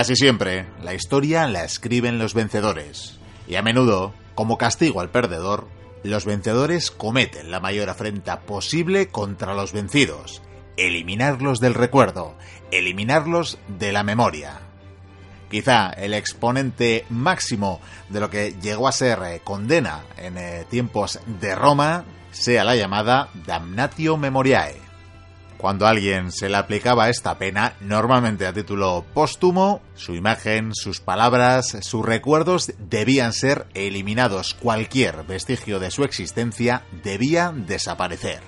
Casi siempre, la historia la escriben los vencedores. Y a menudo, como castigo al perdedor, los vencedores cometen la mayor afrenta posible contra los vencidos. Eliminarlos del recuerdo, eliminarlos de la memoria. Quizá el exponente máximo de lo que llegó a ser eh, condena en eh, tiempos de Roma sea la llamada damnatio memoriae cuando a alguien se le aplicaba esta pena, normalmente a título póstumo, su imagen, sus palabras, sus recuerdos debían ser eliminados. Cualquier vestigio de su existencia debía desaparecer.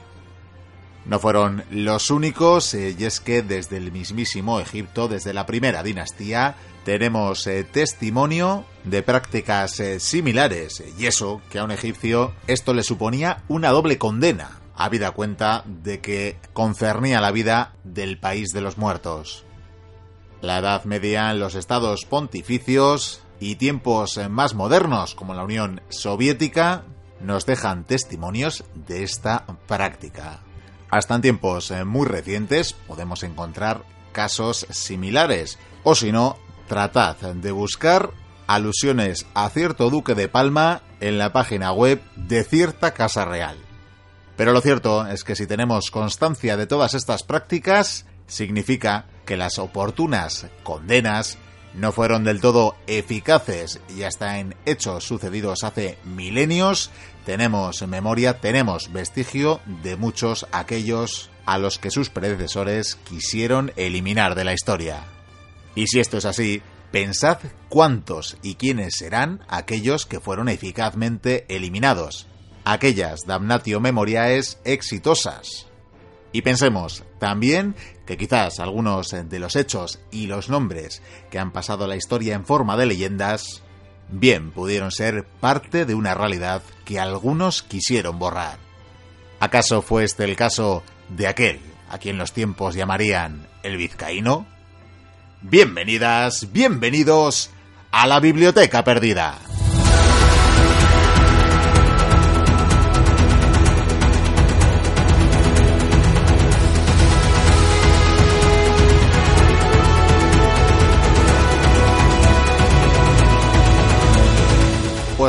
No fueron los únicos, eh, y es que desde el mismísimo Egipto, desde la primera dinastía, tenemos eh, testimonio de prácticas eh, similares, y eso que a un egipcio esto le suponía una doble condena, habida cuenta de que concernía la vida del país de los muertos. La Edad Media, los estados pontificios y tiempos más modernos como la Unión Soviética nos dejan testimonios de esta práctica. Hasta en tiempos muy recientes podemos encontrar casos similares, o si no, tratad de buscar alusiones a cierto duque de Palma en la página web de cierta casa real. Pero lo cierto es que si tenemos constancia de todas estas prácticas, significa que las oportunas condenas no fueron del todo eficaces y hasta en hechos sucedidos hace milenios tenemos memoria, tenemos vestigio de muchos aquellos a los que sus predecesores quisieron eliminar de la historia. Y si esto es así, pensad cuántos y quiénes serán aquellos que fueron eficazmente eliminados aquellas damnatio memoriaes exitosas. Y pensemos también que quizás algunos de los hechos y los nombres que han pasado la historia en forma de leyendas, bien pudieron ser parte de una realidad que algunos quisieron borrar. ¿Acaso fue este el caso de aquel a quien los tiempos llamarían el vizcaíno? Bienvenidas, bienvenidos a la Biblioteca Perdida.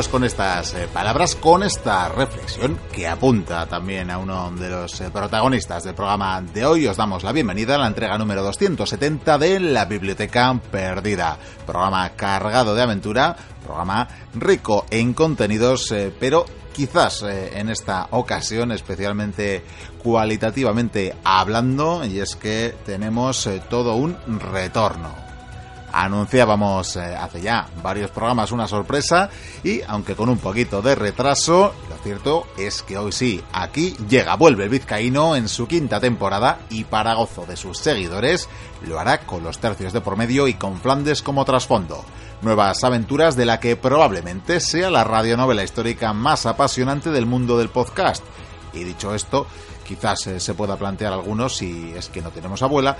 Con estas eh, palabras, con esta reflexión que apunta también a uno de los eh, protagonistas del programa de hoy, os damos la bienvenida a la entrega número 270 de La Biblioteca Perdida. Programa cargado de aventura, programa rico en contenidos, eh, pero quizás en esta ocasión especialmente cualitativamente hablando, y es que tenemos todo un retorno anunciábamos eh, hace ya varios programas una sorpresa y aunque con un poquito de retraso, lo cierto es que hoy sí, aquí llega, vuelve el vizcaíno en su quinta temporada y para gozo de sus seguidores lo hará con los tercios de por medio y con Flandes como trasfondo. Nuevas aventuras de la que probablemente sea la radionovela histórica más apasionante del mundo del podcast. Y dicho esto, quizás eh, se pueda plantear algunos si es que no tenemos abuela,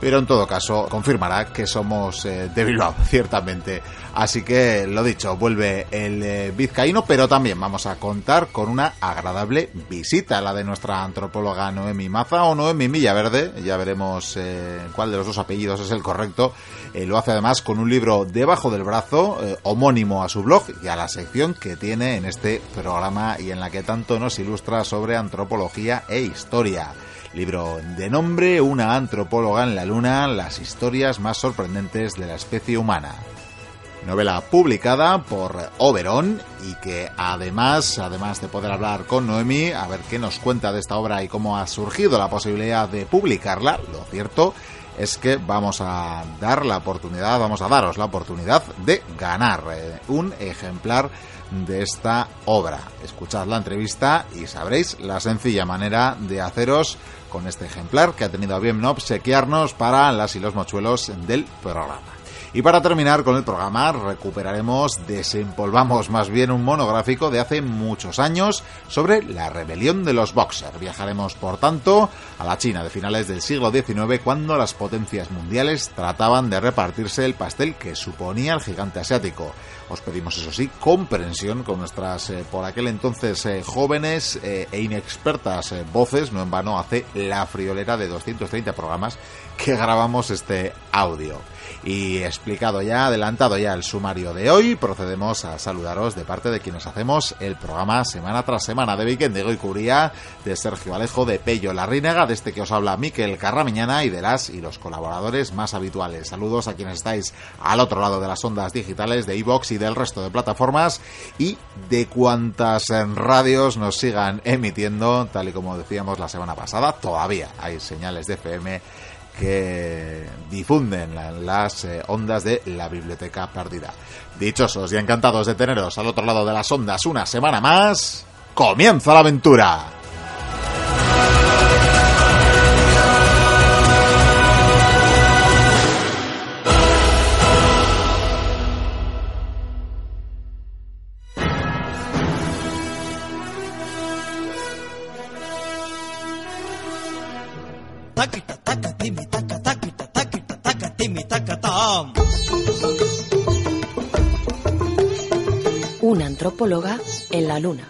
pero en todo caso confirmará que somos eh, de Bilbao, ciertamente. Así que lo dicho, vuelve el eh, vizcaíno, pero también vamos a contar con una agradable visita, la de nuestra antropóloga Noemi Maza o Noemi Villaverde, ya veremos eh, cuál de los dos apellidos es el correcto. lo hace además con un libro debajo del brazo, homónimo a su blog y a la sección que tiene en este programa y en la que tanto nos ilustra sobre antropología e historia. Libro de nombre Una antropóloga en la luna, las historias más sorprendentes de la especie humana. Novela publicada por Oberon y que además, además de poder hablar con Noemi, a ver qué nos cuenta de esta obra y cómo ha surgido la posibilidad de publicarla, lo cierto es que vamos a dar la oportunidad, vamos a daros la oportunidad de ganar eh, un ejemplar de esta obra. Escuchad la entrevista y sabréis la sencilla manera de haceros con este ejemplar que ha tenido a bien obsequiarnos para las y los mochuelos del programa. Y para terminar con el programa, recuperaremos, desempolvamos más bien un monográfico de hace muchos años sobre la rebelión de los Boxer. Viajaremos, por tanto, a la China de finales del siglo XIX, cuando las potencias mundiales trataban de repartirse el pastel que suponía el gigante asiático. Os pedimos, eso sí, comprensión con nuestras, eh, por aquel entonces, eh, jóvenes eh, e inexpertas voces. No en vano hace la friolera de 230 programas que grabamos este audio. Y explicado ya, adelantado ya el sumario de hoy, procedemos a saludaros de parte de quienes hacemos el programa semana tras semana de Weekend de Goy Cubría, de Sergio Alejo, de Pello Larrínega, de este que os habla Miquel Carramiñana y de las y los colaboradores más habituales. Saludos a quienes estáis al otro lado de las ondas digitales de iVox y del resto de plataformas y de cuantas radios nos sigan emitiendo, tal y como decíamos la semana pasada, todavía hay señales de FM que difunden las eh, ondas de la biblioteca perdida. Dichosos y encantados de teneros al otro lado de las ondas una semana más, comienza la aventura. Una antropóloga en la luna.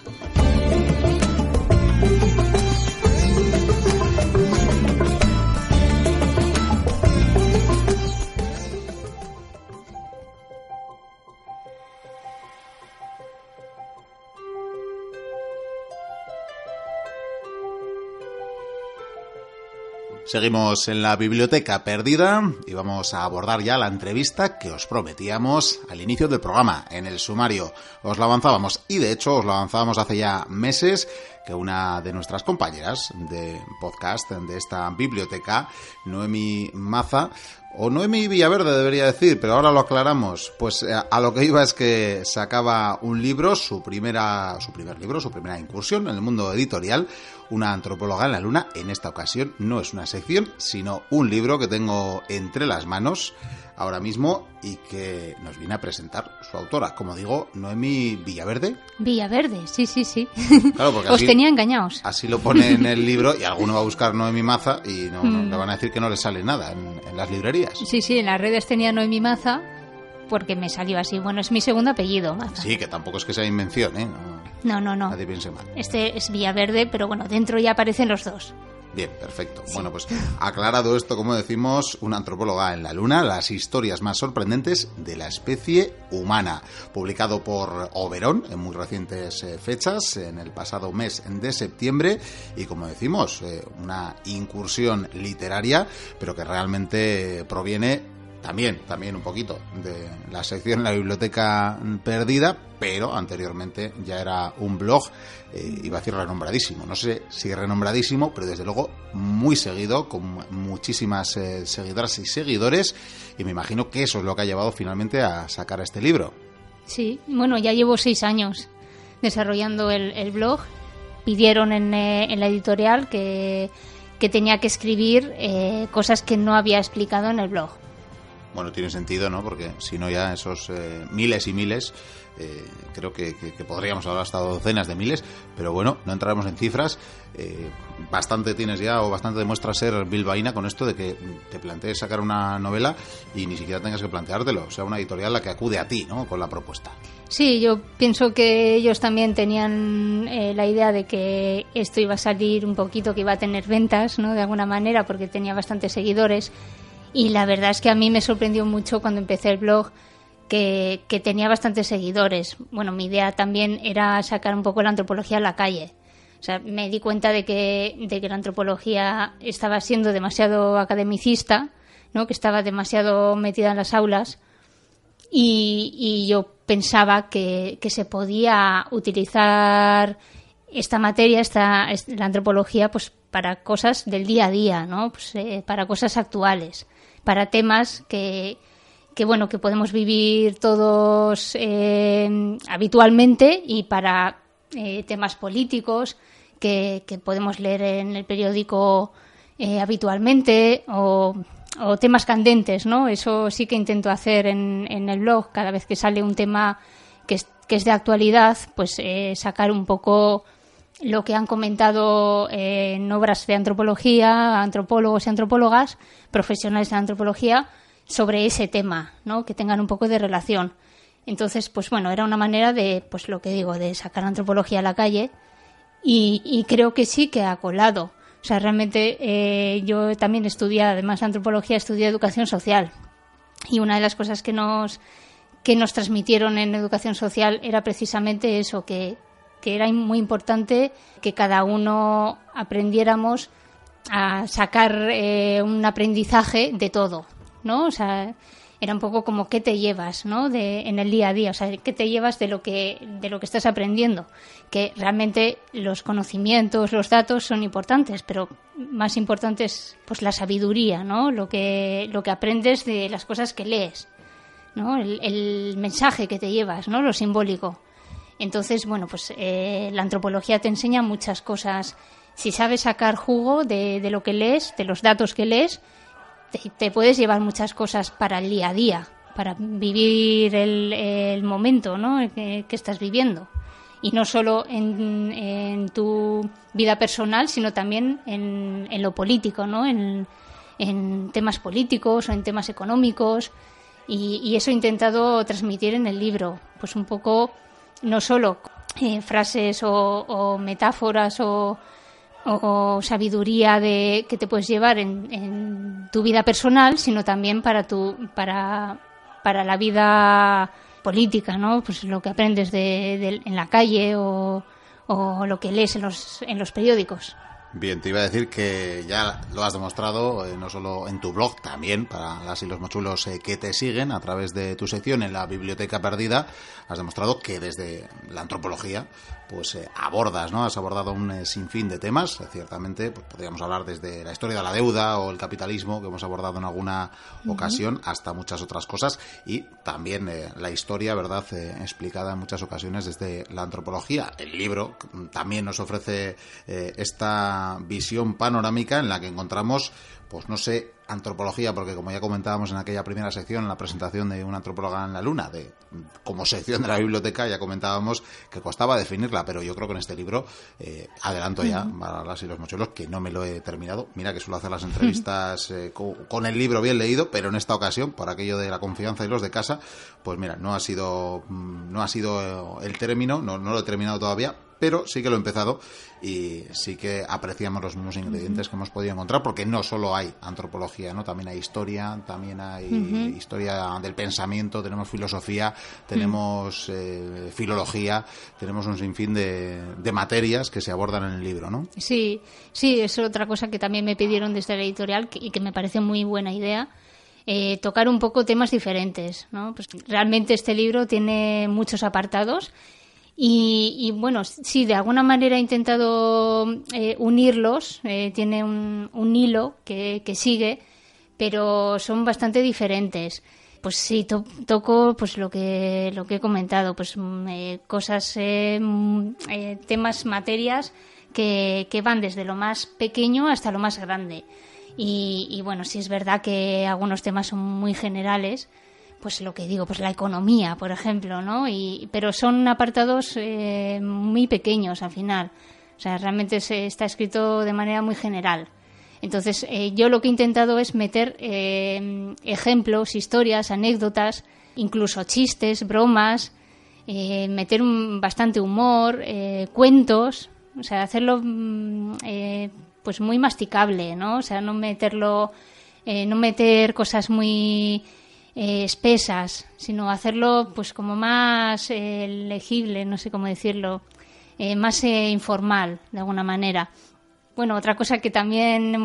Seguimos en la biblioteca perdida y vamos a abordar ya la entrevista que os prometíamos al inicio del programa, en el sumario. Os la avanzábamos y de hecho os la avanzábamos hace ya meses que una de nuestras compañeras de podcast de esta biblioteca, Noemi Maza, o Noemi Villaverde debería decir, pero ahora lo aclaramos. Pues eh, a lo que iba es que sacaba un libro, su primera, su primer libro, su primera incursión en el mundo editorial, una antropóloga en la luna. En esta ocasión no es una sección, sino un libro que tengo entre las manos ahora mismo y que nos viene a presentar su autora. Como digo, Noemi Villaverde. Villaverde, sí, sí, sí. Claro, porque Os tenía engañados. Así lo pone en el libro y alguno va a buscar Noemi Maza y no, no, le van a decir que no le sale nada en, en las librerías. Sí, sí, en las redes tenía Noemi Maza porque me salió así. Bueno, es mi segundo apellido, Maza. Sí, que tampoco es que sea invención, ¿eh? No, no, no. Nadie piense mal. Este es Villaverde, pero bueno, dentro ya aparecen los dos. Bien, perfecto. Bueno, pues aclarado esto, como decimos, una antropóloga en la Luna, las historias más sorprendentes de la especie humana, publicado por Oberón en muy recientes eh, fechas, en el pasado mes de septiembre, y como decimos, eh, una incursión literaria, pero que realmente proviene también, también un poquito de la sección La Biblioteca Perdida, pero anteriormente ya era un blog, eh, iba a decir renombradísimo, no sé si renombradísimo, pero desde luego muy seguido, con muchísimas eh, seguidoras y seguidores, y me imagino que eso es lo que ha llevado finalmente a sacar este libro. Sí, bueno, ya llevo seis años desarrollando el, blog. Pidieron en, eh, en la editorial que, que, tenía que escribir eh, cosas que no había explicado en el blog bueno, tiene sentido, ¿no? Porque si no ya esos eh, miles y miles, eh, creo que, que, podríamos hablar hasta docenas de miles, pero bueno, no entraremos en cifras. Eh, bastante tienes ya o bastante demuestra ser bilbaína con esto de que te plantees sacar una novela y ni siquiera tengas que planteártelo, o sea, una editorial la que acude a ti, ¿no? Con la propuesta. Sí, yo pienso que ellos también tenían eh, la idea de que esto iba a salir un poquito, que iba a tener ventas, ¿no? De alguna manera, porque tenía bastantes seguidores y la verdad es que a mí me sorprendió mucho cuando empecé el blog que, que, tenía bastantes seguidores. Bueno, mi idea también era sacar un poco la antropología a la calle. O sea, me di cuenta de que, de que la antropología estaba siendo demasiado academicista, ¿no? que estaba demasiado metida en las aulas. Y, y yo pensaba que, que, se podía utilizar esta materia, esta, la antropología, pues para cosas del día a día, ¿no? Pues, eh, para cosas actuales para temas que, que bueno que podemos vivir todos eh, habitualmente y para eh, temas políticos que, que, podemos leer en el periódico eh, habitualmente o, o temas candentes, ¿no? Eso sí que intento hacer en, en el blog cada vez que sale un tema que es, que es de actualidad, pues eh, sacar un poco lo que han comentado eh, en obras de antropología, antropólogos y antropólogas, profesionales de antropología, sobre ese tema, ¿no? Que tengan un poco de relación. Entonces, pues bueno, era una manera de, pues lo que digo, de sacar antropología a la calle y, creo que sí que ha colado. O sea, realmente eh, yo también estudié, además de antropología, estudié educación social. Y una de las cosas que nos, que nos transmitieron en educación social era precisamente eso, que, que era muy importante que cada uno aprendiéramos a sacar eh, un aprendizaje de todo, ¿no? O sea, era un poco como qué te llevas, ¿no? De, en el día a día, o sea, qué te llevas de lo que de lo que estás aprendiendo, que realmente los conocimientos, los datos son importantes, pero más importante es pues la sabiduría, ¿no? Lo que lo que aprendes de las cosas que lees, ¿no? El, el mensaje que te llevas, ¿no? Lo simbólico. Entonces, bueno, pues eh, la antropología te enseña muchas cosas. Si sabes sacar jugo de, lo que lees, de los datos que lees, te, puedes llevar muchas cosas para el día a día, para vivir el, momento ¿no? que, estás viviendo. Y no solo en, tu vida personal, sino también en, lo político, ¿no? en, temas políticos o en temas económicos. Y, eso he intentado transmitir en el libro, pues un poco, no solo eh, frases o metáforas o, sabiduría de, que te puedes llevar en, tu vida personal, sino también para, tu, para, para la vida política, ¿no? Pues lo que aprendes de, en la calle o, o, lo que lees en los, en los periódicos. Bien, te iba a decir que ya lo has demostrado, eh, no solo en tu blog, también para las y los mochulos eh, que te siguen a través de tu sección en la Biblioteca Perdida, has demostrado que desde la antropología pues eh, abordas, ¿no? Has abordado un eh, sinfín de temas, ciertamente, pues podríamos hablar desde la historia de la deuda o el capitalismo que hemos abordado en alguna ocasión hasta muchas otras cosas y también eh, la historia, ¿verdad?, explicada en muchas ocasiones desde la antropología. El libro también nos ofrece esta visión panorámica en la que encontramos pues no sé, antropología, porque como ya comentábamos en aquella primera sección, en la presentación de una antropóloga en la Luna, de como sección de la biblioteca, ya comentábamos que costaba definirla, pero yo creo que en este libro, eh, adelanto ya, para las y los mochuelos, que no me lo he terminado. Mira que suelo hacer las entrevistas eh, con, el libro bien leído, pero en esta ocasión, por aquello de la confianza y los de casa, pues mira, no ha sido, mm, no ha sido el término, no, no lo he terminado todavía, pero sí que lo he empezado y sí que apreciamos los mismos ingredientes que hemos podido encontrar porque no solo hay antropología, ¿no? También hay historia, también hay historia del pensamiento, tenemos filosofía, tenemos eh, filología, tenemos un sinfín de, de, materias que se abordan en el libro, ¿no? Sí, sí, es otra cosa que también me pidieron desde la editorial y que me parece muy buena idea. Eh, tocar un poco temas diferentes, ¿no? Pues realmente este libro tiene muchos apartados y, bueno, sí, de alguna manera he intentado eh, unirlos, eh, tiene un, hilo que, que, sigue, pero son bastante diferentes. Pues sí, toco pues lo que, lo que he comentado, pues mm, eh, cosas, mm, temas, materias que, que van desde lo más pequeño hasta lo más grande. Y, y bueno, sí es verdad que algunos temas son muy generales, pues lo que digo, pues la economía, por ejemplo, ¿no? Y, pero son apartados eh, muy pequeños al final. O sea, realmente se está escrito de manera muy general. Entonces, eh, yo lo que he intentado es meter eh, ejemplos, historias, anécdotas, incluso chistes, bromas, meter un, bastante humor, cuentos, o sea, hacerlo mm, pues muy masticable, ¿no? O sea, no meterlo, no meter cosas muy eh, espesas, sino hacerlo pues como más eh, legible, no sé cómo decirlo, eh, más informal de alguna manera. Bueno, otra cosa que también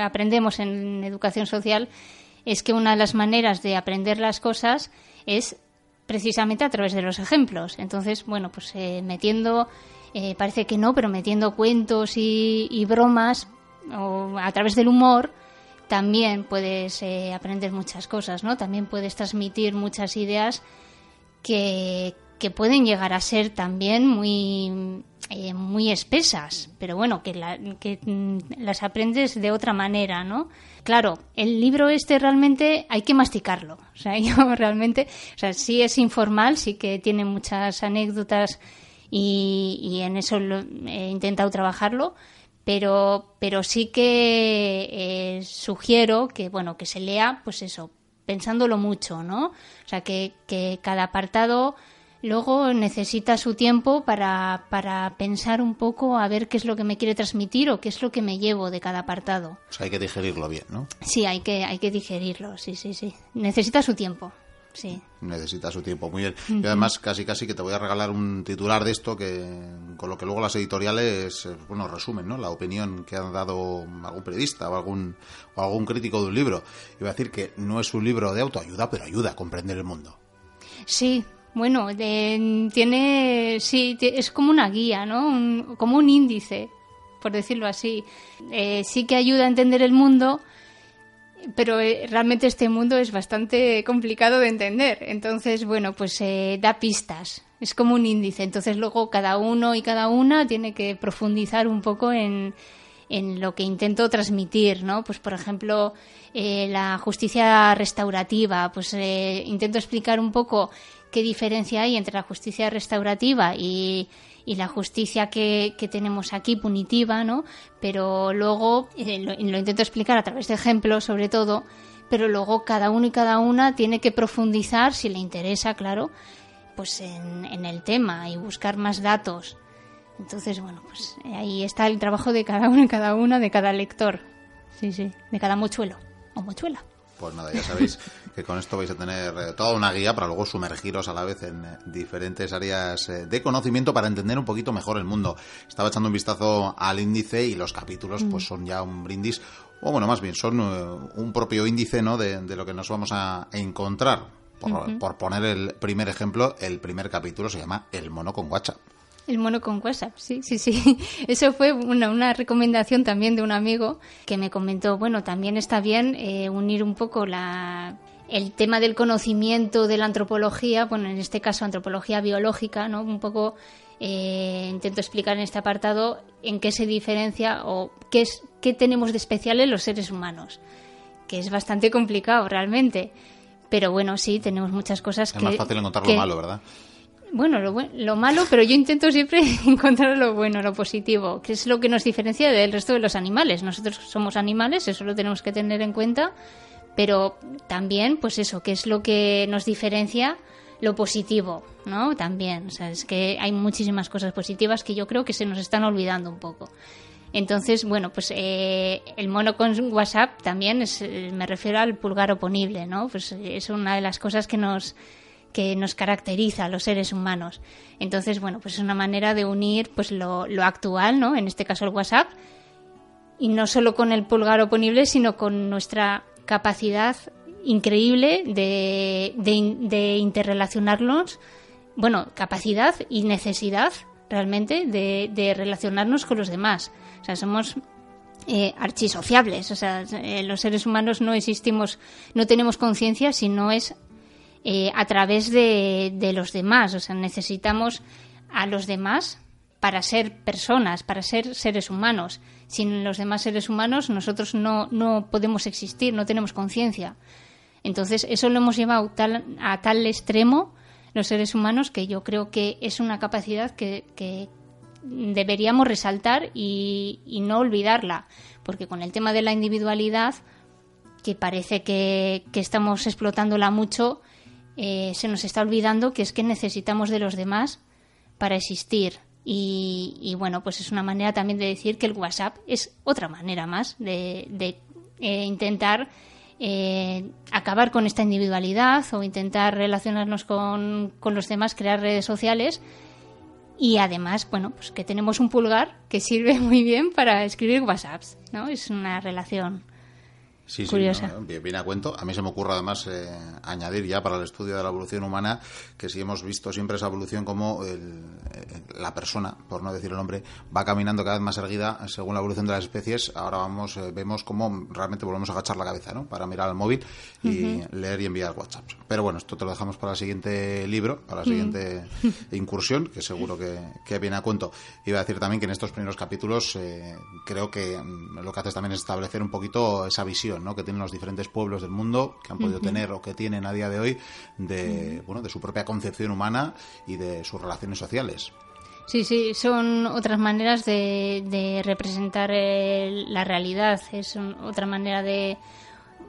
aprendemos en educación social es que una de las maneras de aprender las cosas es precisamente a través de los ejemplos. Entonces, bueno, pues metiendo, parece que no, pero metiendo cuentos y, y bromas o a través del humor, también puedes eh, aprender muchas cosas, ¿no? También puedes transmitir muchas ideas que, que pueden llegar a ser también muy, eh, muy espesas, pero bueno, que, que mm, las aprendes de otra manera, ¿no? Claro, el libro este realmente hay que masticarlo. O sea, yo realmente, o sea, sí es informal, sí que tiene muchas anécdotas y, en eso he intentado trabajarlo, pero, pero sí que eh, sugiero que, bueno, que se lea, pues eso, pensándolo mucho, ¿no? O sea, que, que cada apartado luego necesita su tiempo para, para, pensar un poco a ver qué es lo que me quiere transmitir o qué es lo que me llevo de cada apartado. O sea, hay que digerirlo bien, ¿no? Sí, hay que, hay que digerirlo, sí, sí, sí. Necesita su tiempo. Sí. Necesita su tiempo, muy bien. Y además, casi casi que te voy a regalar un titular de esto que con lo que luego las editoriales, eh, bueno, resumen, ¿no? La opinión que han dado algún periodista o algún, o algún crítico de un libro. Iba a decir que no es un libro de autoayuda, pero ayuda a comprender el mundo. Sí, bueno, tiene, sí, es como una guía, ¿no? como un índice, por decirlo así. Eh, sí que ayuda a entender el mundo, pero eh, realmente este mundo es bastante complicado de entender. Entonces, bueno, pues eh, da pistas. Es como un índice. Entonces, luego cada uno y cada una tiene que profundizar un poco en, en lo que intento transmitir, ¿no? Pues, por ejemplo, la justicia restaurativa. Pues intento explicar un poco qué diferencia hay entre la justicia restaurativa y, la justicia que, tenemos aquí, punitiva, ¿no? Pero luego, eh, lo, intento explicar a través de ejemplos, sobre todo, pero luego cada uno y cada una tiene que profundizar, si le interesa, claro, pues en, en el tema y buscar más datos. Entonces, bueno, pues eh, ahí está el trabajo de cada uno y cada una, de cada lector. Sí, sí, de cada mochuelo o mochuela. Pues nada, ya sabéis que con esto vais a tener eh, toda una guía para luego sumergiros a la vez en eh, diferentes áreas eh, de conocimiento para entender un poquito mejor el mundo. Estaba echando un vistazo al índice y los capítulos pues mm. son ya un brindis, o bueno, más bien son un propio índice ¿no? de, lo que nos vamos a encontrar. Por, por poner el primer ejemplo, el primer capítulo se llama El mono con WhatsApp. El mono con WhatsApp, sí, sí, sí. Eso fue una, una, recomendación también de un amigo que me comentó, bueno, también está bien eh, unir un poco la, el tema del conocimiento de la antropología, bueno, en este caso antropología biológica, ¿no? Un poco eh, intento explicar en este apartado en qué se diferencia o qué, es, qué tenemos de especial en los seres humanos, que es bastante complicado realmente. Pero bueno, sí, tenemos muchas cosas que... Es más fácil encontrar lo malo, ¿verdad? Bueno, lo, malo, pero yo intento siempre encontrar lo bueno, lo positivo, que es lo que nos diferencia del resto de los animales. Nosotros somos animales, eso lo tenemos que tener en cuenta, pero también, pues eso, que es lo que nos diferencia lo positivo, ¿no? También, o sea, es que hay muchísimas cosas positivas que yo creo que se nos están olvidando un poco. Entonces, bueno, pues eh, el mono con WhatsApp también es, eh, me refiero al pulgar oponible, ¿no? Pues es una de las cosas que nos que nos caracteriza a los seres humanos. Entonces, bueno, pues es una manera de unir pues lo, actual, ¿no? En este caso el WhatsApp, y no solo con el pulgar oponible, sino con nuestra capacidad increíble de, de, interrelacionarnos, bueno, capacidad y necesidad realmente de, relacionarnos con los demás. O sea, somos eh, archisociables. O sea, eh, los seres humanos no existimos, no tenemos conciencia si no es eh, a través de, los demás. O sea, necesitamos a los demás para ser personas, para ser seres humanos. Sin los demás seres humanos nosotros no, no podemos existir, no tenemos conciencia. Entonces, eso lo hemos llevado a tal extremo los seres humanos que yo creo que es una capacidad que, deberíamos resaltar y, no olvidarla, porque con el tema de la individualidad, que parece que, que estamos explotándola mucho, eh, se nos está olvidando que es que necesitamos de los demás para existir. Y, bueno, pues es una manera también de decir que el WhatsApp es otra manera más de, eh, intentar eh, acabar con esta individualidad o intentar relacionarnos con, con, los demás, crear redes sociales. Y además, bueno, pues que tenemos un pulgar que sirve muy bien para escribir WhatsApps, ¿no? Es una relación Sí, curiosa. Sí, viene a cuento. A mí se me ocurre además eh, añadir ya para el estudio de la evolución humana que si hemos visto siempre esa evolución como la persona, por no decir el nombre, va caminando cada vez más erguida según la evolución de las especies. Ahora vamos eh, vemos cómo realmente volvemos a agachar la cabeza ¿no? para mirar al móvil y leer y enviar WhatsApp. Pero bueno, esto te lo dejamos para el siguiente libro, para la siguiente incursión, que seguro que, que, viene a cuento. Iba a decir también que en estos primeros capítulos eh, creo que mm, lo que haces también es establecer un poquito esa visión que tienen los diferentes pueblos del mundo, que han podido tener o que tienen a día de hoy de, bueno, de su propia concepción humana y de sus relaciones sociales. Sí, sí, son otras maneras de, representar la realidad, es otra manera de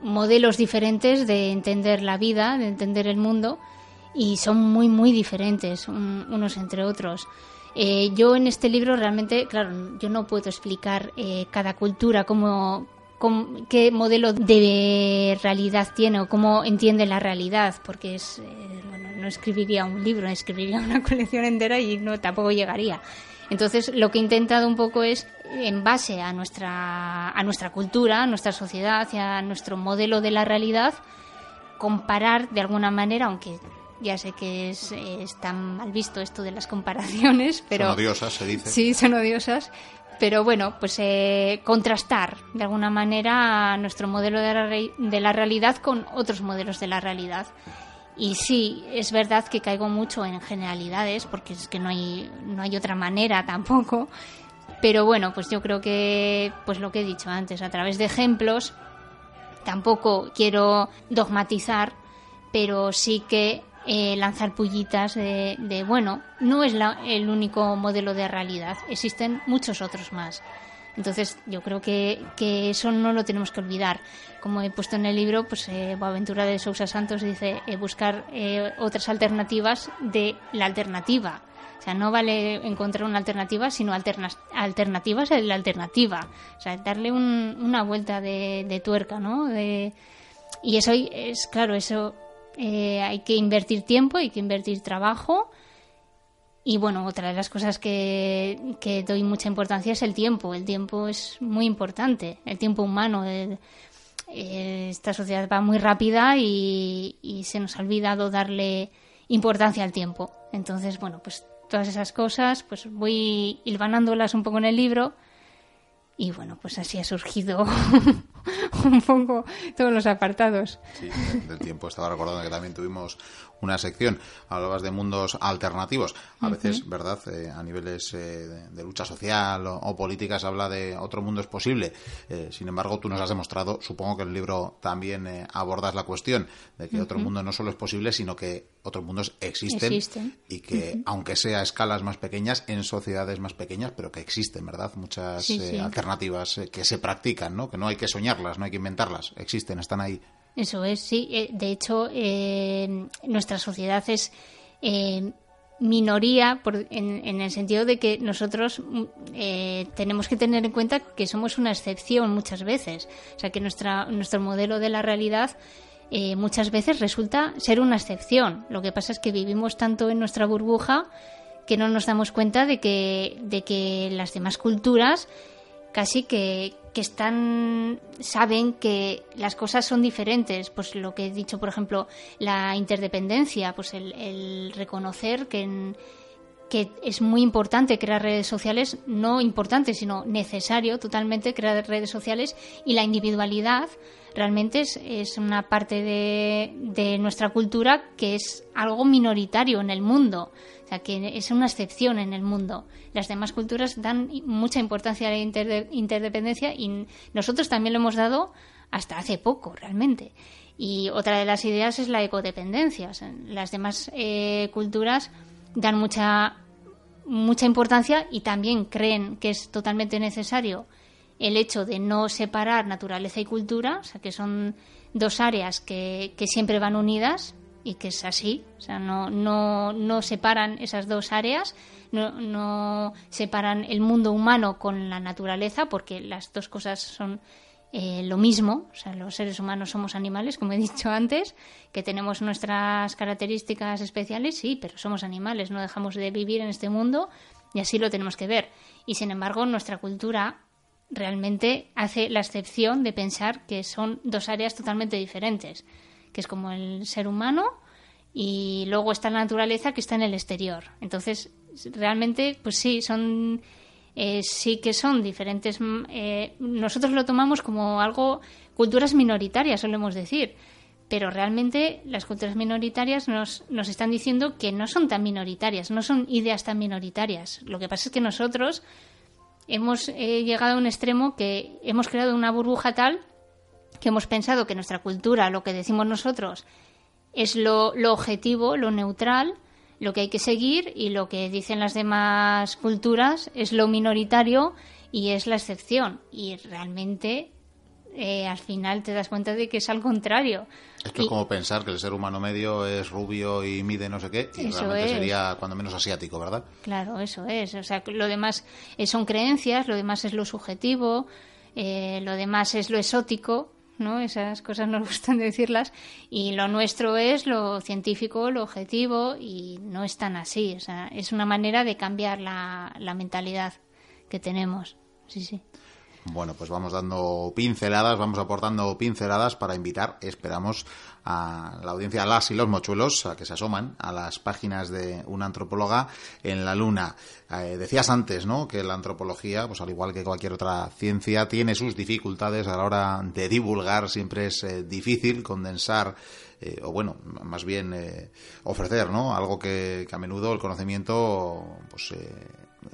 modelos diferentes de entender la vida, de entender el mundo y son muy, muy diferentes unos entre otros. Eh, yo en este libro realmente, claro, yo no puedo explicar eh, cada cultura cómo, qué modelo de realidad tiene o cómo entiende la realidad, porque es, eh, bueno, no escribiría un libro, escribiría una colección entera y no tampoco llegaría. Entonces, lo que he intentado un poco es, en base a nuestra, a nuestra cultura, a nuestra sociedad y a nuestro modelo de la realidad, comparar de alguna manera, aunque ya sé que es, es tan mal visto esto de las comparaciones, pero... Son odiosas, se dice. Sí, son odiosas, pero bueno, pues eh, contrastar de alguna manera nuestro modelo de la, de la, realidad con otros modelos de la realidad. Y sí, es verdad que caigo mucho en generalidades, porque es que no hay, no hay otra manera tampoco. Pero bueno, pues yo creo que, pues lo que he dicho antes, a través de ejemplos, tampoco quiero dogmatizar, pero sí que eh, lanzar pullitas de, bueno, no es el único modelo de realidad, existen muchos otros más. Entonces yo creo que, eso no lo tenemos que olvidar. Como he puesto en el libro, pues eh, Boaventura de Sousa Santos dice eh, buscar eh, otras alternativas de la alternativa. O sea, no vale encontrar una alternativa, sino alternativas de la alternativa. O sea, darle una vuelta de, de tuerca, ¿no? De, y eso es, claro, eso eh, hay que invertir tiempo, hay que invertir trabajo. Y bueno, otra de las cosas que, doy mucha importancia es el tiempo. El tiempo es muy importante, el tiempo humano. esta sociedad va muy rápida y, y, se nos ha olvidado darle importancia al tiempo. Entonces, bueno, pues todas esas cosas, pues voy hilvanándolas un poco en el libro y bueno, pues así ha surgido un poco todos los apartados. Sí, del tiempo estaba recordando que también tuvimos una sección, hablabas de mundos alternativos. A veces, ¿verdad? Eh, a niveles eh, de, lucha social o, políticas habla de otro mundo es posible. Eh, sin embargo, tú nos has demostrado, supongo que el libro también abordas la cuestión de que otro mundo no solo es posible, sino que otros mundos existen, y que, aunque sea a escalas más pequeñas, en sociedades más pequeñas, pero que existen, ¿verdad? Muchas alternativas que se practican, ¿no? Que no hay que soñarlas, no hay que inventarlas, existen, están ahí. Eso es, sí. Eh, de hecho, eh, nuestra sociedad es eh, minoría en, el sentido de que nosotros mm, tenemos que tener en cuenta que somos una excepción muchas veces. O sea, que nuestra, nuestro modelo de la realidad muchas veces resulta ser una excepción. Lo que pasa es que vivimos tanto en nuestra burbuja que no nos damos cuenta de que, de que las demás culturas casi que, que están saben que las cosas son diferentes pues lo que he dicho por ejemplo la interdependencia pues el, reconocer que que es muy importante crear redes sociales, no importante, sino necesario totalmente crear redes sociales y la individualidad realmente es, es una parte de, de, nuestra cultura que es algo minoritario en el mundo. O sea, que es una excepción en el mundo. Las demás culturas dan mucha importancia a la interdependencia y nosotros también lo hemos dado hasta hace poco, realmente. Y otra de las ideas es la ecodependencia. las demás eh, culturas dan mucha, mucha importancia y también creen que es totalmente necesario el hecho de no separar naturaleza y cultura, o sea, que son dos áreas que, que siempre van unidas y que es así, o sea, no, no, no separan esas dos áreas, no, no, separan el mundo humano con la naturaleza, porque las dos cosas son eh, lo mismo, o sea, los seres humanos somos animales, como he dicho antes, que tenemos nuestras características especiales, sí, pero somos animales, no dejamos de vivir en este mundo y así lo tenemos que ver. Y sin embargo, nuestra cultura realmente hace la excepción de pensar que son dos áreas totalmente diferentes, que es como el ser humano y luego está la naturaleza que está en el exterior. Entonces, realmente, pues sí, son eh, sí que son diferentes. Mm, eh, nosotros lo tomamos como algo culturas minoritarias, solemos decir, pero realmente las culturas minoritarias nos, nos están diciendo que no son tan minoritarias, no son ideas tan minoritarias. Lo que pasa es que nosotros hemos eh, llegado a un extremo que hemos creado una burbuja tal que hemos pensado que nuestra cultura, lo que decimos nosotros, es lo, lo objetivo, lo neutral, lo que hay que seguir y lo que dicen las demás culturas es lo minoritario y es la excepción. Y realmente eh, al final te das cuenta de que es al contrario. Esto es como pensar que el ser humano medio es rubio y mide no sé qué, y realmente sería cuando menos asiático, ¿verdad? Claro, eso es. O sea, lo demás son creencias, lo demás es lo subjetivo, eh, lo demás es lo exótico, ¿no? Esas cosas nos gustan decirlas, y lo nuestro es lo científico, lo objetivo, y no es tan así. O sea, es una manera de cambiar la, la mentalidad que tenemos. Sí, sí. Bueno, pues vamos dando pinceladas, vamos aportando pinceladas para invitar, esperamos, a la audiencia, a las y los mochuelos, a que se asoman a las páginas de una antropóloga en la luna. Eh, decías antes, ¿no?, que la antropología, pues al igual que cualquier otra ciencia, tiene sus dificultades a la hora de divulgar, siempre es eh, difícil condensar eh, o bueno, más bien ofrecer, ¿no? Algo que, que, a menudo el conocimiento, pues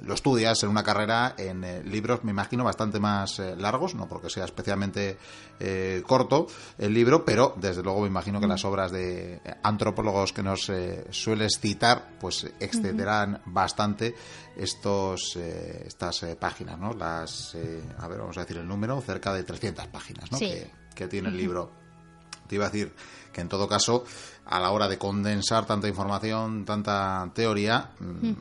lo estudias en una carrera en eh, libros, me imagino, bastante más eh, largos, no porque sea especialmente eh, corto el libro, pero desde luego me imagino que las obras de antropólogos que nos sueles citar, pues excederán bastante estos estas páginas, ¿no? Las, a ver, vamos a decir el número, cerca de 300 páginas, ¿no? Que, que, tiene el libro. Te iba a decir que en todo caso a la hora de condensar tanta información, tanta teoría,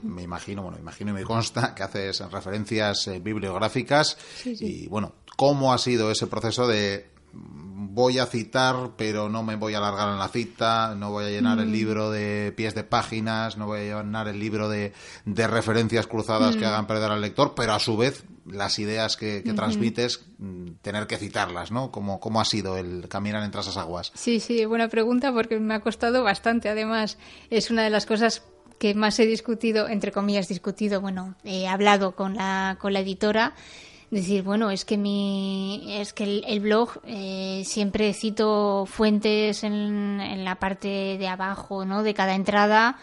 me imagino, bueno, imagino y me consta que haces referencias eh, bibliográficas y bueno, ¿cómo ha sido ese proceso de voy a citar, pero no me voy a alargar en la cita, no voy a llenar el mm. libro de pies de páginas, no voy a llenar el libro de, de referencias cruzadas que mm. hagan perder al lector, pero a su vez las ideas que, transmites, mm, tener que citarlas, ¿no? ¿Cómo, ¿Cómo ha sido el caminar entre esas aguas? Sí, sí, buena pregunta porque me ha costado bastante. Además, es una de las cosas que más he discutido, entre comillas, discutido, bueno, he hablado con la, con la editora decir, bueno, es que mi, es que el, blog eh, siempre cito fuentes en, en, la parte de abajo, ¿no? De cada entrada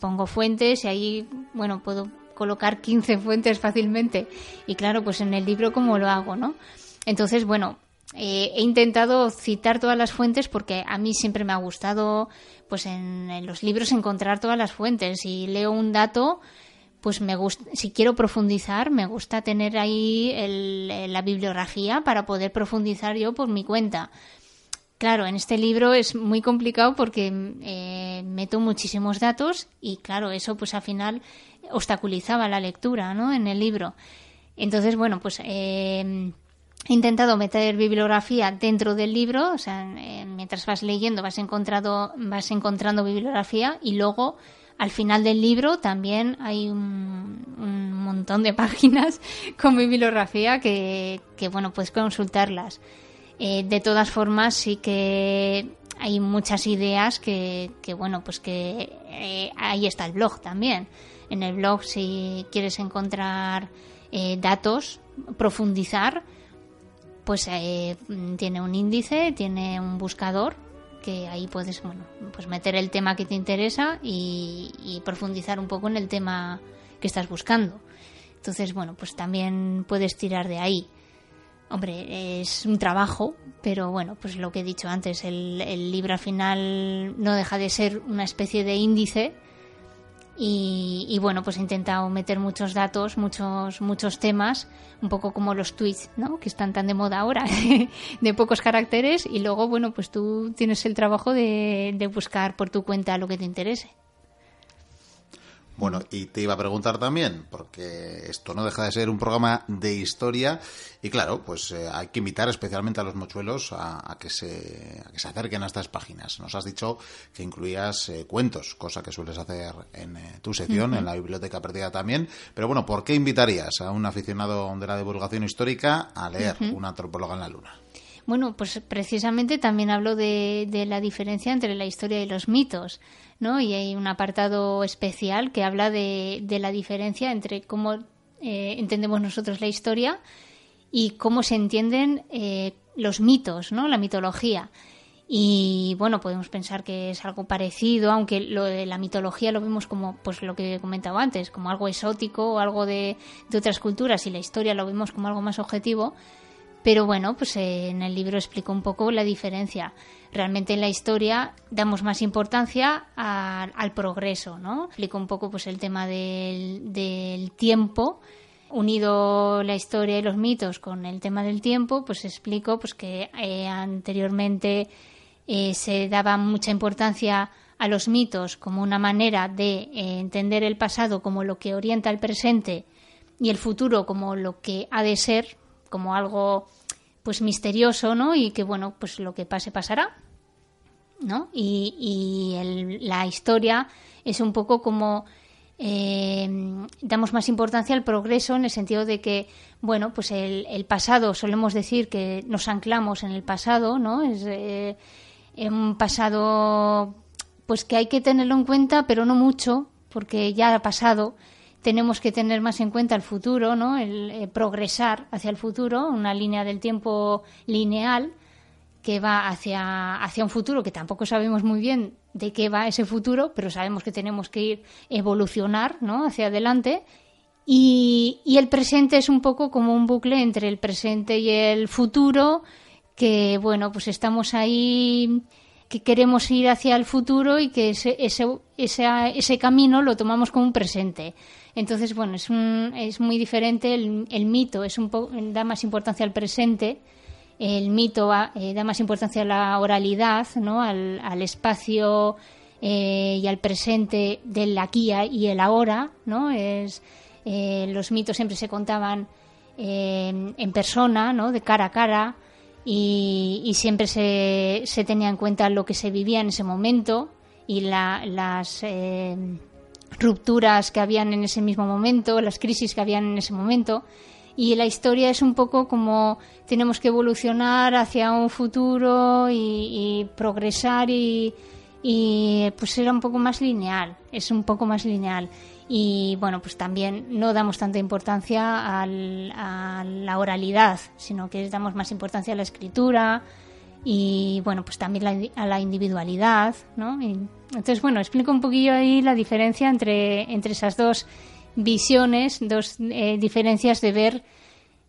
pongo fuentes y ahí, bueno, puedo colocar 15 fuentes fácilmente. Y claro, pues en el libro cómo lo hago, ¿no? Entonces, bueno, eh, he intentado citar todas las fuentes porque a mí siempre me ha gustado, pues en, en los libros encontrar todas las fuentes. y leo un dato, pues me gusta, si quiero profundizar, me gusta tener ahí la bibliografía para poder profundizar yo por mi cuenta. Claro, en este libro es muy complicado porque eh, meto muchísimos datos y claro, eso pues al final obstaculizaba la lectura, ¿no? En el libro. Entonces, bueno, pues eh, he intentado meter bibliografía dentro del libro, o sea, eh, mientras vas leyendo vas encontrando, vas encontrando bibliografía y luego al final del libro también hay un, montón de páginas con bibliografía que, bueno, puedes consultarlas. Eh, de todas formas, sí que hay muchas ideas que, bueno, pues que eh, ahí está el blog también. En el blog, si quieres encontrar eh, datos, profundizar, pues tiene un índice, tiene un buscador que ahí puedes bueno, pues meter el tema que te interesa y, profundizar un poco en el tema que estás buscando. Entonces, bueno, pues también puedes tirar de ahí. Hombre, es un trabajo, pero bueno, pues lo que he dicho antes, el, el libro al final no deja de ser una especie de índice y, bueno, pues he intentado meter muchos datos, muchos, muchos temas, un poco como los tweets, ¿no? Que están tan de moda ahora, de pocos caracteres, y luego, bueno, pues tú tienes el trabajo de, buscar por tu cuenta lo que te interese. Bueno, y te iba a preguntar también, porque esto no deja de ser un programa de historia, y claro, pues eh, hay que invitar especialmente a los mochuelos a, que se, a que se acerquen a estas páginas. Nos has dicho que incluías eh, cuentos, cosa que sueles hacer en eh, tu sección, en la Biblioteca Perdida también. Pero bueno, ¿por qué invitarías a un aficionado de la divulgación histórica a leer Una antropóloga en la luna? Bueno, pues precisamente también hablo de, la diferencia entre la historia y los mitos, ¿no? Y hay un apartado especial que habla de, la diferencia entre cómo eh, entendemos nosotros la historia y cómo se entienden eh, los mitos, ¿no? La mitología. Y bueno, podemos pensar que es algo parecido, aunque lo de la mitología lo vemos como, pues lo que he comentado antes, como algo exótico o algo de, de otras culturas, y la historia lo vemos como algo más objetivo. Pero bueno, pues eh, en el libro explico un poco la diferencia. Realmente en la historia damos más importancia al progreso, ¿no? Explico un poco pues el tema del, tiempo, unido la historia y los mitos con el tema del tiempo, pues explico pues que eh, anteriormente eh, se daba mucha importancia a los mitos como una manera de entender el pasado como lo que orienta el presente y el futuro como lo que ha de ser como algo pues misterioso, ¿no? Y que bueno, pues lo que pase pasará, ¿no? Y, la historia es un poco como eh, damos más importancia al progreso en el sentido de que, bueno, pues el, pasado, solemos decir que nos anclamos en el pasado, ¿no? Es eh, un pasado, pues que hay que tenerlo en cuenta, pero no mucho, porque ya ha pasado tenemos que tener más en cuenta el futuro, ¿no? El, eh, progresar hacia el futuro, una línea del tiempo lineal que va hacia, hacia un futuro que tampoco sabemos muy bien de qué va ese futuro, pero sabemos que tenemos que ir evolucionar ¿no? hacia adelante. Y, y el presente es un poco como un bucle entre el presente y el futuro, que bueno, pues estamos ahí que queremos ir hacia el futuro y que ese, ese, ese, ese camino lo tomamos como un presente. Entonces, bueno, es, un, es muy diferente. El, mito es un da más importancia al presente. El mito eh, da más importancia a la oralidad, ¿no? al, al espacio eh, y al presente del aquí y el ahora. ¿no? Es, eh, los mitos siempre se contaban en persona, ¿no? de cara a cara. Y, y siempre se, se, tenía en cuenta lo que se vivía en ese momento y la, las rupturas que habían en ese mismo momento, las crisis que habían en ese momento. Y la historia es un poco como tenemos que evolucionar hacia un futuro y, progresar y, pues era un poco más lineal, es un poco más lineal. Y bueno, pues también no damos tanta importancia a la oralidad, sino que damos más importancia a la escritura y bueno, pues también a la individualidad, ¿no? Entonces, bueno, explico un poquillo ahí la diferencia entre, entre esas dos visiones, dos eh, diferencias de ver,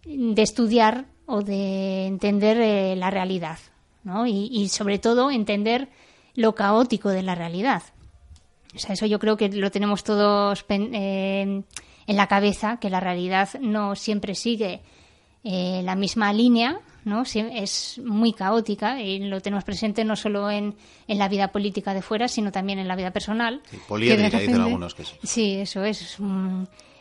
de estudiar o de entender eh, la realidad, ¿no? Y, sobre todo entender lo caótico de la realidad. O sea, eso yo creo que lo tenemos todos eh, en la cabeza, que la realidad no siempre sigue la misma línea, ¿no? es muy caótica y lo tenemos presente no solo en, en la vida política de fuera, sino también en la vida personal. Sí, poliédrica, dicen algunos que sí. Sí, eso es.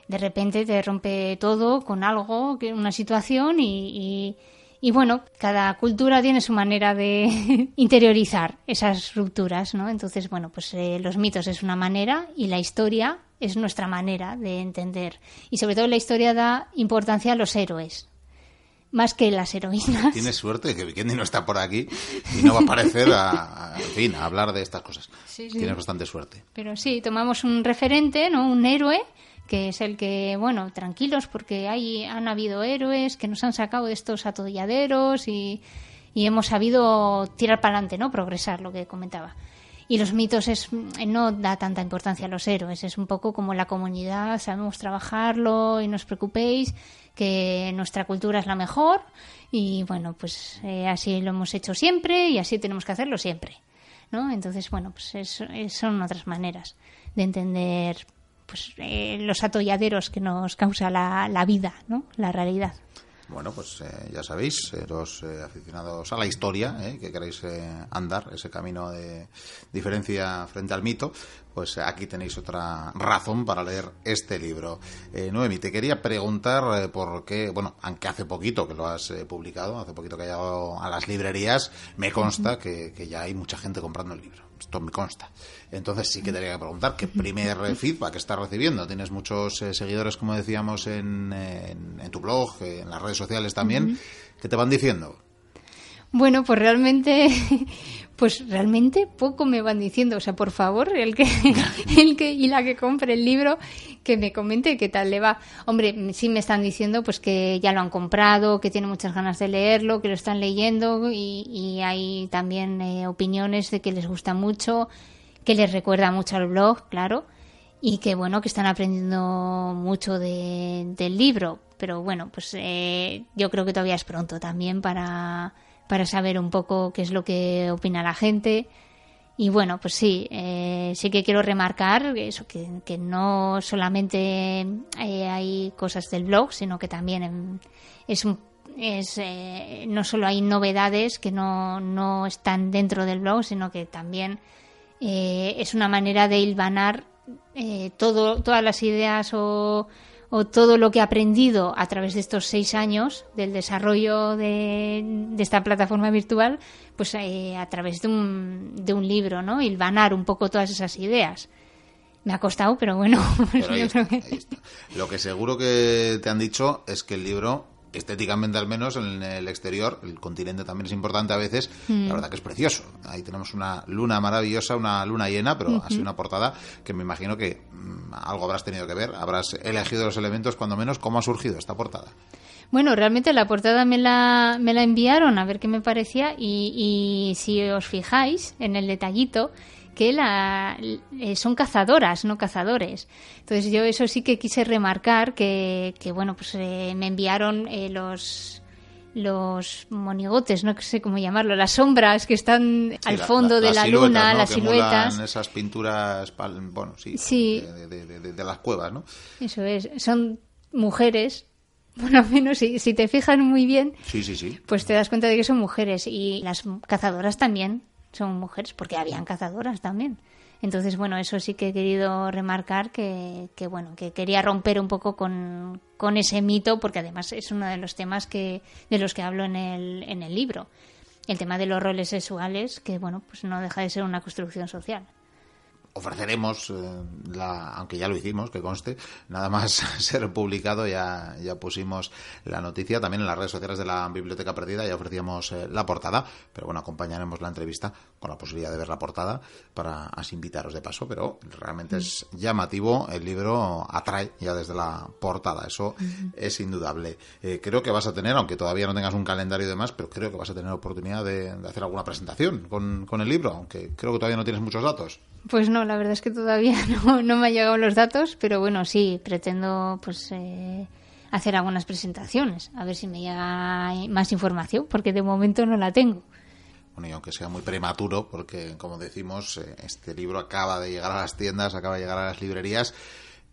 de repente te rompe todo con algo, una situación y, y, bueno, cada cultura tiene su manera de interiorizar esas rupturas, ¿no? Entonces, bueno, pues eh, los mitos es una manera y la historia es nuestra manera de entender. Y sobre todo la historia da importancia a los héroes, más que las heroínas. Tienes suerte que Vikendi no está por aquí y no va a aparecer a, fin, a hablar de estas cosas. Tienes bastante suerte. Pero sí, tomamos un referente, ¿no? Un héroe que es el que, bueno, tranquilos porque hay, han habido héroes que nos han sacado de estos atolladeros y, y hemos sabido tirar para adelante, ¿no? Progresar, lo que comentaba. Y los mitos es, no da tanta importancia a los héroes, es un poco como la comunidad, sabemos trabajarlo y no os preocupéis que nuestra cultura es la mejor y bueno, pues eh, así lo hemos hecho siempre y así tenemos que hacerlo siempre, ¿no? Entonces, bueno, pues son otras maneras de entender pues eh, los atolladeros que nos causa la, la vida, ¿no? La realidad. Bueno, pues eh, ya sabéis, eh, los aficionados a la historia, que queréis andar ese camino de diferencia frente al mito, pues aquí tenéis otra razón para leer este libro. Noemi, te quería preguntar por qué, bueno, aunque hace poquito que lo has publicado, hace poquito que ha llegado a las librerías, me consta que, que ya hay mucha gente comprando el libro esto me consta. Entonces sí que te que preguntar qué primer feedback estás recibiendo. Tienes muchos eh, seguidores, como decíamos, en, en, tu blog, en las redes sociales también. ¿Qué te van diciendo? Bueno, pues realmente, pues realmente poco me van diciendo. O sea, por favor, el que, el que y la que compre el libro, que me comente qué tal le va. Hombre, sí me están diciendo pues que ya lo han comprado, que tienen muchas ganas de leerlo, que lo están leyendo y, hay también eh, opiniones de que les gusta mucho, que les recuerda mucho al blog, claro, y que bueno, que están aprendiendo mucho del libro. Pero bueno, pues eh, yo creo que todavía es pronto también para para saber un poco qué es lo que opina la gente. Y bueno, pues sí, eh, sí que quiero remarcar eso, que, no solamente eh, hay cosas del blog, sino que también es un, es, eh, no solo hay novedades que no, no, están dentro del blog, sino que también es una manera de hilvanar todo, todas las ideas o o todo lo que he aprendido a través de estos seis años del desarrollo de, esta plataforma virtual, pues eh, a través de un, de un libro, ¿no? Hilvanar un poco todas esas ideas. Me ha costado, pero bueno. Lo que seguro que te han dicho es que el libro estéticamente al menos en el exterior, el continente también es importante a veces, la mm. verdad que es precioso. Ahí tenemos una luna maravillosa, una luna llena, pero así una portada que me imagino que mm, algo habrás tenido que ver, habrás elegido los elementos cuando menos. ¿Cómo ha surgido esta portada? Bueno, realmente la portada me la, me la enviaron a ver qué me parecía y, y si os fijáis en el detallito, que la, eh, son cazadoras, no cazadores. Entonces yo eso sí que quise remarcar que, que bueno, pues eh, me enviaron eh, los los monigotes, no sé cómo llamarlo, las sombras que están al fondo de la luna, las siluetas. esas pinturas, bueno, sí, De, las cuevas, ¿no? Eso es, son mujeres, bueno, menos si, si te fijas muy bien, sí, sí, sí. pues te das cuenta de que son mujeres y las cazadoras también son mujeres, porque habían cazadoras también. Entonces, bueno, eso sí que he querido remarcar que, que bueno, que quería romper un poco con, con, ese mito, porque además es uno de los temas que, de los que hablo en el, en el libro. El tema de los roles sexuales, que bueno, pues no deja de ser una construcción social ofreceremos, eh, la, aunque ya lo hicimos, que conste, nada más ser publicado, ya, ya pusimos la noticia también en las redes sociales de la Biblioteca Perdida, ya ofrecíamos eh, la portada, pero bueno, acompañaremos la entrevista con la posibilidad de ver la portada para así invitaros de paso, pero realmente es llamativo, el libro atrae ya desde la portada, eso es indudable. Eh, creo que vas a tener, aunque todavía no tengas un calendario y demás, pero creo que vas a tener oportunidad de, de hacer alguna presentación con, con el libro, aunque creo que todavía no tienes muchos datos. Pues no, la verdad es que todavía no, no me han llegado los datos, pero bueno, sí, pretendo pues eh, hacer algunas presentaciones, a ver si me llega más información, porque de momento no la tengo. Bueno, y aunque sea muy prematuro, porque como decimos, eh, este libro acaba de llegar a las tiendas, acaba de llegar a las librerías,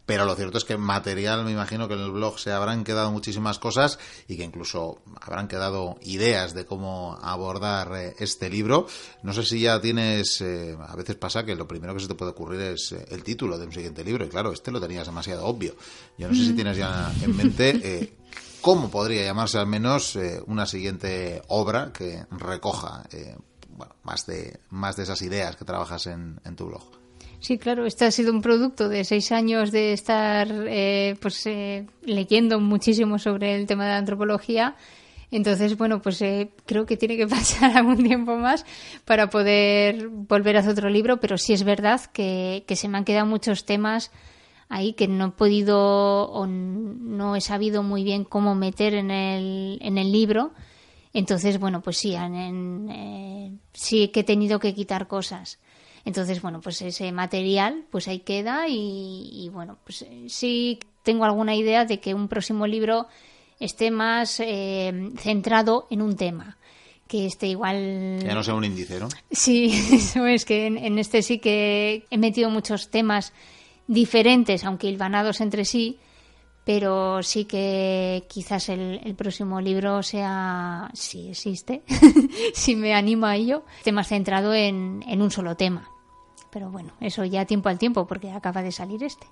pero lo cierto es que material, me imagino que en el blog se habrán quedado muchísimas cosas y que incluso habrán quedado ideas de cómo abordar eh, este libro. No sé si ya tienes, eh, a veces pasa que lo primero que se te puede ocurrir es eh, el título de un siguiente libro y claro, este lo tenías demasiado obvio. Yo no sé si mm. tienes ya en mente cómo podría llamarse al menos una siguiente obra que recoja bueno, más, de, más de esas ideas que trabajas en tu blog. Sí, claro, este ha sido un producto de seis años de estar eh, pues eh, leyendo muchísimo sobre el tema de la antropología. Entonces, bueno, pues eh, creo que tiene que pasar algún tiempo más para poder volver a hacer otro libro, pero sí es verdad que, se me han quedado muchos temas ahí que no he podido o no he sabido muy bien cómo meter en el, en el libro. Entonces, bueno, pues sí, en, sí que he tenido que quitar cosas. Entonces, bueno, pues ese material, pues ahí queda y, bueno, pues eh, sí tengo alguna idea de que un próximo libro esté más eh, centrado en un tema que esté igual. Que no sea un índice, ¿no? Sí, eso es que en, este sí que he metido muchos temas diferentes, aunque hilvanados entre sí, pero sí que quizás el, próximo libro sea, si existe, si me animo a ello, esté más centrado en, en un solo tema. Pero bueno, eso ya tiempo al tiempo, porque acaba de salir este.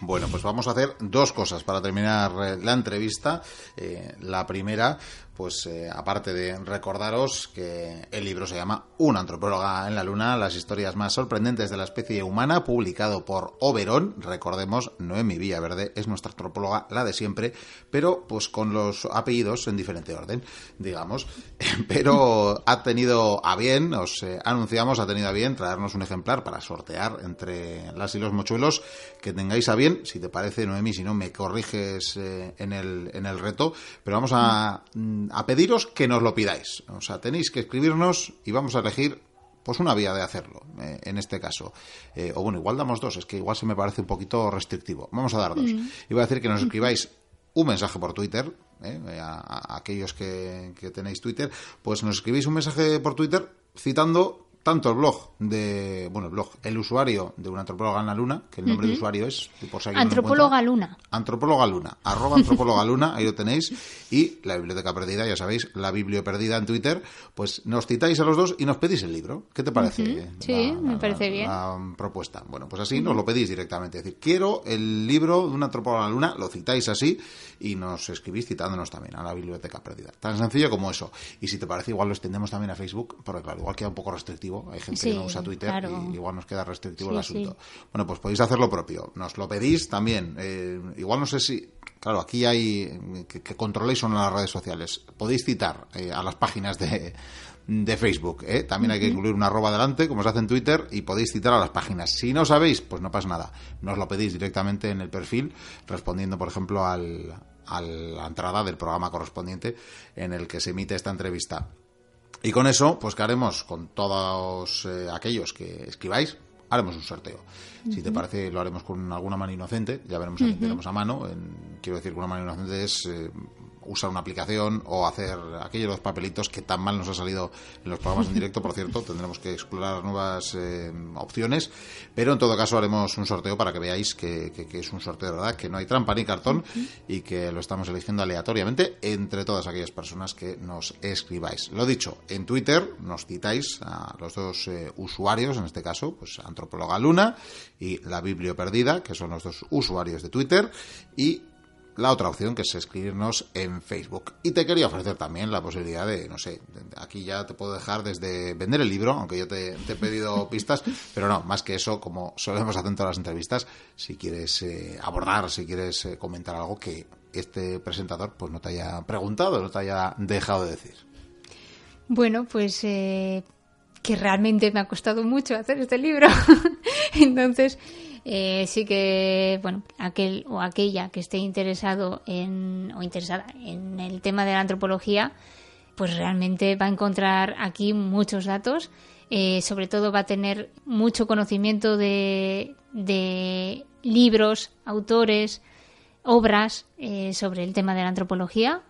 Bueno, pues vamos a hacer dos cosas para terminar eh, la entrevista. Eh, la primera, pues eh, aparte de recordaros que el libro se llama Una antropóloga en la luna, las historias más sorprendentes de la especie humana, publicado por Oberón. Recordemos, Noemi Villaverde es nuestra antropóloga, la de siempre, pero pues con los apellidos en diferente orden, digamos. Pero ha tenido a bien, os anunciamos, ha tenido a bien traernos un ejemplar para sortear entre las y los mochuelos que tengáis a bien si te parece, Noemi, si no me corriges eh, en, el, en el reto, pero vamos a, mm, a pediros que nos lo pidáis. O sea, tenéis que escribirnos y vamos a elegir pues una vía de hacerlo, eh, en este caso. Eh, o bueno, igual damos dos, es que igual se me parece un poquito restrictivo. Vamos a dar dos. Mm. Iba a decir que nos escribáis un mensaje por Twitter, a, aquellos que, que tenéis Twitter, pues nos escribís un mensaje por Twitter citando tanto el blog de, bueno, el blog, el usuario de una antropóloga en la luna, que el nombre de usuario es, por si Antropóloga Luna. Antropóloga Luna, arroba antropóloga Luna, ahí lo tenéis, y la biblioteca perdida, ya sabéis, la biblio perdida en Twitter, pues nos citáis a los dos y nos pedís el libro. ¿Qué te parece? Sí, me parece bien. La propuesta. Bueno, pues así nos lo pedís directamente. Es decir, quiero el libro de una antropóloga en la luna, lo citáis así y nos escribís citándonos también a la biblioteca perdida. Tan sencillo como eso. Y si te parece, igual lo extendemos tambiendo a Facebook, porque claro, igual queda un poco restrictivo hay gente que no usa Twitter y igual nos queda restrictivo el asunto. Bueno, pues podéis hacer lo propio. Nos lo pedís también. Eh, igual no sé si. Claro, aquí hay. que, controléis son las redes sociales. Podéis citar eh, a las páginas de de Facebook. ¿eh? También hay que incluir una arroba delante, como se hace en Twitter, y podéis citar a las páginas. Si no sabéis, pues no pasa nada. Nos lo pedís directamente en el perfil, respondiendo, por ejemplo, al, a la entrada del programa correspondiente en el que se emite esta entrevista. Y con eso, pues que haremos con todos eh, aquellos que escribáis, haremos un sorteo. Si te parece, lo haremos con alguna mano inocente, ya veremos a quién tenemos a mano. quiero decir que una mano inocente es eh, usar una aplicación o hacer aquellos dos papelitos que tan mal nos ha salido en los programas en directo, por cierto, tendremos que explorar nuevas eh, opciones, pero en todo caso haremos un sorteo para que veáis que, es un sorteo de verdad, que no hay trampa ni cartón y que lo estamos eligiendo aleatoriamente entre todas aquellas personas que nos escribáis. Lo dicho, en Twitter nos citáis a los dos eh, usuarios, en este caso, pues Antropóloga Luna y La Biblio Perdida, que son los dos usuarios de Twitter, y la otra opción que es escribirnos en Facebook. Y te quería ofrecer también la posibilidad de, no sé, aquí ya te puedo dejar desde vender el libro, aunque yo te, he pedido pistas, pero no, más que eso, como solemos hacer en todas las entrevistas, si quieres eh, abordar, si quieres eh, comentar algo que este presentador pues no te haya preguntado, no te haya dejado de decir. Bueno, pues eh, que realmente me ha costado mucho hacer este libro. Entonces, eh, sí que, bueno, aquel o aquella que esté interesado en, o interesada en el tema de la antropología, pues realmente va a encontrar aquí muchos datos. Eh, sobre todo va a tener mucho conocimiento de, de libros, autores, obras eh, sobre el tema de la antropología.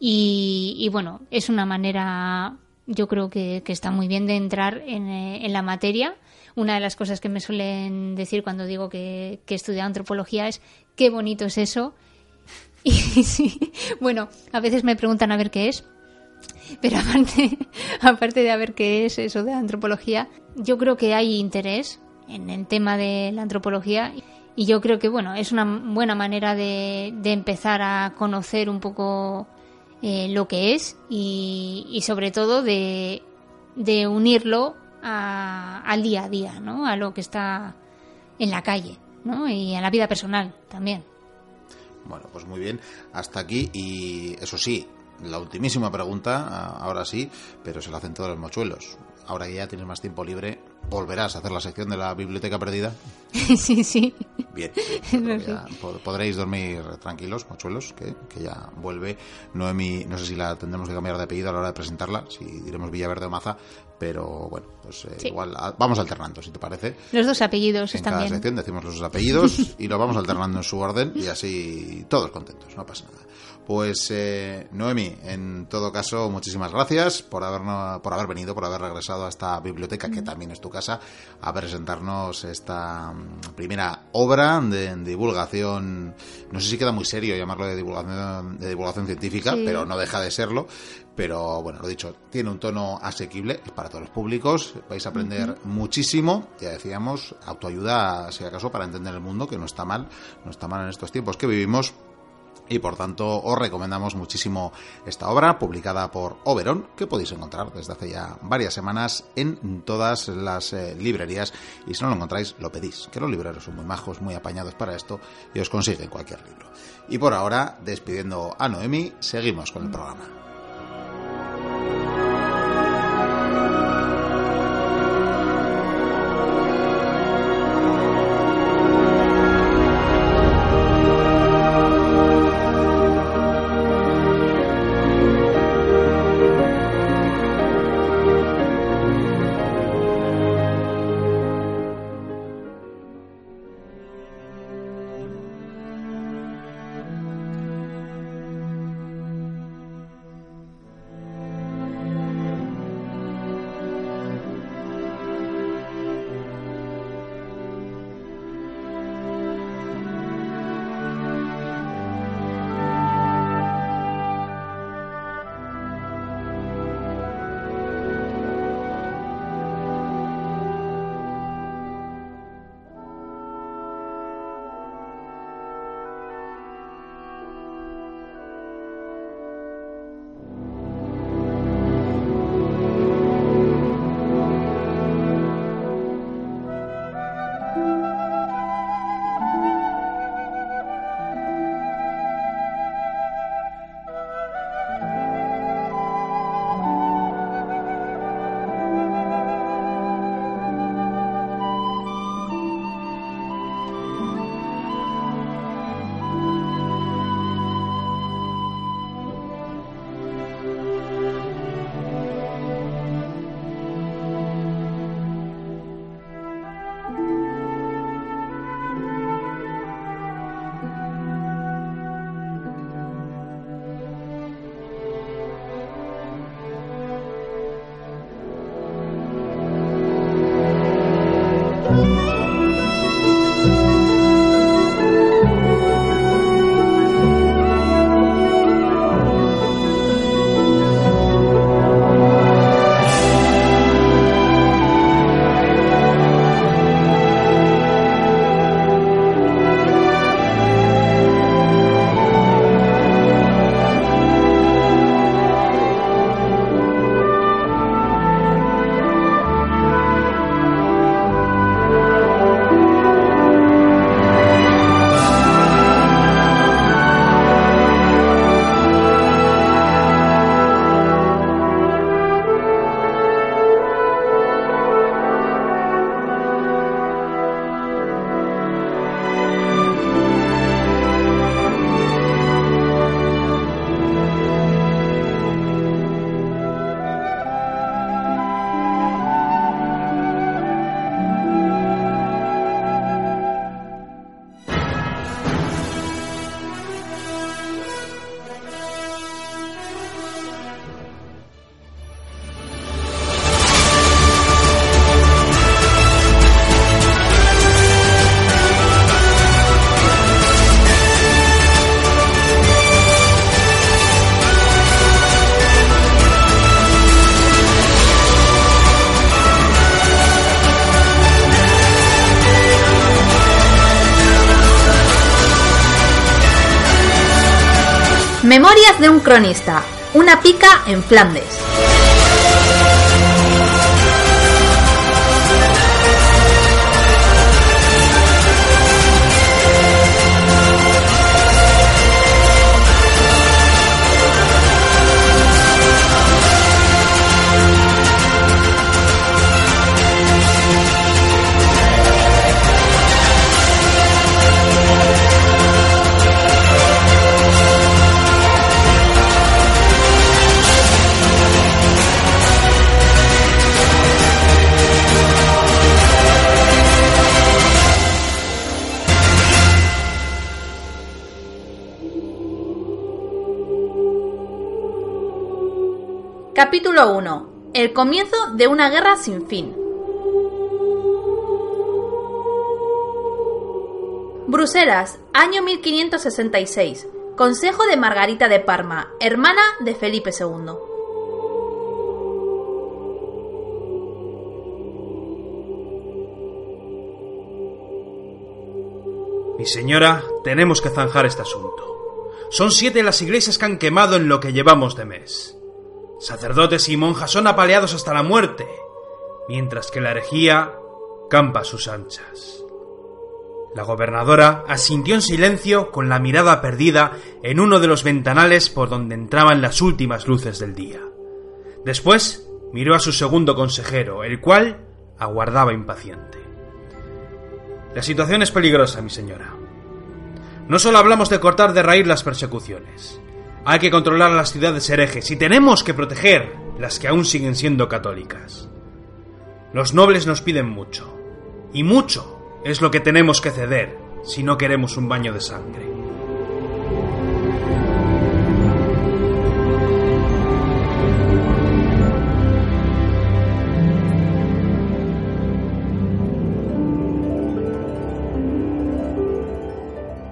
Y, bueno, es una manera, yo creo que, está muy bien de entrar en, en la materia una de las cosas que me suelen decir cuando digo que, que he estudiado antropología es qué bonito es eso. Y sí, bueno, a veces me preguntan a ver qué es, pero aparte, aparte de a ver qué es eso de antropología, yo creo que hay interés en el tema de la antropología y yo creo que bueno, es una buena manera de, de empezar a conocer un poco eh, lo que es y, y sobre todo de, de unirlo al día a día, ¿no? A lo que está en la calle, ¿no? Y a la vida personal también. Bueno, pues muy bien. Hasta aquí y eso sí, la ultimísima pregunta, ahora sí, pero se la hacen todos los mochuelos. Ahora que ya tienes más tiempo libre, ¿volverás a hacer la sección de la biblioteca perdida? sí, sí. Bien, podréis dormir tranquilos, mochuelos, que, que, ya vuelve. Noemi, no sé si la tendremos que cambiar de apellido a la hora de presentarla, si diremos Villaverde o Maza, pero bueno, pues eh, igual vamos alternando, si te parece. Los dos apellidos en están cada sección decimos los dos apellidos y los vamos alternando en su orden y así todos contentos, no pasa nada. Pues eh, Noemi, en todo caso, muchísimas gracias por, habernos, por haber venido, por haber regresado a esta biblioteca, que también es tu casa, a presentarnos esta mm, primera obra de, divulgación, no sé si queda muy serio llamarlo de divulgación, de divulgación científica, pero no deja de serlo. Pero bueno, lo dicho, tiene un tono asequible, es para todos los públicos, vais a aprender muchísimo, ya decíamos, autoayuda, si acaso, para entender el mundo, que no está mal, no está mal en estos tiempos que vivimos y por tanto os recomendamos muchísimo esta obra publicada por Oberon que podéis encontrar desde hace ya varias semanas en todas las eh, librerías y si no lo encontráis lo pedís que los libreros son muy majos muy apañados para esto y os consiguen cualquier libro. Y por ahora despidiendo a Noemi seguimos con el programa thank you cronista. Una pica en Flandes. El comienzo de una guerra sin fin. Bruselas, año 1566. Consejo de Margarita de Parma, hermana de Felipe II. Mi señora, tenemos que zanjar este asunto. Son siete las iglesias que han quemado en lo que llevamos de mes. Sacerdotes y monjas son apaleados hasta la muerte, mientras que la herejía campa a sus anchas. La gobernadora asintió en silencio con la mirada perdida en uno de los ventanales por donde entraban las últimas luces del día. Después miró a su segundo consejero, el cual aguardaba impaciente. La situación es peligrosa, mi señora. No solo hablamos de cortar de raíz las persecuciones. Hay que controlar las ciudades herejes y tenemos que proteger las que aún siguen siendo católicas. Los nobles nos piden mucho. Y mucho es lo que tenemos que ceder si no queremos un baño de sangre.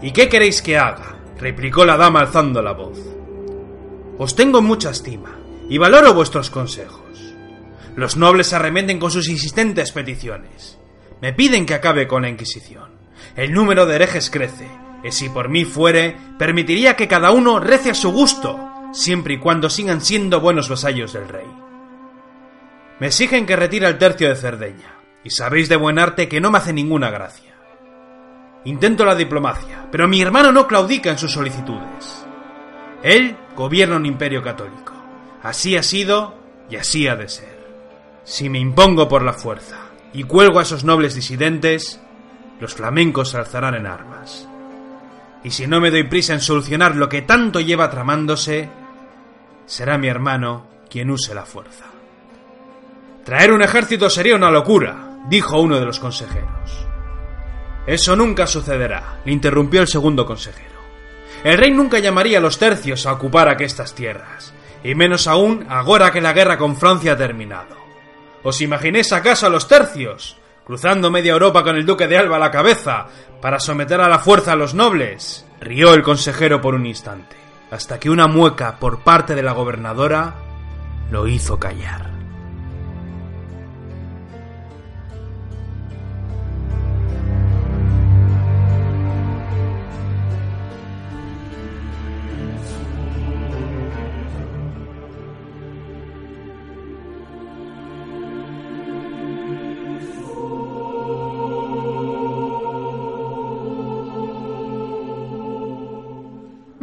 ¿Y qué queréis que haga? replicó la dama alzando la voz. Os tengo mucha estima y valoro vuestros consejos. Los nobles se arremenden con sus insistentes peticiones. Me piden que acabe con la Inquisición. El número de herejes crece, y si por mí fuere, permitiría que cada uno rece a su gusto, siempre y cuando sigan siendo buenos vasallos del rey. Me exigen que retire el tercio de Cerdeña, y sabéis de buen arte que no me hace ninguna gracia. Intento la diplomacia, pero mi hermano no claudica en sus solicitudes. Él gobierna un imperio católico. Así ha sido y así ha de ser. Si me impongo por la fuerza, y cuelgo a esos nobles disidentes, los flamencos se alzarán en armas. Y si no me doy prisa en solucionar lo que tanto lleva tramándose, será mi hermano quien use la fuerza. Traer un ejército sería una locura, dijo uno de los consejeros. Eso nunca sucederá, le interrumpió el segundo consejero. El rey nunca llamaría a los tercios a ocupar aquestas tierras, y menos aún ahora que la guerra con Francia ha terminado. ¿Os imaginéis acaso a los tercios, cruzando media Europa con el duque de Alba a la cabeza, para someter a la fuerza a los nobles? Rió el consejero por un instante, hasta que una mueca por parte de la gobernadora lo hizo callar.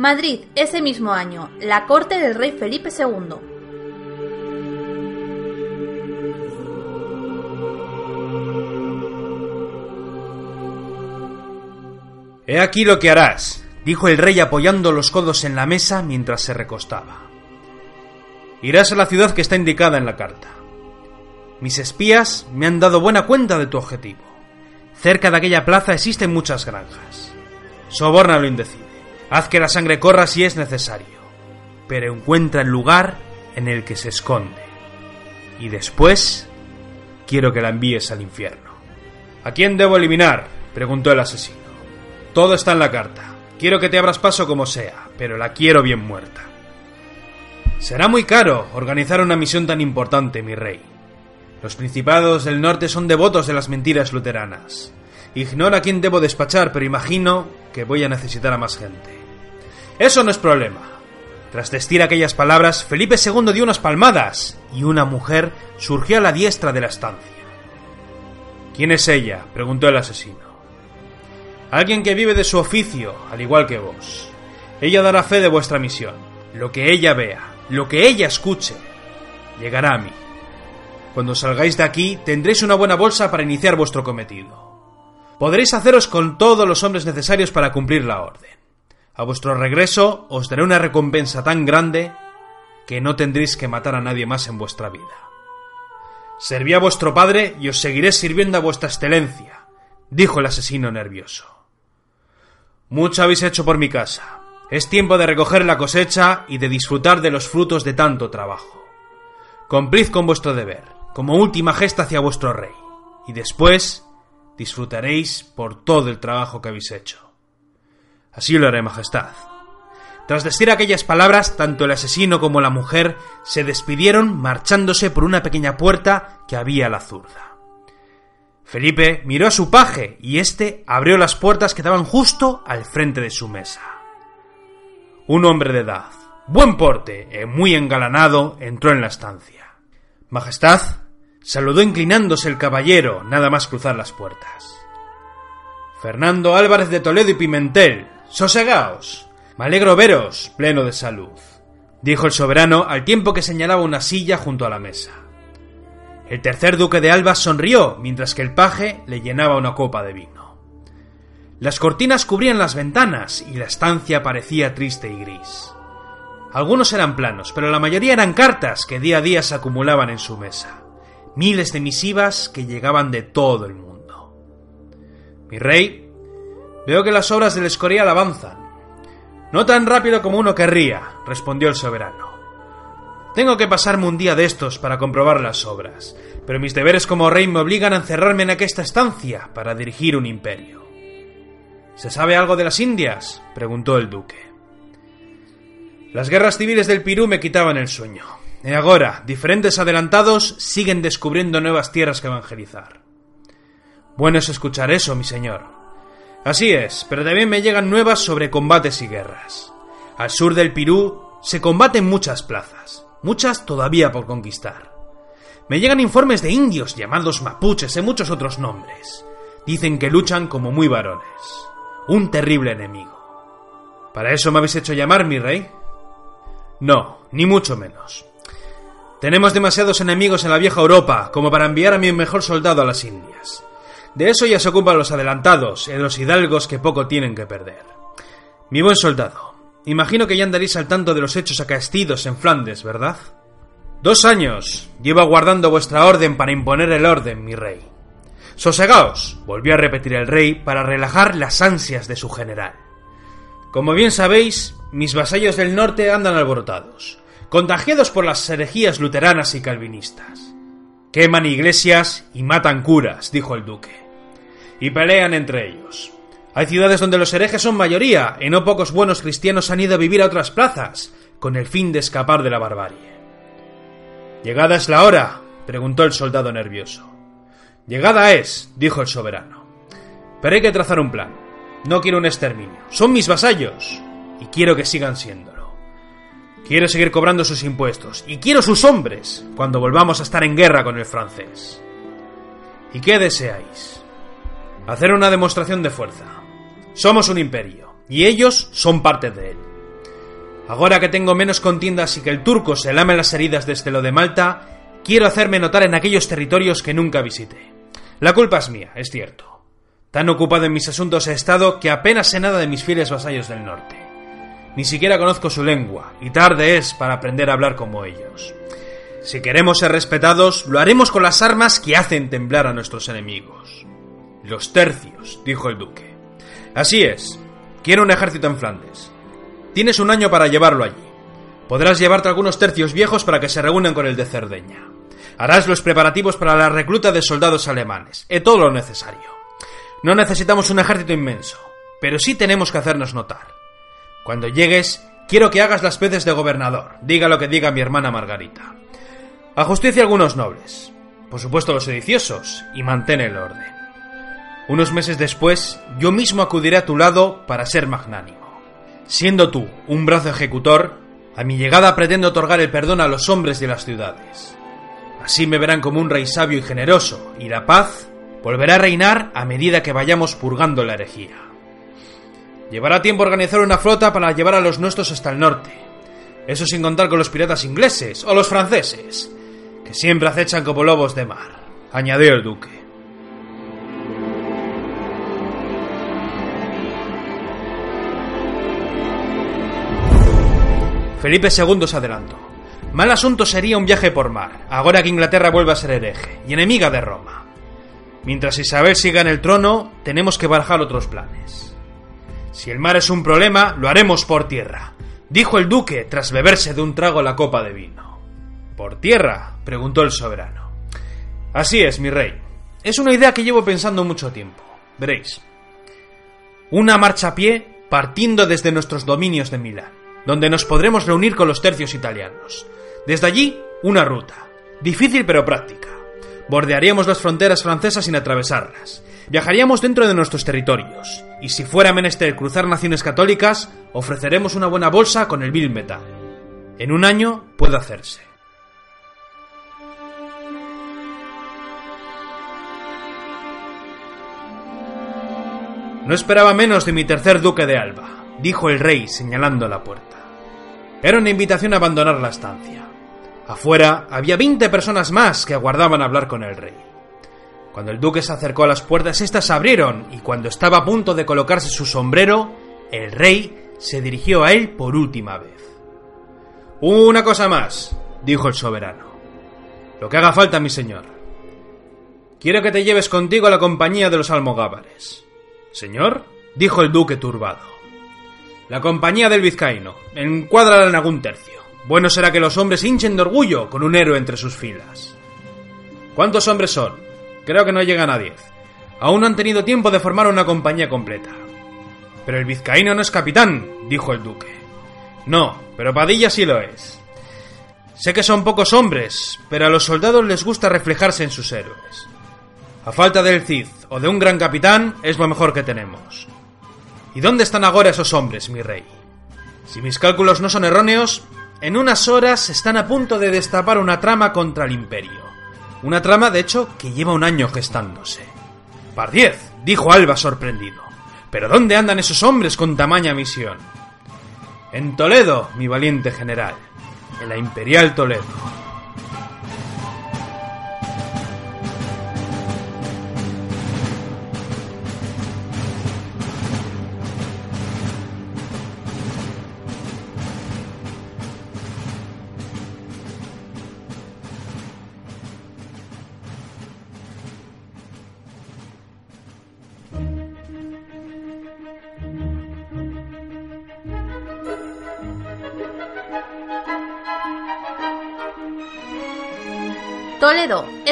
Madrid, ese mismo año, la corte del rey Felipe II. He aquí lo que harás, dijo el rey apoyando los codos en la mesa mientras se recostaba. Irás a la ciudad que está indicada en la carta. Mis espías me han dado buena cuenta de tu objetivo. Cerca de aquella plaza existen muchas granjas. Soborna lo indecible. Haz que la sangre corra si es necesario, pero encuentra el lugar en el que se esconde. Y después quiero que la envíes al infierno. ¿A quién debo eliminar? preguntó el asesino. Todo está en la carta. Quiero que te abras paso como sea, pero la quiero bien muerta. Será muy caro organizar una misión tan importante, mi rey. Los principados del norte son devotos de las mentiras luteranas. Ignora a quién debo despachar, pero imagino que voy a necesitar a más gente. Eso no es problema. Tras decir aquellas palabras, Felipe II dio unas palmadas y una mujer surgió a la diestra de la estancia. ¿Quién es ella? preguntó el asesino. Alguien que vive de su oficio, al igual que vos. Ella dará fe de vuestra misión. Lo que ella vea, lo que ella escuche, llegará a mí. Cuando salgáis de aquí, tendréis una buena bolsa para iniciar vuestro cometido. Podréis haceros con todos los hombres necesarios para cumplir la orden. A vuestro regreso os daré una recompensa tan grande que no tendréis que matar a nadie más en vuestra vida. Serví a vuestro padre y os seguiré sirviendo a vuestra excelencia, dijo el asesino nervioso. Mucho habéis hecho por mi casa. Es tiempo de recoger la cosecha y de disfrutar de los frutos de tanto trabajo. Cumplid con vuestro deber, como última gesta hacia vuestro rey, y después disfrutaréis por todo el trabajo que habéis hecho. Así lo haré, Majestad. Tras decir aquellas palabras, tanto el asesino como la mujer se despidieron marchándose por una pequeña puerta que había a la zurda. Felipe miró a su paje y éste abrió las puertas que daban justo al frente de su mesa. Un hombre de edad, buen porte y muy engalanado entró en la estancia. Majestad, saludó inclinándose el caballero nada más cruzar las puertas. Fernando Álvarez de Toledo y Pimentel, sosegaos. Me alegro veros, pleno de salud, dijo el soberano al tiempo que señalaba una silla junto a la mesa. El tercer duque de Alba sonrió mientras que el paje le llenaba una copa de vino. Las cortinas cubrían las ventanas y la estancia parecía triste y gris. Algunos eran planos, pero la mayoría eran cartas que día a día se acumulaban en su mesa. Miles de misivas que llegaban de todo el mundo. Mi rey, veo que las obras del Escorial avanzan. No tan rápido como uno querría, respondió el soberano. Tengo que pasarme un día de estos para comprobar las obras, pero mis deberes como rey me obligan a encerrarme en aquesta estancia para dirigir un imperio. ¿Se sabe algo de las Indias? preguntó el duque. Las guerras civiles del Pirú me quitaban el sueño. Y ahora, diferentes adelantados siguen descubriendo nuevas tierras que evangelizar. Bueno es escuchar eso, mi señor. Así es, pero también me llegan nuevas sobre combates y guerras. Al sur del Pirú se combaten muchas plazas, muchas todavía por conquistar. Me llegan informes de indios llamados mapuches y muchos otros nombres. Dicen que luchan como muy varones. Un terrible enemigo. ¿Para eso me habéis hecho llamar, mi rey? No, ni mucho menos. Tenemos demasiados enemigos en la vieja Europa como para enviar a mi mejor soldado a las Indias. De eso ya se ocupan los adelantados, y los hidalgos que poco tienen que perder. Mi buen soldado, imagino que ya andaréis al tanto de los hechos acaestidos en Flandes, ¿verdad? Dos años llevo aguardando vuestra orden para imponer el orden, mi rey. Sosegaos, volvió a repetir el rey para relajar las ansias de su general. Como bien sabéis, mis vasallos del norte andan alborotados, contagiados por las herejías luteranas y calvinistas. Queman iglesias y matan curas, dijo el duque. Y pelean entre ellos. Hay ciudades donde los herejes son mayoría, y no pocos buenos cristianos han ido a vivir a otras plazas, con el fin de escapar de la barbarie. ¿Llegada es la hora? preguntó el soldado nervioso. Llegada es, dijo el soberano. Pero hay que trazar un plan. No quiero un exterminio. Son mis vasallos. Y quiero que sigan siéndolo. Quiero seguir cobrando sus impuestos. Y quiero sus hombres cuando volvamos a estar en guerra con el francés. ¿Y qué deseáis? Hacer una demostración de fuerza. Somos un imperio. Y ellos son parte de él. Ahora que tengo menos contiendas y que el turco se lame las heridas desde lo de Malta, quiero hacerme notar en aquellos territorios que nunca visité. La culpa es mía, es cierto. Tan ocupado en mis asuntos he estado que apenas sé nada de mis fieles vasallos del norte. Ni siquiera conozco su lengua, y tarde es para aprender a hablar como ellos. Si queremos ser respetados, lo haremos con las armas que hacen temblar a nuestros enemigos. Los tercios, dijo el duque. Así es. Quiero un ejército en Flandes. Tienes un año para llevarlo allí. Podrás llevarte algunos tercios viejos para que se reúnan con el de Cerdeña. Harás los preparativos para la recluta de soldados alemanes, y todo lo necesario. No necesitamos un ejército inmenso, pero sí tenemos que hacernos notar. Cuando llegues, quiero que hagas las veces de gobernador, diga lo que diga mi hermana Margarita. A algunos nobles, por supuesto los sediciosos, y mantén el orden. Unos meses después, yo mismo acudiré a tu lado para ser magnánimo. Siendo tú un brazo ejecutor, a mi llegada pretendo otorgar el perdón a los hombres de las ciudades. Así me verán como un rey sabio y generoso, y la paz volverá a reinar a medida que vayamos purgando la herejía. Llevará tiempo organizar una flota para llevar a los nuestros hasta el norte. Eso sin contar con los piratas ingleses o los franceses, que siempre acechan como lobos de mar, añadió el duque. Felipe II se adelantó. Mal asunto sería un viaje por mar, ahora que Inglaterra vuelve a ser hereje y enemiga de Roma. Mientras Isabel siga en el trono, tenemos que barajar otros planes. Si el mar es un problema, lo haremos por tierra, dijo el duque tras beberse de un trago la copa de vino. ¿Por tierra? preguntó el soberano. Así es, mi rey. Es una idea que llevo pensando mucho tiempo. Veréis. Una marcha a pie partiendo desde nuestros dominios de Milán, donde nos podremos reunir con los tercios italianos. Desde allí, una ruta. Difícil pero práctica. Bordearíamos las fronteras francesas sin atravesarlas. Viajaríamos dentro de nuestros territorios. Y si fuera menester cruzar naciones católicas, ofreceremos una buena bolsa con el vil metal. En un año puede hacerse. No esperaba menos de mi tercer duque de Alba, dijo el rey señalando la puerta. Era una invitación a abandonar la estancia. Afuera había veinte personas más que aguardaban hablar con el rey. Cuando el duque se acercó a las puertas, éstas se abrieron y cuando estaba a punto de colocarse su sombrero, el rey se dirigió a él por última vez. Una cosa más, dijo el soberano. Lo que haga falta, mi señor. Quiero que te lleves contigo a la compañía de los almogávares. Señor, dijo el duque turbado. La compañía del vizcaíno. Encuádrala en algún tercio. Bueno será que los hombres hinchen de orgullo con un héroe entre sus filas. ¿Cuántos hombres son? Creo que no llegan a diez. Aún no han tenido tiempo de formar una compañía completa. Pero el vizcaíno no es capitán, dijo el duque. No, pero Padilla sí lo es. Sé que son pocos hombres, pero a los soldados les gusta reflejarse en sus héroes. A falta del Cid o de un gran capitán, es lo mejor que tenemos. ¿Y dónde están ahora esos hombres, mi rey? Si mis cálculos no son erróneos, en unas horas están a punto de destapar una trama contra el imperio. Una trama, de hecho, que lleva un año gestándose. Pardiez, dijo Alba sorprendido. ¿Pero dónde andan esos hombres con tamaña misión? En Toledo, mi valiente general. En la Imperial Toledo.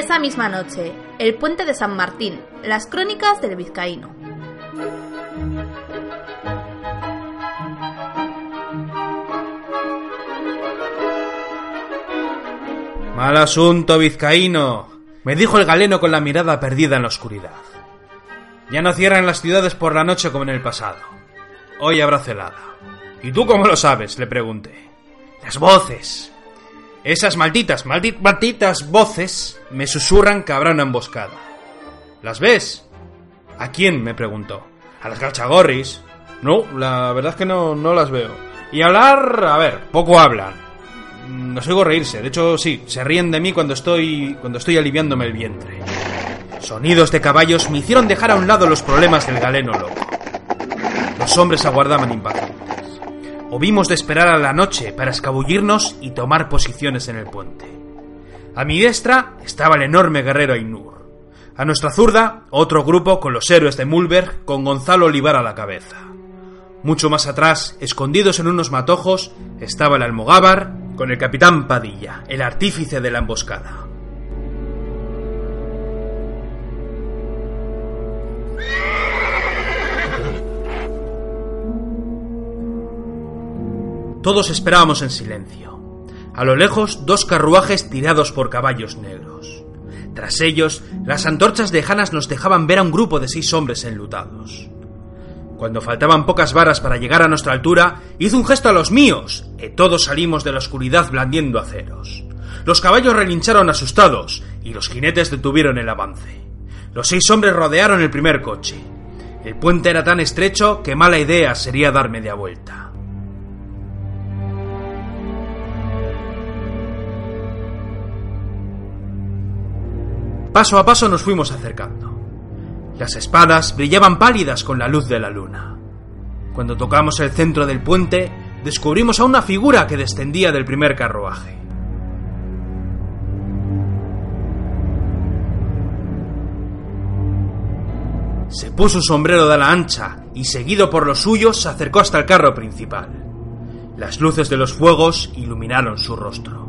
Esa misma noche, el puente de San Martín, las crónicas del vizcaíno. Mal asunto, vizcaíno, me dijo el galeno con la mirada perdida en la oscuridad. Ya no cierran las ciudades por la noche como en el pasado. Hoy habrá celada. ¿Y tú cómo lo sabes? le pregunté. Las voces. Esas malditas, malditas, voces me susurran que habrá una emboscada. ¿Las ves? ¿A quién? me preguntó. ¿A las galchagorris? No, la verdad es que no, no las veo. Y hablar, a ver, poco hablan. No oigo reírse, de hecho sí, se ríen de mí cuando estoy cuando estoy aliviándome el vientre. Sonidos de caballos me hicieron dejar a un lado los problemas del galeno. Los hombres aguardaban impacientes. Hubimos de esperar a la noche para escabullirnos y tomar posiciones en el puente. A mi diestra estaba el enorme guerrero Ainur. A nuestra zurda, otro grupo con los héroes de Mulberg con Gonzalo Olivar a la cabeza. Mucho más atrás, escondidos en unos matojos, estaba el almogávar con el capitán Padilla, el artífice de la emboscada. Todos esperábamos en silencio. A lo lejos, dos carruajes tirados por caballos negros. Tras ellos, las antorchas lejanas nos dejaban ver a un grupo de seis hombres enlutados. Cuando faltaban pocas varas para llegar a nuestra altura, hizo un gesto a los míos, y todos salimos de la oscuridad blandiendo aceros. Los caballos relincharon asustados, y los jinetes detuvieron el avance. Los seis hombres rodearon el primer coche. El puente era tan estrecho que mala idea sería dar media vuelta. Paso a paso nos fuimos acercando. Las espadas brillaban pálidas con la luz de la luna. Cuando tocamos el centro del puente, descubrimos a una figura que descendía del primer carruaje. Se puso un sombrero de ala ancha y, seguido por los suyos, se acercó hasta el carro principal. Las luces de los fuegos iluminaron su rostro.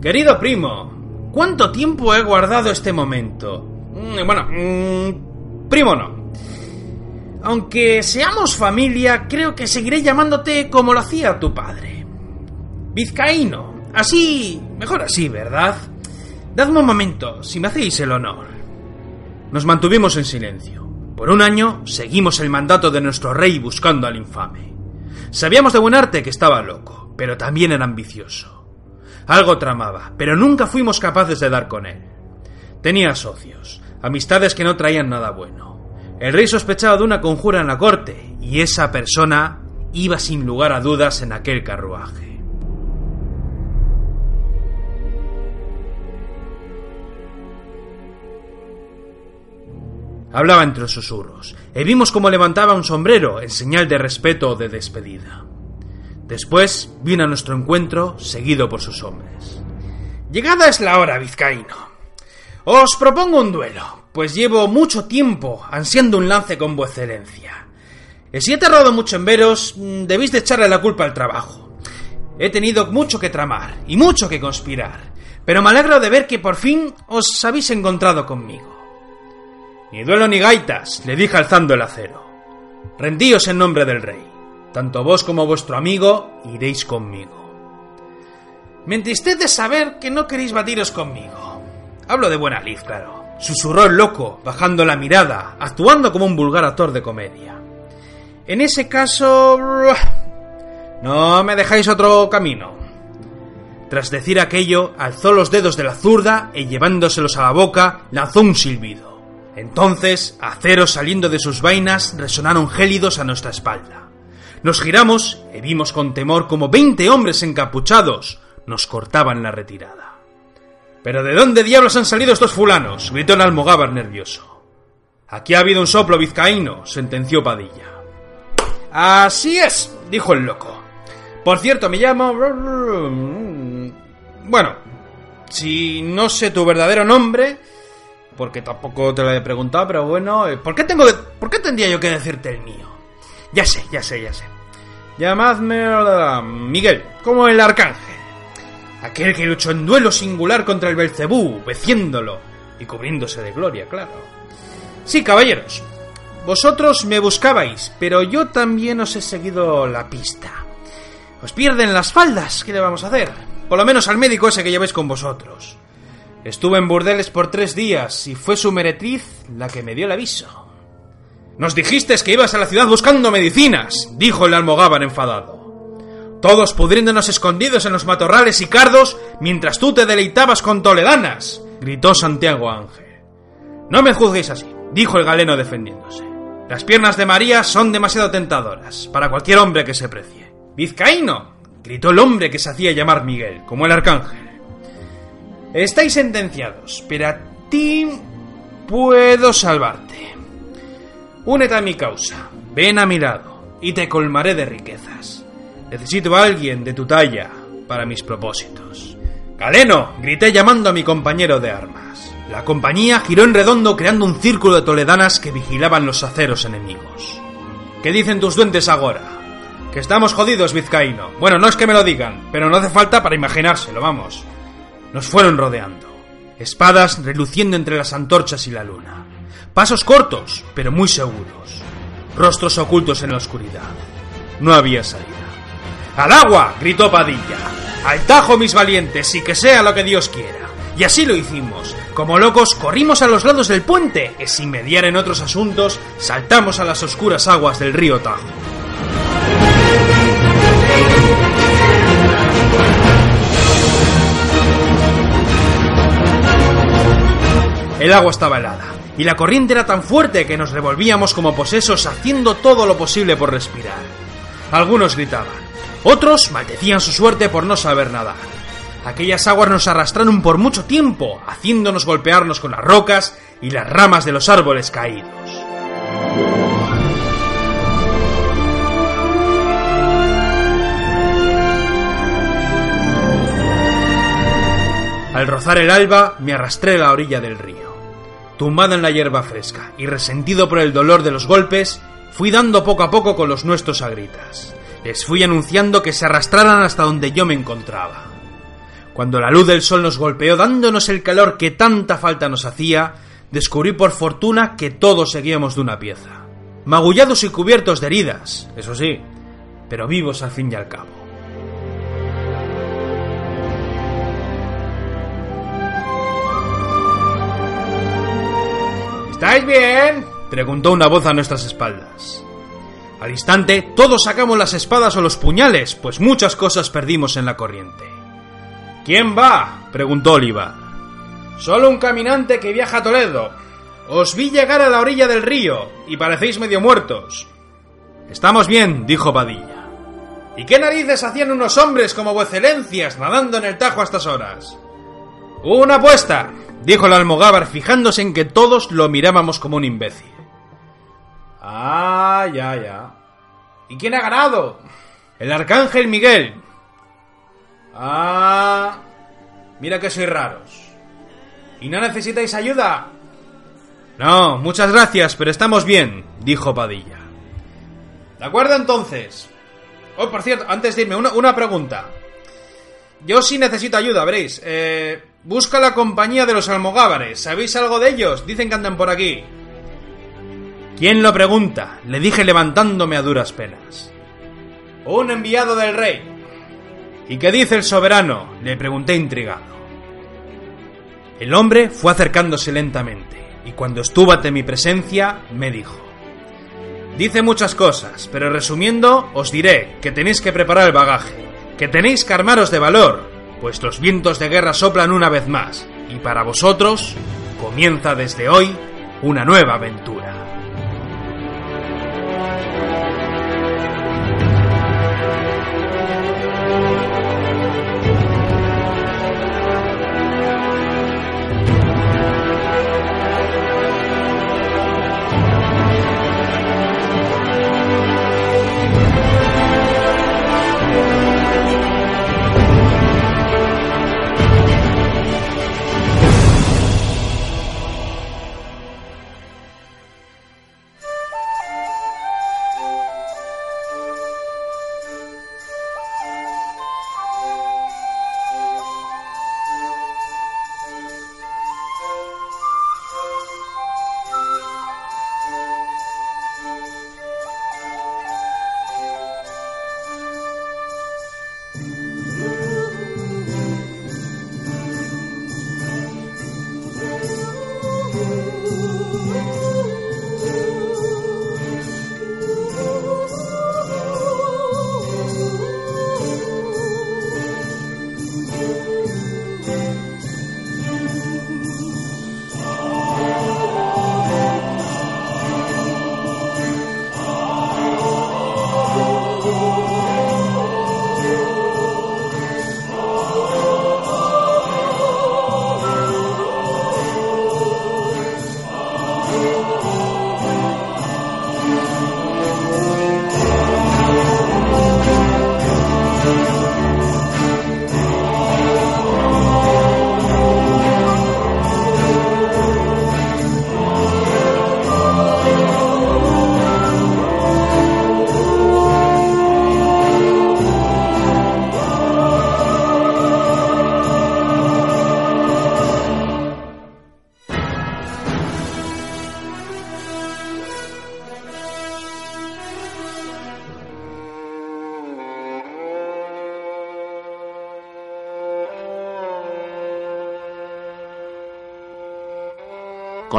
Querido primo, ¿cuánto tiempo he guardado este momento? Mm, Bueno, mm, primo no. Aunque seamos familia, creo que seguiré llamándote como lo hacía tu padre. Vizcaíno. Así, mejor así, ¿verdad? Dadme un momento, si me hacéis el honor. Nos mantuvimos en silencio. Por un año seguimos el mandato de nuestro rey buscando al infame. Sabíamos de buen arte que estaba loco, pero también era ambicioso. Algo tramaba, pero nunca fuimos capaces de dar con él. Tenía socios, amistades que no traían nada bueno. El rey sospechaba de una conjura en la corte, y esa persona iba sin lugar a dudas en aquel carruaje. Hablaba entre susurros, y vimos cómo levantaba un sombrero en señal de respeto o de despedida. Después vino a nuestro encuentro, seguido por sus hombres. Llegada es la hora, vizcaíno. Os propongo un duelo, pues llevo mucho tiempo ansiando un lance con vuestra excelencia. Y si he tardado mucho en veros, mm, debéis de echarle la culpa al trabajo. He tenido mucho que tramar y mucho que conspirar, pero me alegro de ver que por fin os habéis encontrado conmigo. Ni duelo ni gaitas, le dije alzando el acero. Rendíos en nombre del rey. Tanto vos como vuestro amigo iréis conmigo. Me entristé de saber que no queréis batiros conmigo. Hablo de buena lid, claro. Susurró el loco, bajando la mirada, actuando como un vulgar actor de comedia. En ese caso... No me dejáis otro camino. Tras decir aquello, alzó los dedos de la zurda y llevándoselos a la boca, lanzó un silbido. Entonces, aceros saliendo de sus vainas resonaron gélidos a nuestra espalda. Nos giramos y vimos con temor como veinte hombres encapuchados nos cortaban la retirada. ¿Pero de dónde diablos han salido estos fulanos? gritó el almogávar nervioso. Aquí ha habido un soplo vizcaíno, sentenció Padilla. Así es, dijo el loco. Por cierto, me llamo... Bueno, si no sé tu verdadero nombre, porque tampoco te lo he preguntado, pero bueno, eh, ¿por qué tengo por qué tendría yo que decirte el mío? Ya sé, ya sé, ya sé. Llamadme Miguel, como el arcángel. Aquel que luchó en duelo singular contra el Belcebú, venciéndolo y cubriéndose de gloria, claro. Sí, caballeros. Vosotros me buscabais, pero yo también os he seguido la pista. Os pierden las faldas, ¿qué le vamos a hacer? Por lo menos al médico ese que lleváis con vosotros. Estuve en burdeles por tres días y fue su meretriz la que me dio el aviso. Nos dijiste que ibas a la ciudad buscando medicinas, dijo el almogávar enfadado. Todos pudriéndonos escondidos en los matorrales y cardos mientras tú te deleitabas con toledanas, gritó Santiago Ángel. No me juzguéis así, dijo el galeno defendiéndose. Las piernas de María son demasiado tentadoras para cualquier hombre que se precie. ¡Vizcaíno! gritó el hombre que se hacía llamar Miguel, como el arcángel. Estáis sentenciados, pero a ti puedo salvarte. Únete a mi causa, ven a mi lado y te colmaré de riquezas. Necesito a alguien de tu talla para mis propósitos. Galeno, grité llamando a mi compañero de armas. La compañía giró en redondo creando un círculo de toledanas que vigilaban los aceros enemigos. ¿Qué dicen tus duendes ahora? Que estamos jodidos, vizcaíno. Bueno, no es que me lo digan, pero no hace falta para imaginárselo, vamos. Nos fueron rodeando. Espadas reluciendo entre las antorchas y la luna. Pasos cortos, pero muy seguros. Rostros ocultos en la oscuridad. No había salida. ¡Al agua! gritó Padilla. ¡Al tajo, mis valientes, y que sea lo que Dios quiera! Y así lo hicimos. Como locos, corrimos a los lados del puente y sin mediar en otros asuntos, saltamos a las oscuras aguas del río Tajo. El agua estaba helada, y la corriente era tan fuerte que nos revolvíamos como posesos haciendo todo lo posible por respirar. Algunos gritaban, otros maldecían su suerte por no saber nadar. Aquellas aguas nos arrastraron por mucho tiempo, haciéndonos golpearnos con las rocas y las ramas de los árboles caídos. Al rozar el alba, me arrastré a la orilla del río. Tumbado en la hierba fresca y resentido por el dolor de los golpes, fui dando poco a poco con los nuestros a gritas. Les fui anunciando que se arrastraran hasta donde yo me encontraba. Cuando la luz del sol nos golpeó dándonos el calor que tanta falta nos hacía, descubrí por fortuna que todos seguíamos de una pieza. Magullados y cubiertos de heridas, eso sí, pero vivos al fin y al cabo. ¿Estáis bien? preguntó una voz a nuestras espaldas. Al instante, todos sacamos las espadas o los puñales, pues muchas cosas perdimos en la corriente. ¿Quién va? preguntó Oliva. Solo un caminante que viaja a Toledo. Os vi llegar a la orilla del río y parecéis medio muertos. Estamos bien, dijo Padilla. ¿Y qué narices hacían unos hombres como vuecelencias nadando en el Tajo a estas horas? Una apuesta, dijo el almogávar fijándose en que todos lo mirábamos como un imbécil. Ah, ya, ya. ¿Y quién ha ganado? El arcángel Miguel. Ah, mira que sois raros. ¿Y no necesitáis ayuda? No, muchas gracias, pero estamos bien, dijo Padilla. De acuerdo entonces. Oh, por cierto, antes de irme, una, una pregunta. Yo sí necesito ayuda, veréis. Eh, busca la compañía de los almogávares. ¿Sabéis algo de ellos? Dicen que andan por aquí. ¿Quién lo pregunta? Le dije levantándome a duras penas. Un enviado del rey. ¿Y qué dice el soberano? Le pregunté intrigado. El hombre fue acercándose lentamente, y cuando estuvo ante mi presencia, me dijo. Dice muchas cosas, pero resumiendo, os diré que tenéis que preparar el bagaje, que tenéis que armaros de valor, pues los vientos de guerra soplan una vez más, y para vosotros comienza desde hoy una nueva aventura.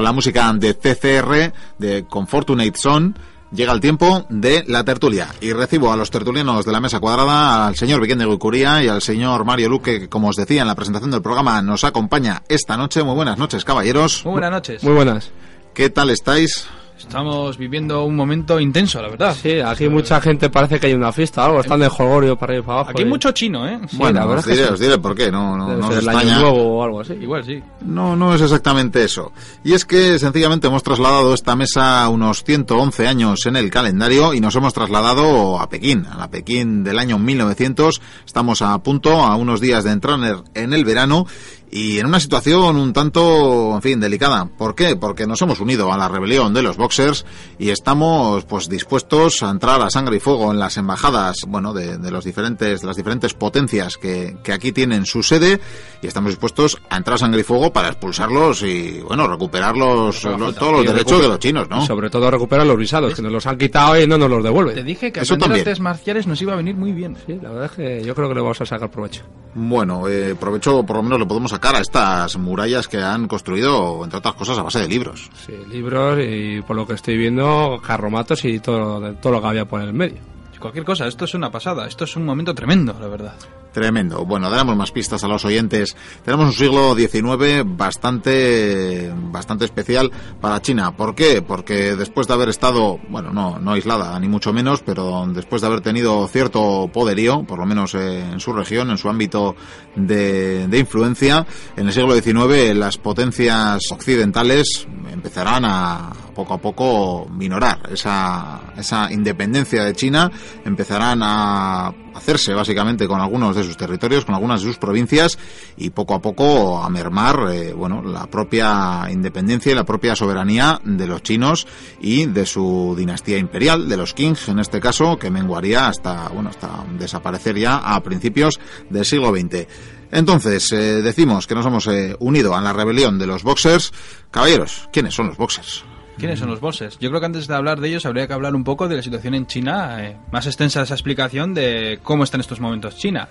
La música de CCR, de Confortunate Son, llega el tiempo de la tertulia. Y recibo a los tertulianos de la mesa cuadrada, al señor Vicente Guicuría y al señor Mario Luque, que como os decía en la presentación del programa, nos acompaña esta noche. Muy buenas noches, caballeros. Muy buenas noches. Muy buenas. ¿Qué tal estáis? Estamos viviendo un momento intenso, la verdad. Sí, aquí mucha gente parece que hay una fiesta, algo, están de jolgorio para ir para abajo. Aquí hay y- mucho chino, ¿eh? Sí, bueno, la verdad os es que diré, sí. os diré por qué, no, no, Debe no ser el año nuevo o algo así. Igual sí. No, no es exactamente eso. Y es que sencillamente hemos trasladado esta mesa unos 111 años en el calendario y nos hemos trasladado a Pekín, a la Pekín del año 1900. Estamos a punto, a unos días de entrar en el verano y en una situación un tanto, en fin, delicada. ¿Por qué? Porque nos hemos unido a la rebelión de los boxers y estamos, pues, dispuestos a entrar a sangre y fuego en las embajadas, bueno, de, de los diferentes, de las diferentes potencias que, que aquí tienen su sede y estamos dispuestos a entrar a sangre y fuego para expulsarlos y, bueno, recuperar los, los- todos los derechos de los chinos, ¿no? Y sobre todo recuperar los visados, que nos los han quitado y no nos los Te devuelven. dije que Eso aprender también. artes marciales nos iba a venir muy bien. Sí, la verdad es que yo creo que le vamos a sacar provecho. Bueno, eh, provecho por lo menos le podemos sacar a estas murallas que han construido, entre otras cosas, a base de libros. Sí, libros y por lo que estoy viendo, carromatos y todo, todo lo que había por el medio. Cualquier cosa, esto es una pasada. Esto es un momento tremendo, la verdad. Tremendo. Bueno, daremos más pistas a los oyentes. Tenemos un siglo XIX bastante, bastante especial para China. ¿Por qué? Porque después de haber estado, bueno, no, no aislada, ni mucho menos, pero después de haber tenido cierto poderío, por lo menos eh, en su región, en su ámbito de, de influencia, en el siglo XIX las potencias occidentales empezarán a poco a poco minorar esa, esa independencia de China, empezarán a hacerse básicamente con algunos de sus territorios, con algunas de sus provincias y poco a poco a mermar, eh, bueno, la propia independencia y la propia soberanía de los chinos y de su dinastía imperial, de los Qing en este caso, que menguaría hasta, bueno, hasta desaparecer ya a principios del siglo XX. Entonces, eh, decimos que nos hemos eh, unido a la rebelión de los boxers. Caballeros, ¿quiénes son los boxers? ¿Quiénes son los bosses? Yo creo que antes de hablar de ellos habría que hablar un poco de la situación en China, eh, más extensa esa explicación de cómo está en estos momentos China.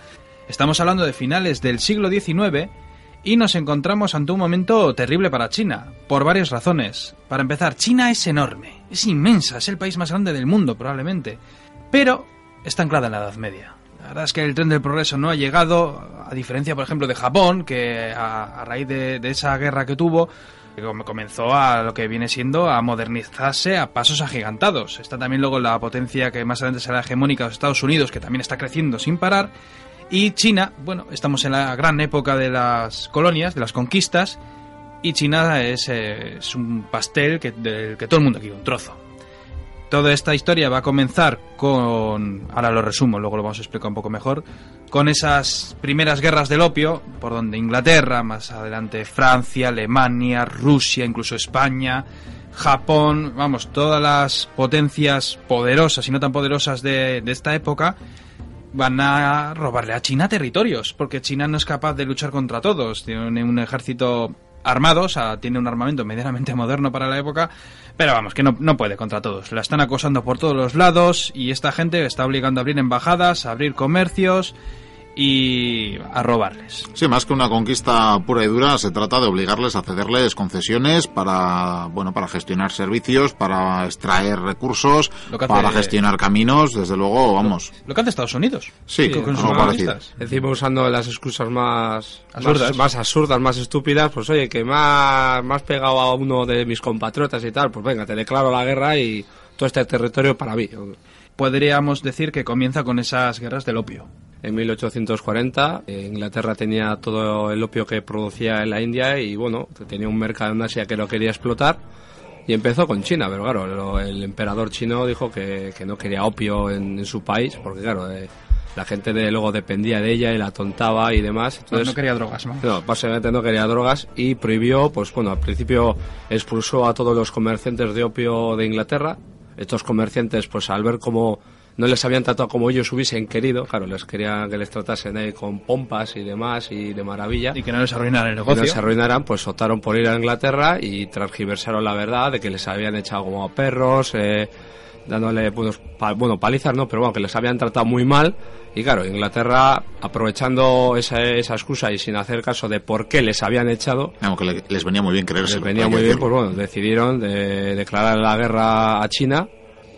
Estamos hablando de finales del siglo XIX y nos encontramos ante un momento terrible para China, por varias razones. Para empezar, China es enorme, es inmensa, es el país más grande del mundo probablemente, pero está anclada en la Edad Media. La verdad es que el tren del progreso no ha llegado, a diferencia, por ejemplo, de Japón, que a, a raíz de, de esa guerra que tuvo, que com- comenzó a lo que viene siendo a modernizarse a pasos agigantados. Está también luego la potencia que más adelante será hegemónica de los Estados Unidos, que también está creciendo sin parar. Y China, bueno, estamos en la gran época de las colonias, de las conquistas, y China es, eh, un pastel del que todo el mundo quiere un trozo. Toda esta historia va a comenzar con, ahora lo resumo, luego lo vamos a explicar un poco mejor, con esas primeras guerras del opio, por donde Inglaterra, más adelante Francia, Alemania, Rusia, incluso España, Japón, vamos, todas las potencias poderosas y no tan poderosas de, de esta época, van a robarle a China territorios, porque China no es capaz de luchar contra todos. Tiene un ejército armado, o sea, tiene un armamento medianamente moderno para la época, pero vamos, que no, no puede contra todos. La están acosando por todos los lados y esta gente está obligando a abrir embajadas, a abrir comercios y a robarles. Sí, más que una conquista pura y dura, se trata de obligarles a cederles concesiones para, bueno, para gestionar servicios, para extraer recursos, Lo que hace- para gestionar caminos, desde luego, vamos. Lo que hace Estados Unidos. Sí, con, con sus algo parecido. Encima usando las excusas más Absurdas. más, más absurdas, más estúpidas, pues oye, que más, más pegado a uno de mis compatriotas y tal, pues venga, te declaro la guerra y todo este territorio para mí. Podríamos decir que comienza con esas guerras del opio. En 1840 eh, Inglaterra tenía todo el opio que producía en la India y bueno, tenía un mercado en Asia que lo quería explotar y empezó con China, pero claro, lo- el emperador chino dijo que, que no quería opio en, en su país porque claro, eh, la gente de, luego dependía de ella y la tontaba y demás. No, Entonces, no quería drogas, ¿no? no, básicamente no quería drogas y prohibió, pues bueno, al principio expulsó a todos los comerciantes de opio de Inglaterra. Estos comerciantes, pues al ver cómo no les habían tratado como ellos hubiesen querido, claro, les querían que les tratasen ahí con pompas y demás y de maravilla. Y que no les arruinara el negocio. no se arruinaran, pues optaron por ir a Inglaterra y transgiversaron la verdad de que les habían echado como a perros, eh, dándole buenos, pa- bueno, palizas no, pero bueno, que les habían tratado muy mal. Y claro, Inglaterra, aprovechando esa, esa excusa y sin hacer caso de por qué les habían echado, Vamos, que le- les venía muy bien creerse. les venía muy bien, pues bueno, decidieron de declarar la guerra a China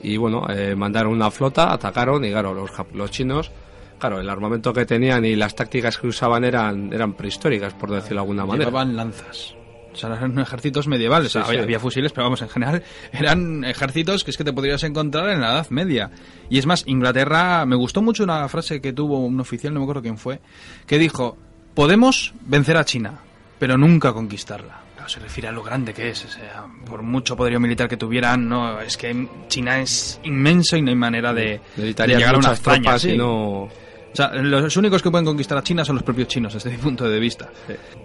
y bueno, eh, mandaron una flota, atacaron y claro, los, los chinos, claro, el armamento que tenían y las tácticas que usaban eran, eran prehistóricas, por decirlo de alguna manera. Llevaban lanzas. O sea, eran ejércitos medievales. Sí, O sea, había, sí. había fusiles, pero vamos, en general eran ejércitos que es que te podrías encontrar en la Edad Media. Y es más, Inglaterra, me gustó mucho una frase que tuvo un oficial, no me acuerdo quién fue, que dijo, podemos vencer a China, pero nunca conquistarla. Claro, se refiere a lo grande que es, o sea, por mucho poderío militar que tuvieran, no, es que China es inmenso y no hay manera de, de llegar a una hazaña y no... sea, los únicos que pueden conquistar a China son los propios chinos, desde mi punto de vista.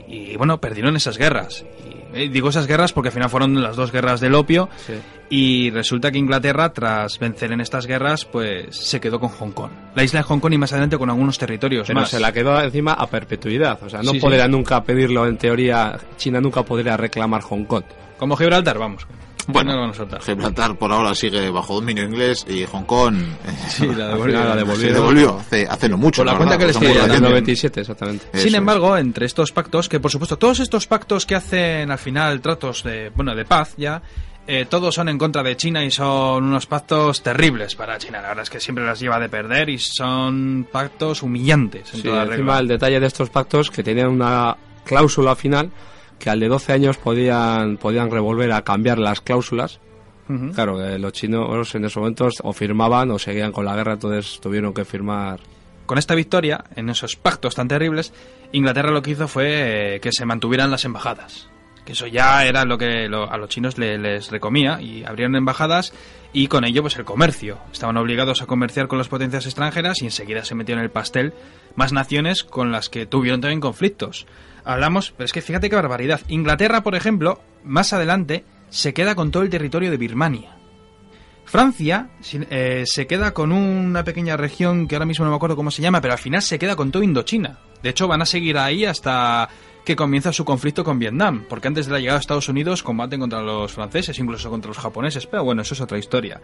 Y bueno, perdieron esas guerras. Y, eh, digo esas guerras porque al final fueron las dos guerras del opio. Sí. Y resulta que Inglaterra, tras vencer en estas guerras, pues se quedó con Hong Kong. La isla de Hong Kong y más adelante con algunos territorios Pero más. se la quedó encima a perpetuidad. O sea, no Sí, sí. podría nunca pedirlo en teoría. China nunca podría reclamar Hong Kong. Como Gibraltar, vamos. Bueno, No lo van a soltar. Gibraltar por ahora sigue bajo dominio inglés y Hong Kong eh, Sí, la final la se devolvieron. devolvió hace, hace no mucho. Por la cuenta verdad, que les quería, En el reciente. 97, exactamente. Eso Sin es. embargo, entre estos pactos, que por supuesto todos estos pactos que hacen al final tratos de, bueno, de paz ya, eh, todos son en contra de China y son unos pactos terribles para China. La verdad es que siempre las lleva de perder y son pactos humillantes en Sí, toda encima regla. el detalle de estos pactos que tenían una cláusula final que al de 12 años podían, podían revolver a cambiar las cláusulas. Ujú. Claro, eh, los chinos en esos momentos o firmaban o seguían con la guerra, entonces tuvieron que firmar. Con esta victoria, en esos pactos tan terribles, Inglaterra lo que hizo fue eh, que se mantuvieran las embajadas. Que eso ya era lo que lo- a los chinos le- les recomía y abrieron embajadas y con ello pues el comercio. Estaban obligados a comerciar con las potencias extranjeras y enseguida se metió en el pastel más naciones con las que tuvieron también conflictos. Hablamos, pero es que fíjate qué barbaridad. Inglaterra, por ejemplo, más adelante se queda con todo el territorio de Birmania. Francia eh, se queda con una pequeña región que ahora mismo no me acuerdo cómo se llama, pero al final se queda con todo Indochina. De hecho, van a seguir ahí hasta que comienza su conflicto con Vietnam, porque antes de la llegada a Estados Unidos combaten contra los franceses, incluso contra los japoneses, pero bueno, eso es otra historia.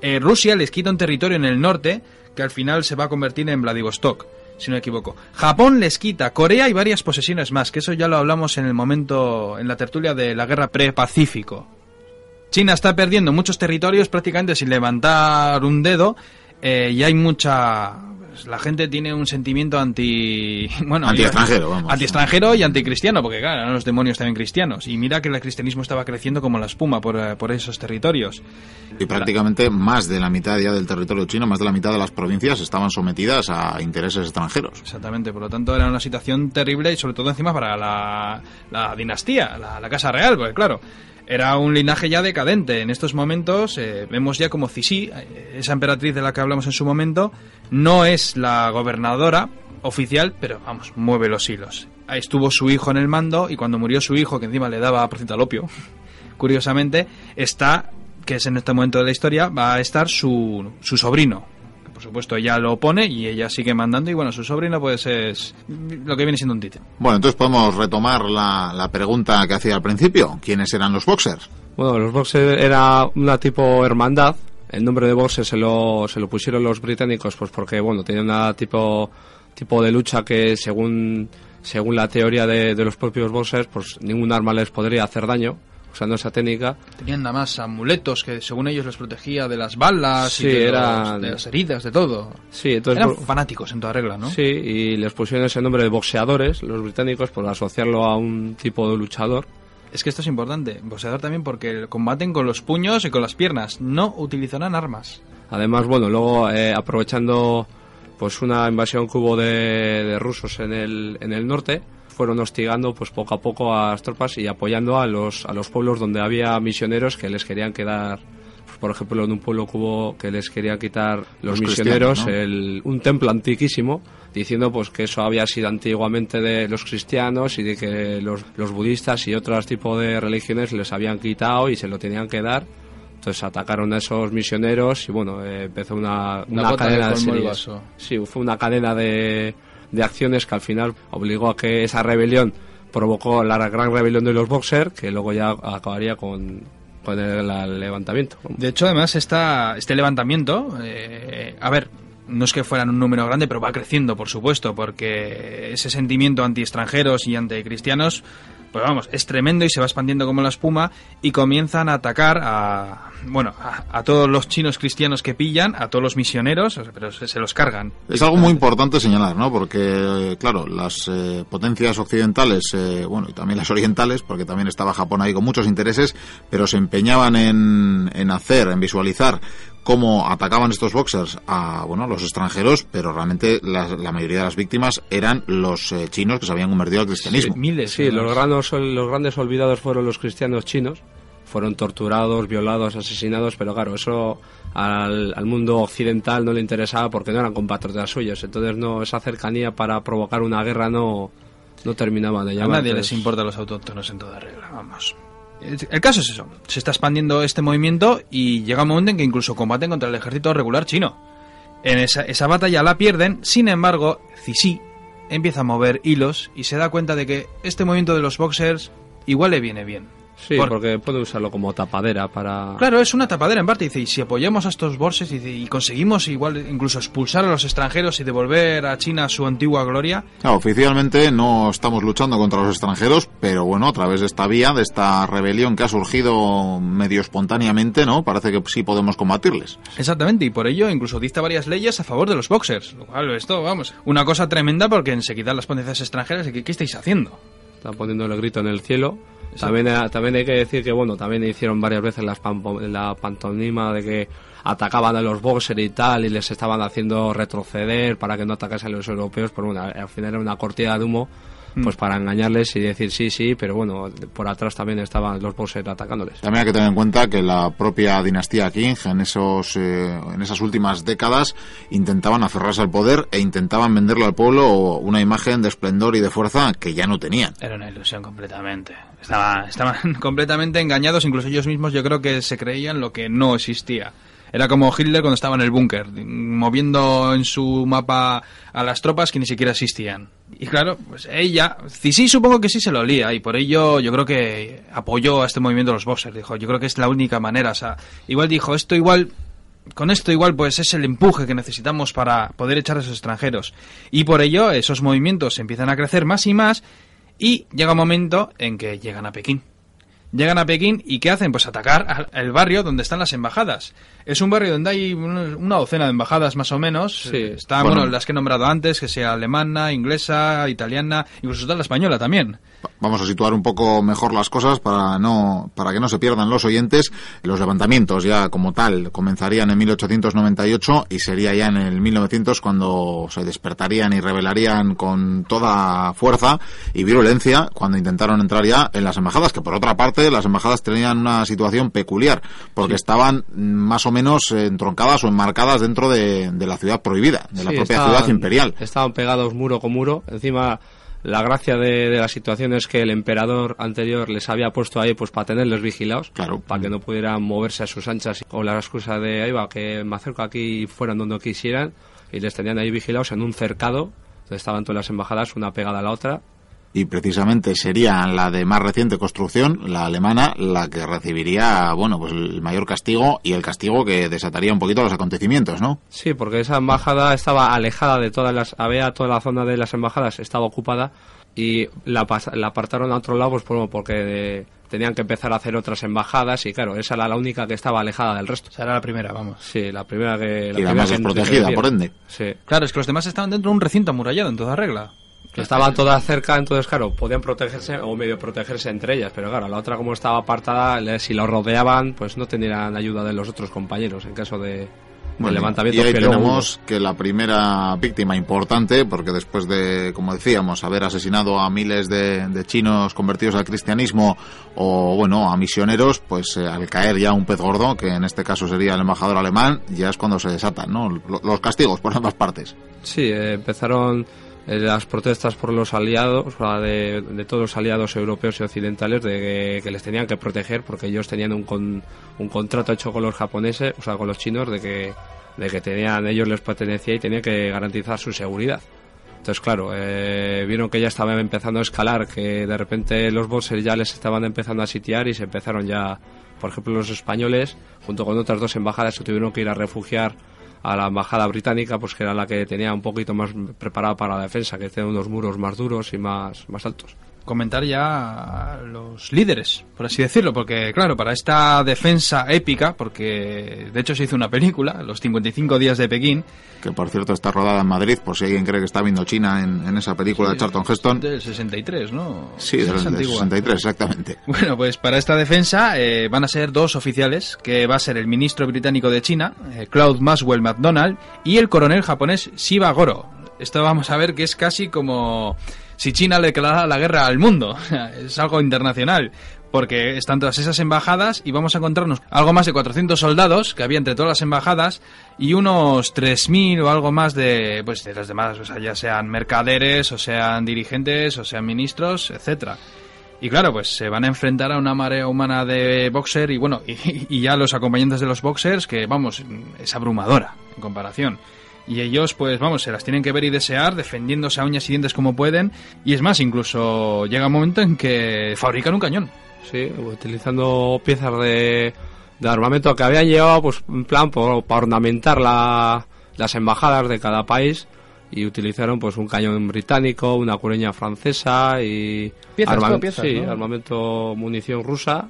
Eh, Rusia les quita un territorio en el norte que al final se va a convertir en Vladivostok, si no me equivoco. Japón les quita Corea y varias posesiones más, que eso ya lo hablamos en el momento, en la tertulia de la guerra pre-Pacífico. China está perdiendo muchos territorios prácticamente sin levantar un dedo eh, y hay mucha... pues, la gente tiene un sentimiento anti... Bueno, Anti-extranjero, vamos. Anti-extranjero y anticristiano, porque claro, eran los demonios también cristianos. Y mira que el cristianismo estaba creciendo como la espuma por, eh, por esos territorios. Y prácticamente más de la mitad ya del territorio chino, más de la mitad de las provincias estaban sometidas a intereses extranjeros. Exactamente, por lo tanto era una situación terrible y sobre todo encima para la, la dinastía, la, la casa real, porque claro, era un linaje ya decadente. En estos momentos eh, vemos ya como Cixi, eh, esa emperatriz de la que hablamos en su momento, no es la gobernadora oficial, pero vamos, mueve los hilos. Ahí estuvo su hijo en el mando y cuando murió su hijo, que encima le daba por ciento al opio, curiosamente, está, que es en este momento de la historia, va a estar su, su sobrino, que por supuesto ella lo pone y ella sigue mandando y bueno, su sobrino pues es lo que viene siendo un títere. Bueno, entonces podemos retomar la, la pregunta que hacía al principio. ¿Quiénes eran los boxers? Bueno, los boxers era una tipo hermandad. El nombre de boxers se lo, se lo pusieron los británicos pues porque, bueno, tenía una tipo, tipo de lucha que según, según la teoría de, de los propios boxers, pues ningún arma les podría hacer daño usando esa técnica. Tenían nada más amuletos que según ellos les protegía de las balas Sí, y de, eran- los- de las heridas, de todo. Sí, entonces... Eran fanáticos en toda regla, ¿no? Sí, y les pusieron ese nombre de boxeadores, los británicos, por asociarlo a un tipo de luchador. Es que esto es importante, boxeador también porque combaten con los puños y con las piernas, no utilizarán armas. Además, bueno, luego eh, aprovechando pues una invasión que hubo de, de rusos en el, en el norte, fueron hostigando pues poco a poco a las tropas y apoyando a los, a los pueblos donde había misioneros que les querían quedar, pues, por ejemplo, en un pueblo que hubo que les querían quitar los, Los misioneros cristianos, ¿no? el- un templo antiquísimo, diciendo pues que eso había sido antiguamente de los cristianos y de que los, los budistas y otros tipos de religiones les habían quitado y se lo tenían que dar. Entonces atacaron a esos misioneros y bueno, eh, empezó una, una cadena de series. Sí, fue una cadena de, de acciones que al final obligó a que esa rebelión provocó la gran rebelión de los boxers, que luego ya acabaría con, con el, el levantamiento. De hecho, además, esta, este levantamiento, eh, a ver, no es que fueran un número grande, pero va creciendo, por supuesto, porque ese sentimiento anti-extranjeros y anticristianos, pues vamos, es tremendo y se va expandiendo como la espuma y comienzan a atacar a, bueno, a, a todos los chinos cristianos que pillan, a todos los misioneros, pero se, se los cargan. Es algo muy importante señalar, ¿no? Porque, claro, las eh, potencias occidentales, eh, bueno, y también las orientales, porque también estaba Japón ahí con muchos intereses, pero se empeñaban en, en hacer, en visualizar cómo atacaban estos boxers a, bueno, a los extranjeros, pero realmente la, la mayoría de las víctimas eran los eh, chinos que se habían convertido al cristianismo. Miles. Sí, los grandes, los grandes olvidados fueron los cristianos chinos. fueron torturados, violados, asesinados, pero claro, eso al, al mundo occidental no le interesaba porque no eran compatriotas suyos. Entonces, no esa cercanía para provocar una guerra no, no terminaba de A llamar. nadie les importa los autóctonos en toda regla, vamos. El caso es eso, se está expandiendo este movimiento y llega un momento en que incluso combaten contra el ejército regular chino. En esa, esa batalla la pierden, sin embargo, Cixi empieza a mover hilos y se da cuenta de que este movimiento de los boxers igual le viene bien. Sí, Por- porque puede usarlo como tapadera para... Claro, es una tapadera en parte. Dice, y si apoyamos a estos borses dice, y conseguimos igual incluso expulsar a los extranjeros y devolver a China su antigua gloria, Claro, oficialmente no estamos luchando contra los extranjeros, pero bueno, a través de esta vía, de esta rebelión que ha surgido medio espontáneamente, ¿no? Parece que sí podemos combatirles. Exactamente, y por ello incluso dicta varias leyes a favor de los boxers. Lo cual, esto, vamos, una cosa tremenda porque enseguida las potencias extranjeras, ¿qué, qué estáis haciendo? Está poniendo el grito en el cielo. También, eh, también hay que decir que, bueno, también hicieron varias veces las la pantomima de que atacaban a los boxers y tal, y les estaban haciendo retroceder para que no atacasen a los europeos, pero bueno, al final era una cortina de humo, pues para engañarles y decir sí, sí, pero bueno, por atrás también estaban los boxers atacándoles. También hay que tener en cuenta que la propia dinastía Qing en esos eh, en esas últimas décadas intentaban aferrarse al poder e intentaban venderle al pueblo una imagen de esplendor y de fuerza que ya no tenían. Era una ilusión completamente. Estaban, estaban completamente engañados, incluso ellos mismos yo creo que se creían lo que no existía. Era como Hitler cuando estaba en el búnker, moviendo en su mapa a las tropas que ni siquiera existían. Y claro, pues ella, sí supongo que sí se lo olía, y por ello yo creo que apoyó a este movimiento de los boxers. Dijo, yo creo que es la única manera. O sea, igual dijo, esto igual con esto igual pues es el empuje que necesitamos para poder echar a esos extranjeros. Y por ello esos movimientos empiezan a crecer más y más y llega un momento en que llegan a Pekín. Llegan a Pekín y ¿qué hacen? Pues atacar el barrio donde están las embajadas. Es un barrio donde hay un- una docena de embajadas más o menos. Sí. Están, Bueno. bueno, las que he nombrado antes, que sea alemana, inglesa, italiana, incluso está la española también. Vamos a situar un poco mejor las cosas para no para que no se pierdan los oyentes. Los levantamientos ya como tal comenzarían en 1898 y sería ya en el 1900 cuando se despertarían y revelarían con toda fuerza y virulencia cuando intentaron entrar ya en las embajadas, que por otra parte las embajadas tenían una situación peculiar porque estaban más o menos entroncadas o enmarcadas dentro de, de la ciudad prohibida, de la propia estaban- ciudad imperial. Estaban pegados muro con muro. Encima, la gracia de, de la situación es que el emperador anterior les había puesto ahí pues para tenerles vigilados. Claro. Para que no pudieran moverse a sus anchas con la excusa de ahí va, que me acerco aquí y fueran donde quisieran. Y les tenían ahí vigilados en un cercado. Donde estaban todas las embajadas, una pegada a la otra. Y precisamente sería la de más reciente construcción, la alemana, la que recibiría, bueno, pues el mayor castigo y el castigo que desataría un poquito los acontecimientos, ¿no? Sí, porque esa embajada estaba alejada de todas las... Había toda la zona de las embajadas, estaba ocupada y la, la apartaron a otro lado pues, por- porque eh, tenían que empezar a hacer otras embajadas y claro, esa era la única que estaba alejada del resto. O sea, era la primera, vamos. Sí, la primera que... La y la primera más desprotegida, por ende. Sí. Claro, es que los demás estaban dentro de un recinto amurallado en toda regla. Estaban todas cerca, entonces claro, podían protegerse o medio protegerse entre ellas, pero claro, la otra como estaba apartada, si la rodeaban, pues no tenían ayuda de los otros compañeros en caso de, de Bueno, levantamiento. y ahí tenemos que la primera víctima importante, porque después de, como decíamos, haber asesinado a miles de, de chinos convertidos al cristianismo o, bueno, a misioneros, pues eh, al caer ya un pez gordo, que en este caso sería el embajador alemán, ya es cuando se desatan, ¿no? Lo- Los castigos por ambas partes. Sí, eh, empezaron las protestas por los aliados, de, de todos los aliados europeos y occidentales, de que, les tenían que proteger porque ellos tenían un, con- un contrato hecho con los japoneses, o sea, con los chinos, de que, de que tenían, ellos les pertenecía y tenían que garantizar su seguridad. Entonces, claro, eh, vieron que ya estaba empezando a escalar, que de repente los bosses ya les estaban empezando a sitiar y se empezaron ya, por ejemplo, los españoles, junto con otras dos embajadas, se tuvieron que ir a refugiar a la embajada británica, pues que era la que tenía un poquito más preparada para la defensa, que tenía unos muros más duros y más, más altos. Comentar ya los líderes, por así decirlo, porque claro, para esta defensa épica, porque de hecho se hizo una película, Los 55 días de Pekín, que por cierto está rodada en Madrid, por si alguien cree que está viendo China en, en esa película de Charlton Heston. del 63, ¿no? Sí, del, del antigua. 63, exactamente. Bueno, pues para esta defensa eh, van a ser dos oficiales, que va a ser el ministro británico de China, eh, Claude Maxwell MacDonald, y el coronel japonés Shiba Goro. Esto vamos a ver que es casi como si China le declarara la guerra al mundo. es algo internacional. porque están todas esas embajadas y vamos a encontrarnos algo más de 400 soldados que había entre todas las embajadas y unos 3.000 o algo más de, pues, de las demás, o sea, ya sean mercaderes, o sean dirigentes, o sean ministros, etcétera. Y claro, pues se van a enfrentar a una marea humana de boxer y bueno, y, y ya los acompañantes de los boxers, que vamos, es abrumadora en comparación. Y ellos, pues vamos, se las tienen que ver y desear, defendiéndose a uñas y dientes como pueden. Y es más, incluso llega un momento en que fabrican un cañón. Sí, utilizando piezas de, de armamento que habían llevado, pues en plan, por- para ornamentar la- las embajadas de cada país. Y utilizaron pues un cañón británico, una cureña francesa y Piezas, arma- todo piezas, sí, ¿no? armamento, munición rusa.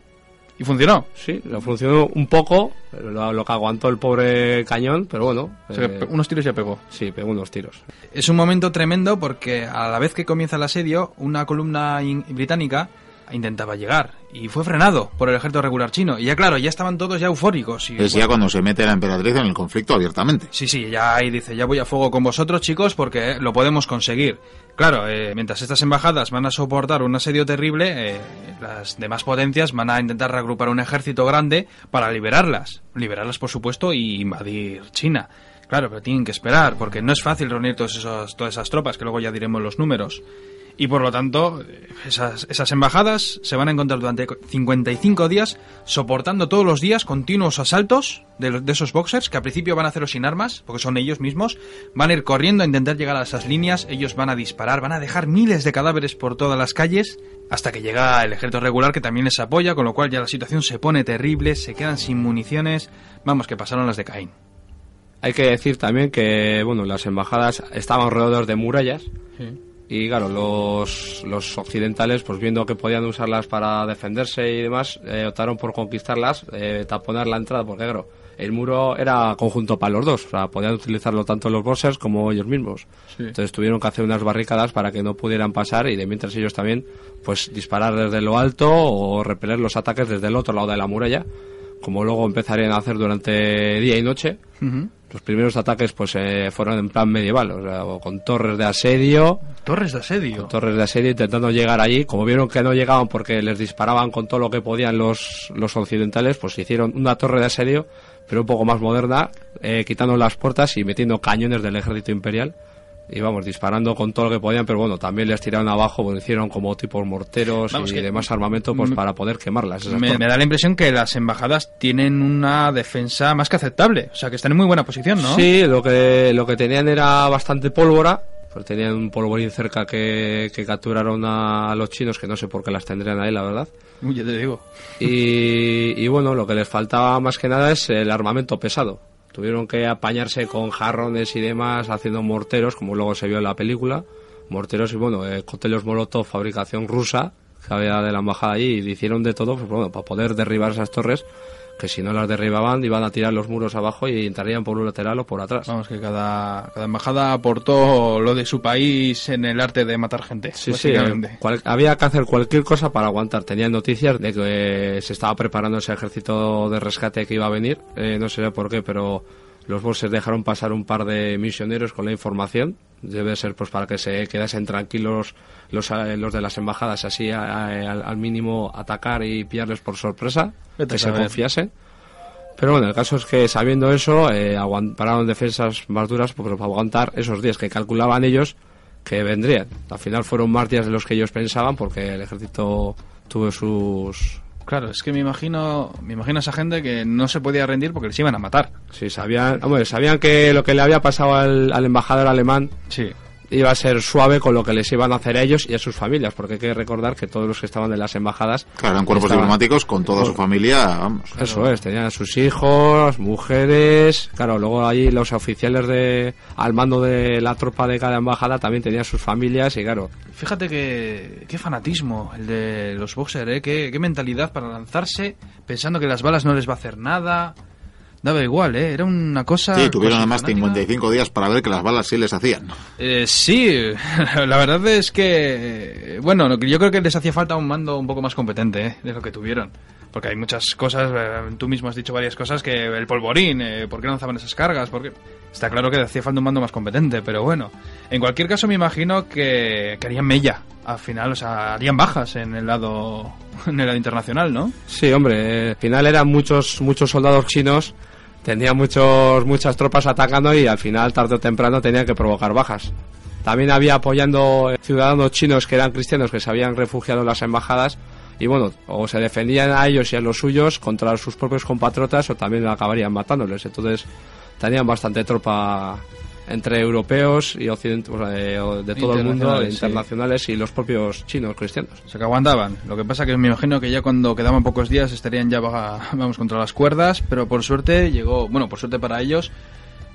Y funcionó. Sí, lo funcionó un poco, lo, lo que aguantó el pobre cañón, pero bueno. O sea, eh, unos tiros ya pegó. sí, pegó unos tiros. Es un momento tremendo porque a la vez que comienza el asedio, una columna británica intentaba llegar y fue frenado por el ejército regular chino. Y ya claro, ya estaban todos ya eufóricos. Y, Es ya cuando se mete la emperatriz en el conflicto abiertamente. Sí, sí, ya ahí dice, ya voy a fuego con vosotros chicos porque lo podemos conseguir. Claro, eh, mientras estas embajadas van a soportar un asedio terrible, eh, las demás potencias van a intentar reagrupar un ejército grande para liberarlas. Liberarlas, por supuesto, y invadir China. Claro, pero tienen que esperar, porque no es fácil reunir todos esos, todas esas tropas, que luego ya diremos los números. Y por lo tanto, esas, esas embajadas se van a encontrar durante 55 días soportando todos los días continuos asaltos de, los- de esos boxers que al principio van a hacerlo sin armas, porque son ellos mismos, van a ir corriendo a intentar llegar a esas líneas, ellos van a disparar, van a dejar miles de cadáveres por todas las calles hasta que llega el ejército regular que también les apoya, con lo cual ya la situación se pone terrible, se quedan sin municiones, vamos que pasaron las de Caín. Hay que decir también que, bueno, las embajadas estaban alrededor de murallas. Y claro, los, los occidentales, pues viendo que podían usarlas para defenderse y demás, eh, optaron por conquistarlas, eh, taponar la entrada, porque claro, el muro era conjunto para los dos, o sea, podían utilizarlo tanto los boxers como ellos mismos. Entonces tuvieron que hacer unas barricadas para que no pudieran pasar y de mientras ellos también, pues disparar desde lo alto o repeler los ataques desde el otro lado de la muralla, como luego empezarían a hacer durante día y noche. Los primeros ataques pues eh, fueron en plan medieval, o sea, o con torres de asedio, Torres de asedio. torres de asedio intentando llegar allí. Como vieron que no llegaban porque les disparaban con todo lo que podían los, los occidentales, pues hicieron una torre de asedio, pero un poco más moderna, eh, quitando las puertas y metiendo cañones del ejército imperial. Y vamos, disparando con todo lo que podían, pero bueno, también les tiraron abajo, pues, hicieron como tipos morteros Vamos, y demás armamento pues para poder quemarlas. Me, me da la impresión que las embajadas tienen una defensa más que aceptable, o sea que están en muy buena posición, ¿no? Sí, lo que, lo que tenían era bastante pólvora. Pues tenían un polvorín cerca que, que capturaron a los chinos, que no sé por qué las tendrían ahí, la verdad. Uy, ya te digo. Y, y bueno, lo que les faltaba más que nada es el armamento pesado. Tuvieron que apañarse con jarrones y demás, haciendo morteros, como luego se vio en la película. Morteros y bueno, eh, Molotov, fabricación rusa, que había de la embajada allí, y hicieron de todo pues, bueno, para poder derribar esas torres, que si no las derribaban iban a tirar los muros abajo y entrarían por un lateral o por atrás. Vamos, que cada, cada embajada aportó lo de su país en el arte de matar gente, Sí, sí, básicamente. eh, cual- había que hacer cualquier cosa para aguantar. Tenían noticias de que se estaba preparando ese ejército de rescate que iba a venir. Eh, no sé por qué, pero los bosses dejaron pasar un par de misioneros con la información. Debe ser pues para que se quedasen tranquilos los, eh, los de las embajadas, así a- a- al, mínimo atacar y pillarles por sorpresa, Vete que se confiasen. Pero bueno, el caso es que sabiendo eso, eh, pararon defensas más duras pues, para aguantar esos días que calculaban ellos que vendrían. Al final fueron más días de los que ellos pensaban porque el ejército tuvo sus... Claro, es que me imagino, me imagino a esa gente que no se podía rendir porque les iban a matar. Sí, sabían, hombre, sabían que lo que le había pasado al, al embajador alemán Sí. Iba a ser suave con lo que les iban a hacer a ellos y a sus familias, porque hay que recordar que todos los que estaban en las embajadas... Claro, eran cuerpos estaban- diplomáticos con toda su familia, vamos. Eso es, tenían a sus hijos, mujeres, claro, luego allí los oficiales de al mando de la tropa de cada embajada también tenían sus familias y claro, Fíjate que qué fanatismo el de los boxers, ¿eh? Qué, qué mentalidad para lanzarse pensando que las balas no les va a hacer nada. Daba igual, ¿eh? Era una cosa... Sí, tuvieron además fanática. 55 días para ver que las balas sí les hacían. Eh, sí, la verdad es que, bueno, lo que yo creo que les hacía falta un mando un poco más competente ¿eh? de lo que tuvieron. Porque hay muchas cosas, eh, tú mismo has dicho varias cosas, que el polvorín, eh, ¿por qué lanzaban esas cargas? Porque Está claro que hacía falta un mando más competente, pero bueno. En cualquier caso me imagino que, que harían mella al final, o sea, harían bajas en el lado, en el lado internacional, ¿no? Sí, hombre, eh, al final eran muchos, muchos soldados chinos, tenían muchos, muchas tropas atacando y al final, tarde o temprano, tenían que provocar bajas. También había apoyando ciudadanos chinos que eran cristianos que se habían refugiado en las embajadas y bueno, o se defendían a ellos y a los suyos contra sus propios compatriotas o también acabarían matándoles. Entonces tenían bastante tropa entre europeos y occidentales de, de todo el mundo, Internacionales, sí. y los propios chinos cristianos. O sea, que aguantaban. Lo que pasa que me imagino que ya cuando quedaban pocos días estarían ya, vamos, contra las cuerdas, pero por suerte llegó, bueno, por suerte para ellos,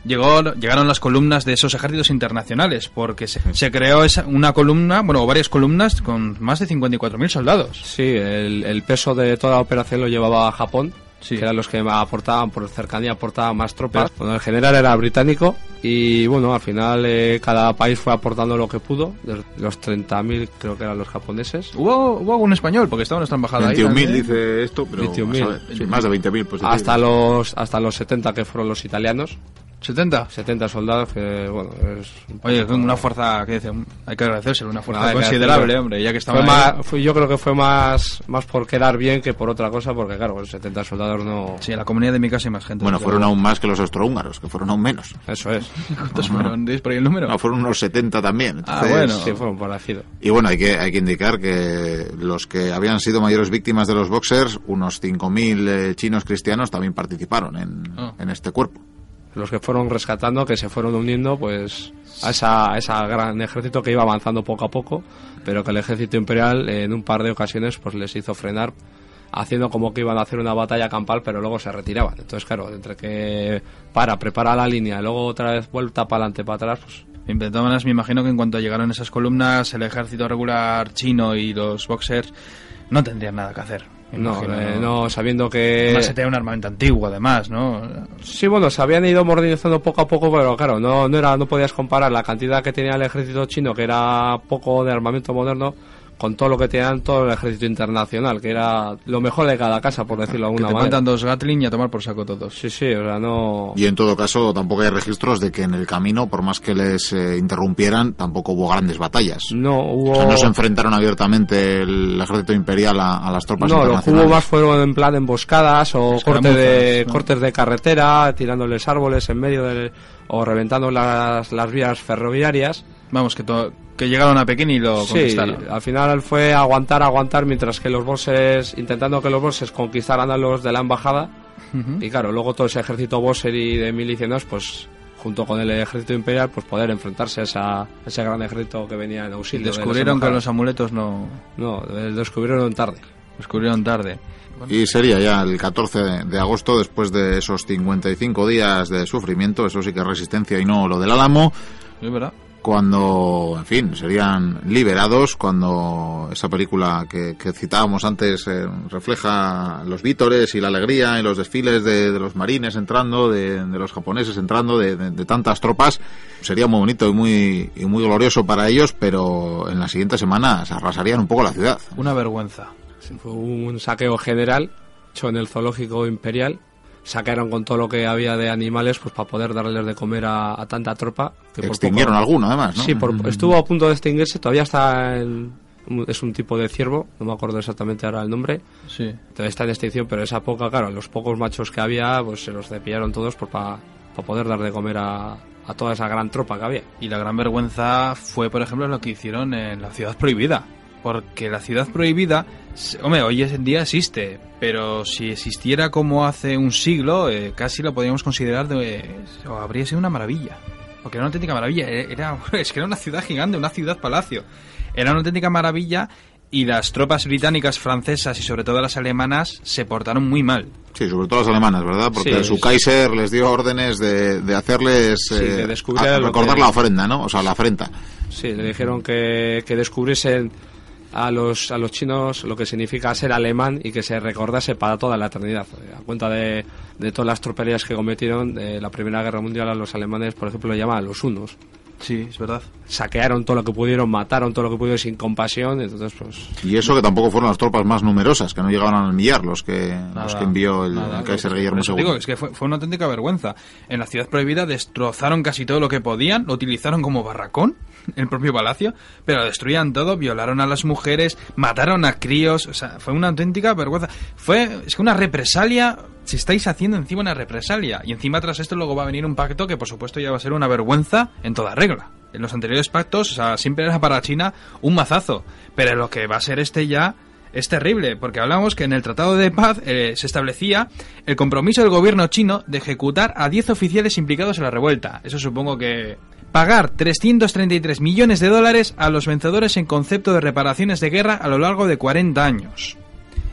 llegó, llegaron las columnas de esos ejércitos internacionales, porque se, se creó esa, una columna, bueno, o varias columnas con más de 54.000 soldados. Sí, el, el peso de toda la operación lo llevaba Japón, Sí. que eran los que aportaban, por cercanía, aportaban más tropas. Bueno, el general era británico y bueno, al final eh, cada país fue aportando lo que pudo. De los 30.000 creo que eran los japoneses. Hubo, hubo algún español, porque estaba nuestra embajada ahí. 21.000 también. dice esto, pero 21.000, a saber, sí. más de 20.000 pues Hasta los, hasta los 70 que fueron los italianos. 70. 70 soldados que, bueno, es... un Oye, una fuerza, que dice, hay que agradecérselo, una fuerza que considerable, hombre, ya que Fue estaban ahí. más, fue- yo creo que fue más, más por quedar bien que por otra cosa, porque claro, los 70 soldados no... Sí, en la comunidad de mi casa hay más gente. Bueno, fueron aún más que los austrohúngaros, que fueron aún menos. Eso es. ¿Cuántos fueron? ¿Dices por ahí el número? No, fueron unos 70 también. Ah, bueno. Sí, fueron parecidos. Y bueno, hay que, hay que indicar que los que habían sido mayores víctimas de los boxers, unos 5.000 eh, chinos cristianos también participaron en, Ah. en este cuerpo. Los que fueron rescatando, que se fueron uniendo pues a esa, a esa gran ejército que iba avanzando poco a poco, pero que el ejército imperial en un par de ocasiones pues les hizo frenar haciendo como que iban a hacer una batalla campal, pero luego se retiraban. Entonces, claro, entre que para, prepara la línea, y luego otra vez vuelta para adelante, para atrás, pues De todas maneras, me imagino que en cuanto llegaron esas columnas, el ejército regular chino y los boxers no tendrían nada que hacer. No, eh, no, sabiendo que... Además, se tenía un armamento antiguo, además, ¿no? Sí, bueno, se habían ido modernizando poco a poco, pero claro, no, no, era, no podías comparar la cantidad que tenía el ejército chino, que era poco de armamento moderno, con todo lo que tenían todo el ejército internacional, que era lo mejor de cada casa, por decirlo de Que alguna te manera. faltan dos Gatling y a tomar por saco todos. Sí, sí, o sea, no... Y en todo caso, tampoco hay registros de que en el camino, por más que les eh, interrumpieran, tampoco hubo grandes batallas. No hubo... O sea, no se enfrentaron abiertamente el ejército imperial a, a las tropas No, lo que internacionales. hubo más fueron en plan emboscadas o corte de, ¿no? cortes de carretera, tirándoles árboles en medio del... o reventando las, las vías ferroviarias. Vamos, que, to- que llegaron a Pekín y lo Sí, conquistaron. al final fue aguantar, aguantar, mientras que los bosses, intentando que los bosses conquistaran a los de la embajada. Y claro, luego todo ese ejército bosser y de milicianos, pues junto con el ejército imperial, pues poder enfrentarse a esa- ese gran ejército que venía en Y auxilio. de descubrieron que los amuletos no... No, eh, descubrieron tarde. Descubrieron tarde. Y sería ya el 14 de, de agosto, después de esos 55 días de sufrimiento, eso sí que es resistencia y no lo del Álamo, Es verdad. Cuando, en fin, serían liberados, cuando esa película que, que citábamos antes eh, refleja los vítores y la alegría y los desfiles de, de los marines entrando, de, de los japoneses entrando, de, de- de tantas tropas, sería muy bonito y muy, y muy glorioso para ellos, pero en las siguientes semanas arrasarían un poco la ciudad. Una vergüenza. Fue un saqueo general hecho en el zoológico imperial. Sacaron con todo lo que había de animales pues para poder darles de comer a, a tanta tropa. Que por Extinguieron poco- alguno, además, ¿no? Sí, por- estuvo a punto de extinguirse, todavía está en... Es un tipo de ciervo, no me acuerdo exactamente ahora el nombre. Sí. Todavía está en extinción, pero esa poca, claro, los pocos machos que había, pues se los cepillaron todos para poder dar de comer a, a toda esa gran tropa que había. Y la gran vergüenza fue, por ejemplo, lo que hicieron en la ciudad prohibida. Porque la ciudad prohibida, s- hombre, hoy en día existe, pero si existiera como hace un siglo, eh, casi lo podríamos considerar de, o habría sido una maravilla. Porque era una auténtica maravilla. e- Era, es que era una ciudad gigante, una ciudad palacio. Era una auténtica maravilla y las tropas británicas, francesas y sobre todo las alemanas se portaron muy mal. Sí, sobre todo las alemanas, ¿verdad? Porque Sí, su sí. Kaiser les dio órdenes de, de hacerles Sí, eh, de descubrir a- recordar que- la ofrenda, ¿no? O sea, la afrenta. Sí, le dijeron que, que descubriesen a los, a los chinos lo que significa ser alemán y que se recordase para toda la eternidad. A cuenta de, de todas las tropelías que cometieron de la Primera Guerra Mundial a los alemanes, por ejemplo, lo llaman los unos. Sí, es verdad. Saquearon todo lo que pudieron, mataron todo lo que pudieron sin compasión, entonces pues... Y eso que tampoco fueron las tropas más numerosas, que no llegaban al millar los que, los que envió el, nada. el Kaiser Guillermo II. digo, es que fue, fue una auténtica vergüenza. En la ciudad prohibida destrozaron casi todo lo que podían, lo utilizaron como barracón, el propio palacio, pero destruían todo, violaron a las mujeres, mataron a críos, o sea, fue una auténtica vergüenza. Fue, es que una represalia, si estáis haciendo encima una represalia, y encima tras esto luego va a venir un pacto que por supuesto ya va a ser una vergüenza en toda regla. En los anteriores pactos, o sea, siempre era para China un mazazo, pero lo que va a ser este ya es terrible, porque hablamos que en el Tratado de Paz eh, se establecía el compromiso del gobierno chino de ejecutar a 10 oficiales implicados en la revuelta. Eso supongo que... Pagar 333 millones de dólares a los vencedores en concepto de reparaciones de guerra a lo largo de 40 años.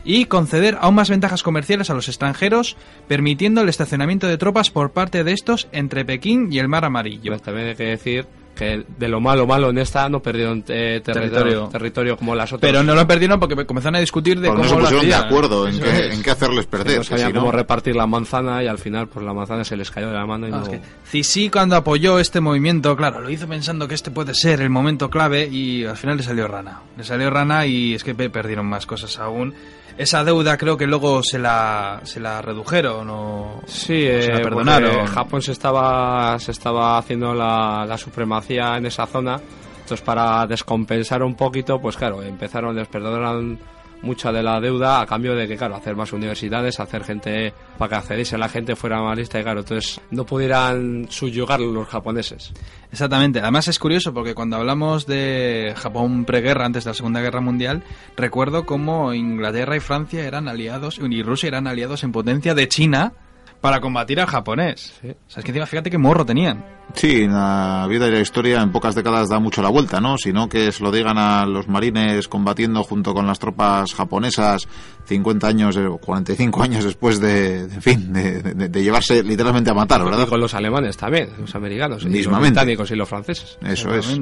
Y conceder aún más ventajas comerciales a los extranjeros, permitiendo el estacionamiento de tropas por parte de estos entre Pekín y el Mar Amarillo. Pero también hay que decir que de lo malo malo en esta no perdieron eh, territorio, Territorio. territorio como las otras. Pero no lo perdieron porque comenzaron a discutir de Pero cómo no se lo pusieron de acuerdo en qué, en qué hacerles que perder. no sabían si no- cómo repartir la manzana y al final pues la manzana se les cayó de la mano y No, no... es que Cixi cuando apoyó este movimiento, claro, lo hizo pensando que este puede ser el momento clave y al final le salió rana. Le salió rana y es que pe- perdieron más cosas aún. Esa deuda creo que luego se la, se la redujeron o Sí, o se la eh, perdonaron. Japón se estaba, se estaba haciendo la, la supremacía en esa zona. Entonces, para descompensar un poquito, pues claro, empezaron, les perdonaron mucha de la deuda a cambio de que, claro, hacer más universidades, hacer gente, para que accediese la gente fuera más lista y, claro, entonces no pudieran subyugar los japoneses. Exactamente. Además es curioso porque cuando hablamos de Japón preguerra, antes de la Segunda Guerra Mundial, recuerdo cómo Inglaterra y Francia eran aliados y Rusia eran aliados en potencia de China para combatir al japonés. Sí. O sea, es que encima fíjate qué morro tenían. Sí, la vida y la historia en pocas décadas da mucho la vuelta, ¿no? Sino que se lo digan a los marines combatiendo junto con las tropas japonesas 50 años eh, o 45 años después de, de, en fin, de, de- de llevarse literalmente a matar, Y ¿verdad? con los alemanes también, los americanos, y los Mismamente. británicos y los franceses. Eso es.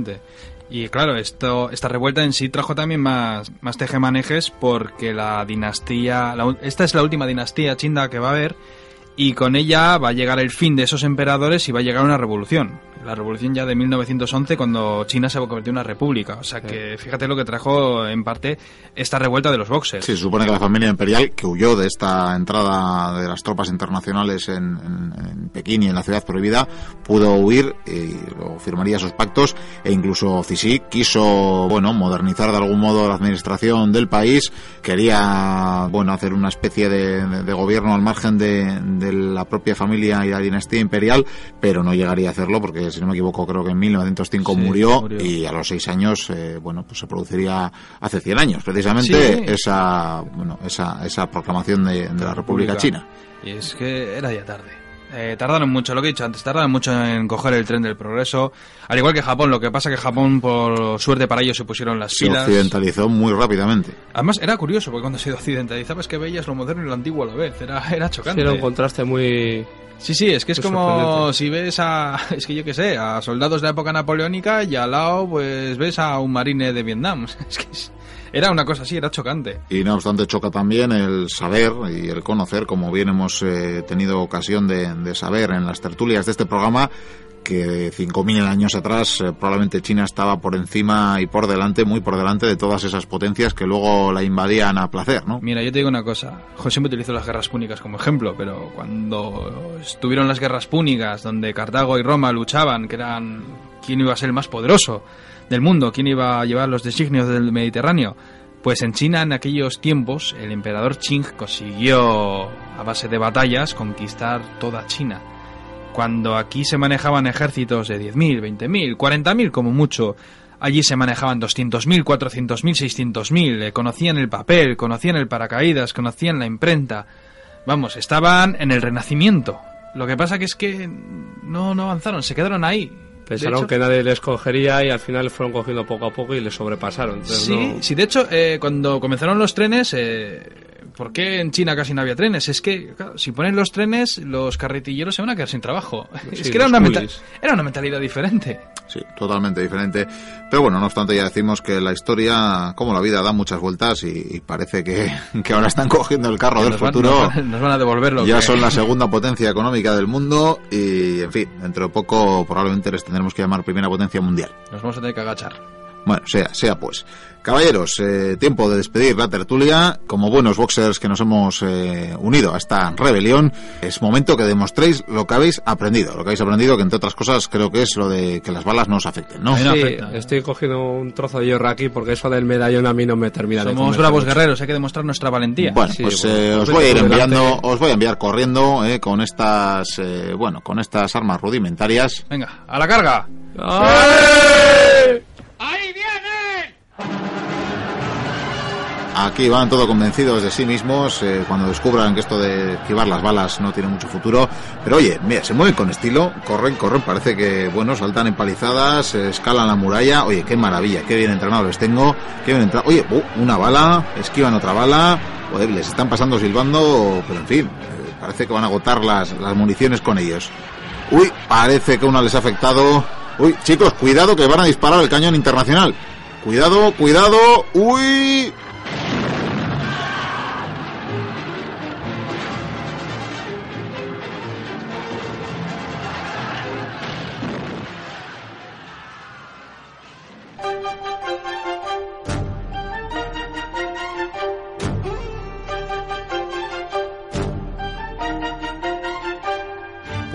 Y claro, esto, esta revuelta en sí trajo también más, más tejemanejes porque la dinastía, la esta es la última dinastía chinda que va a haber y con ella va a llegar el fin de esos emperadores y va a llegar una revolución. La revolución ya de 1911 cuando China se convirtió en una república. O sea que fíjate lo que trajo en parte esta revuelta de los boxers. Sí, se supone que la familia imperial, que huyó de esta entrada de las tropas internacionales en, en- en Pekín y en la ciudad prohibida, pudo huir y lo firmaría sus pactos e incluso Cixi quiso, bueno, modernizar de algún modo la administración del país, quería, bueno, hacer una especie de, de- de gobierno al margen de, de la propia familia y la dinastía imperial, pero no llegaría a hacerlo porque, si no me equivoco, creo que en 1905 Sí, murió, murió. y a los seis años, eh, bueno, pues se produciría hace 100 años, precisamente Sí. esa, bueno, esa, esa proclamación de, de la República China. Y es que era ya tarde. Eh, tardaron mucho, lo que he dicho antes, tardaron mucho en coger el tren del progreso. Al igual que Japón, lo que pasa que Japón, por suerte para ellos, se pusieron las Se pilas. occidentalizó muy rápidamente. Además, era curioso, porque cuando se occidentalizaba es que veías lo moderno y lo antiguo a la vez. Era, era Sí, chocante. era un contraste muy... Sí, sí, es que es Muy como si ves a, es que yo qué sé, a soldados de la época napoleónica y al lado pues ves a un marine de Vietnam. Es que es- era una cosa así, era chocante. Y no obstante choca también el saber y el conocer, como bien hemos eh, tenido ocasión de, de saber en las tertulias de este programa, que 5.000 años atrás eh, probablemente China estaba por encima y por delante, muy por delante de todas esas potencias que luego la invadían a placer, ¿no? Mira, yo te digo una cosa. José siempre utilizó las guerras púnicas como ejemplo, pero cuando estuvieron las guerras púnicas, donde Cartago y Roma luchaban, que eran quién iba a ser el más poderoso del mundo, quién iba a llevar los designios del Mediterráneo, pues en China en aquellos tiempos el emperador Qing consiguió, a base de batallas, conquistar toda China. Cuando aquí se manejaban ejércitos de 10.000, 20.000, 40.000 como mucho, allí se manejaban 200.000, 400.000, 600.000, eh, conocían el papel, conocían el paracaídas, conocían la imprenta. Vamos, estaban en el renacimiento. Lo que pasa que es que no, no avanzaron, se quedaron ahí. Pensaron hecho- que nadie les cogería y al final fueron cogiendo poco a poco y les sobrepasaron. Entonces, Sí, no- sí, de hecho, eh, cuando comenzaron los trenes, eh, ¿por qué en China casi no había trenes? Es que claro, si ponen los trenes, los carretilleros se van a quedar sin trabajo. es que era una, era una mentalidad diferente. Sí, totalmente diferente. Pero bueno, no obstante, ya decimos que la historia, como la vida, da muchas vueltas y, y parece que, que ahora están cogiendo el carro del nos, futuro. nos van- nos van a devolver lo Ya que- son la segunda potencia económica del mundo y, en fin, dentro de poco probablemente les tendremos que llamar primera potencia mundial. Nos vamos a tener que agachar. Bueno, sea, sea pues. Caballeros, eh, tiempo de despedir la tertulia. Como buenos boxers que nos hemos eh, unido a esta rebelión, es momento que demostréis lo que habéis aprendido. Lo que habéis aprendido, que entre otras cosas creo que es lo de que las balas no os afecten, ¿no? Sí, afecta. estoy cogiendo un trozo de hierro aquí porque eso del medallón a mí no me termina de Somos convencer bravos mucho. guerreros, hay que demostrar nuestra valentía. Bueno, Sí, pues bueno, eh, pues os voy a ir enviando, delante. os voy a enviar corriendo eh, con estas, eh, bueno, con estas armas rudimentarias. Venga, a la carga. Aquí van todos convencidos de sí mismos eh, cuando descubran que esto de esquivar las balas no tiene mucho futuro. Pero oye, mira, se mueven con estilo, corren, corren, parece que, bueno, saltan empalizadas, eh, escalan la muralla. Oye, qué maravilla, qué bien entrenados les tengo. Qué bien entrenado. Oye, uh, una bala, esquivan otra bala. Joder, les están pasando silbando, pero en fin, eh, parece que van a agotar las, las municiones con ellos. Uy, parece que una les ha afectado. Uy, chicos, cuidado que van a disparar el cañón internacional. Cuidado, cuidado. Uy,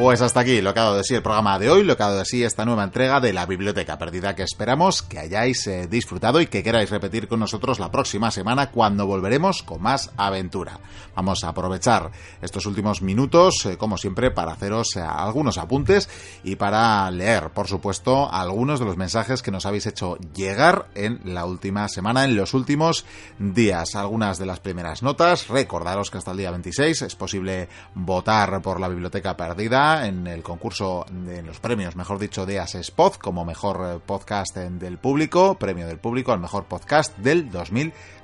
Pues hasta aquí lo que ha dado de sí el programa de hoy, lo que ha dado de sí esta nueva entrega de la Biblioteca Perdida que esperamos que hayáis eh, disfrutado y que queráis repetir con nosotros la próxima semana cuando volveremos con más aventura. Vamos a aprovechar estos últimos minutos, eh, como siempre, para haceros eh, algunos apuntes y para leer, por supuesto, algunos de los mensajes que nos habéis hecho llegar en la última semana, en los últimos días. Algunas de las primeras notas, recordaros que hasta el día 26 es posible votar por la Biblioteca Perdida en el concurso de en los premios, mejor dicho, de Asespod como mejor eh, podcast en- del público, premio del público al mejor podcast del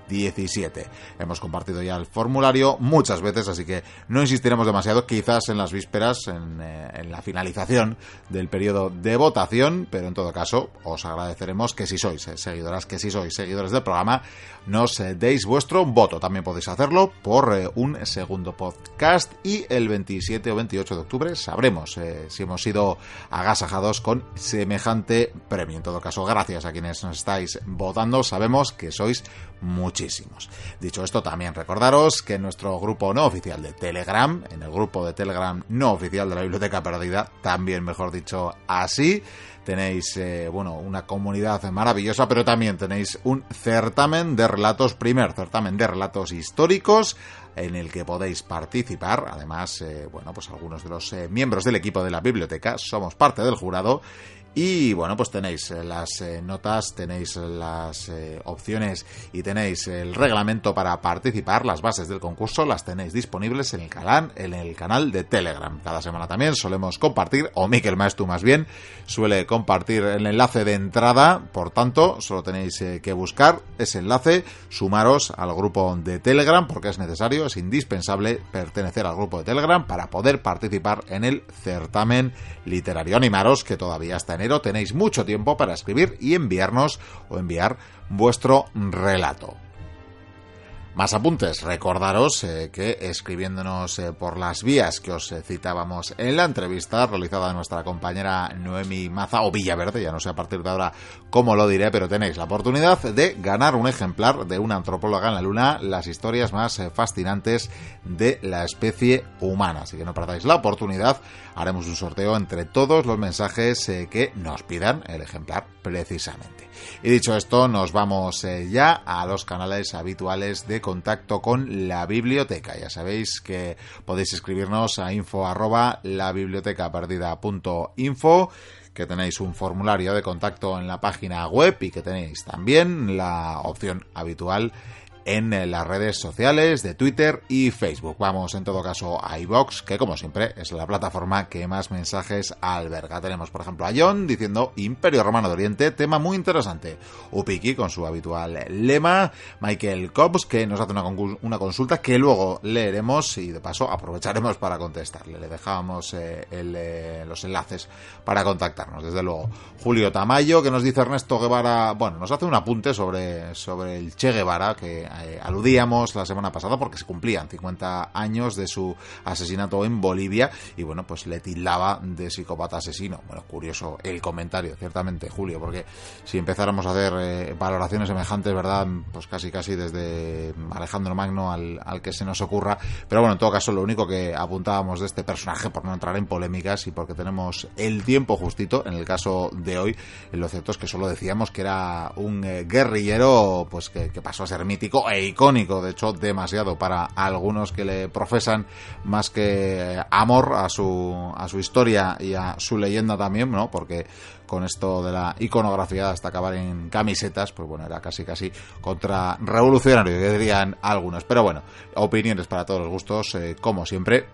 2017. Hemos compartido ya el formulario muchas veces, así que no insistiremos demasiado, quizás en las vísperas, en, eh, la finalización del periodo de votación, pero en todo caso os agradeceremos que si sois eh, seguidoras, que si sois seguidores del programa, nos eh, deis vuestro voto. También podéis hacerlo por un segundo podcast y el 27 o 28 de octubre sabremos si hemos sido agasajados con semejante premio. En todo caso, gracias a quienes nos estáis votando, sabemos que sois muchísimos. Dicho esto, también recordaros que en nuestro grupo no oficial de Telegram, en el grupo de Telegram no oficial de la Biblioteca Perdida, también mejor dicho así, tenéis eh, bueno una comunidad maravillosa pero también tenéis un certamen de relatos primer certamen de relatos históricos en el que podéis participar además eh, bueno pues algunos de los eh, miembros del equipo de la biblioteca somos parte del jurado y bueno, pues tenéis eh, las eh, notas, tenéis las eh, opciones y tenéis el reglamento para participar, las bases del concurso las tenéis disponibles en el canal, en el canal de Telegram. Cada semana también solemos compartir, o Miquel Maestu más bien, suele compartir el enlace de entrada, por tanto, solo tenéis que buscar ese enlace, sumaros al grupo de Telegram, porque es necesario, es indispensable pertenecer al grupo de Telegram para poder participar en el certamen literario. Animaros que todavía hasta tenéis mucho tiempo para escribir y enviarnos o enviar vuestro relato. Más apuntes, recordaros eh, que escribiéndonos eh, por las vías que os eh, citábamos en la entrevista realizada de nuestra compañera Noemi Maza o Villaverde, ya no sé a partir de ahora cómo lo diré, pero tenéis la oportunidad de ganar un ejemplar de una antropóloga en la luna, las historias más fascinantes de la especie humana. Así que no perdáis la oportunidad, haremos un sorteo entre todos los mensajes que nos pidan el ejemplar precisamente. Y dicho esto, nos vamos eh, ya a los canales habituales de contacto con la biblioteca. Ya sabéis que podéis escribirnos a info arroba la biblioteca perdida.info que tenéis un formulario de contacto en la página web y que tenéis también la opción habitual en las redes sociales de Twitter y Facebook. Vamos en todo caso a iBox, que como siempre es la plataforma que más mensajes alberga. Tenemos por ejemplo a John diciendo Imperio Romano de Oriente, tema muy interesante. Upiki con su habitual lema, Michael Cobbs que nos hace una, una consulta que luego leeremos y de paso aprovecharemos para contestarle. Le dejamos eh, eh, los enlaces para contactarnos, desde luego. Julio Tamayo que nos dice Ernesto Guevara, bueno, nos hace un apunte sobre, sobre el Che Guevara que eh, aludíamos la semana pasada porque se cumplían 50 años de su asesinato en Bolivia y bueno, pues le tildaba de psicópata asesino. Bueno, curioso el comentario, ciertamente, Julio, porque si empezáramos a hacer eh, valoraciones semejantes, ¿verdad? Pues casi casi desde Alejandro Magno al, al que se nos ocurra. Pero bueno, en todo caso, lo único que apuntábamos de este personaje, por no entrar en polémicas y porque tenemos el tiempo justito, en el caso de hoy, lo cierto es que solo decíamos que era un eh, guerrillero pues que, que pasó a ser mítico e icónico, de hecho demasiado para algunos que le profesan más que amor a su, a su historia y a su leyenda también, ¿no? Porque con esto de la iconografía hasta acabar en camisetas, pues bueno, era casi casi contra revolucionario, que dirían algunos. Pero bueno, opiniones para todos los gustos, eh, como siempre.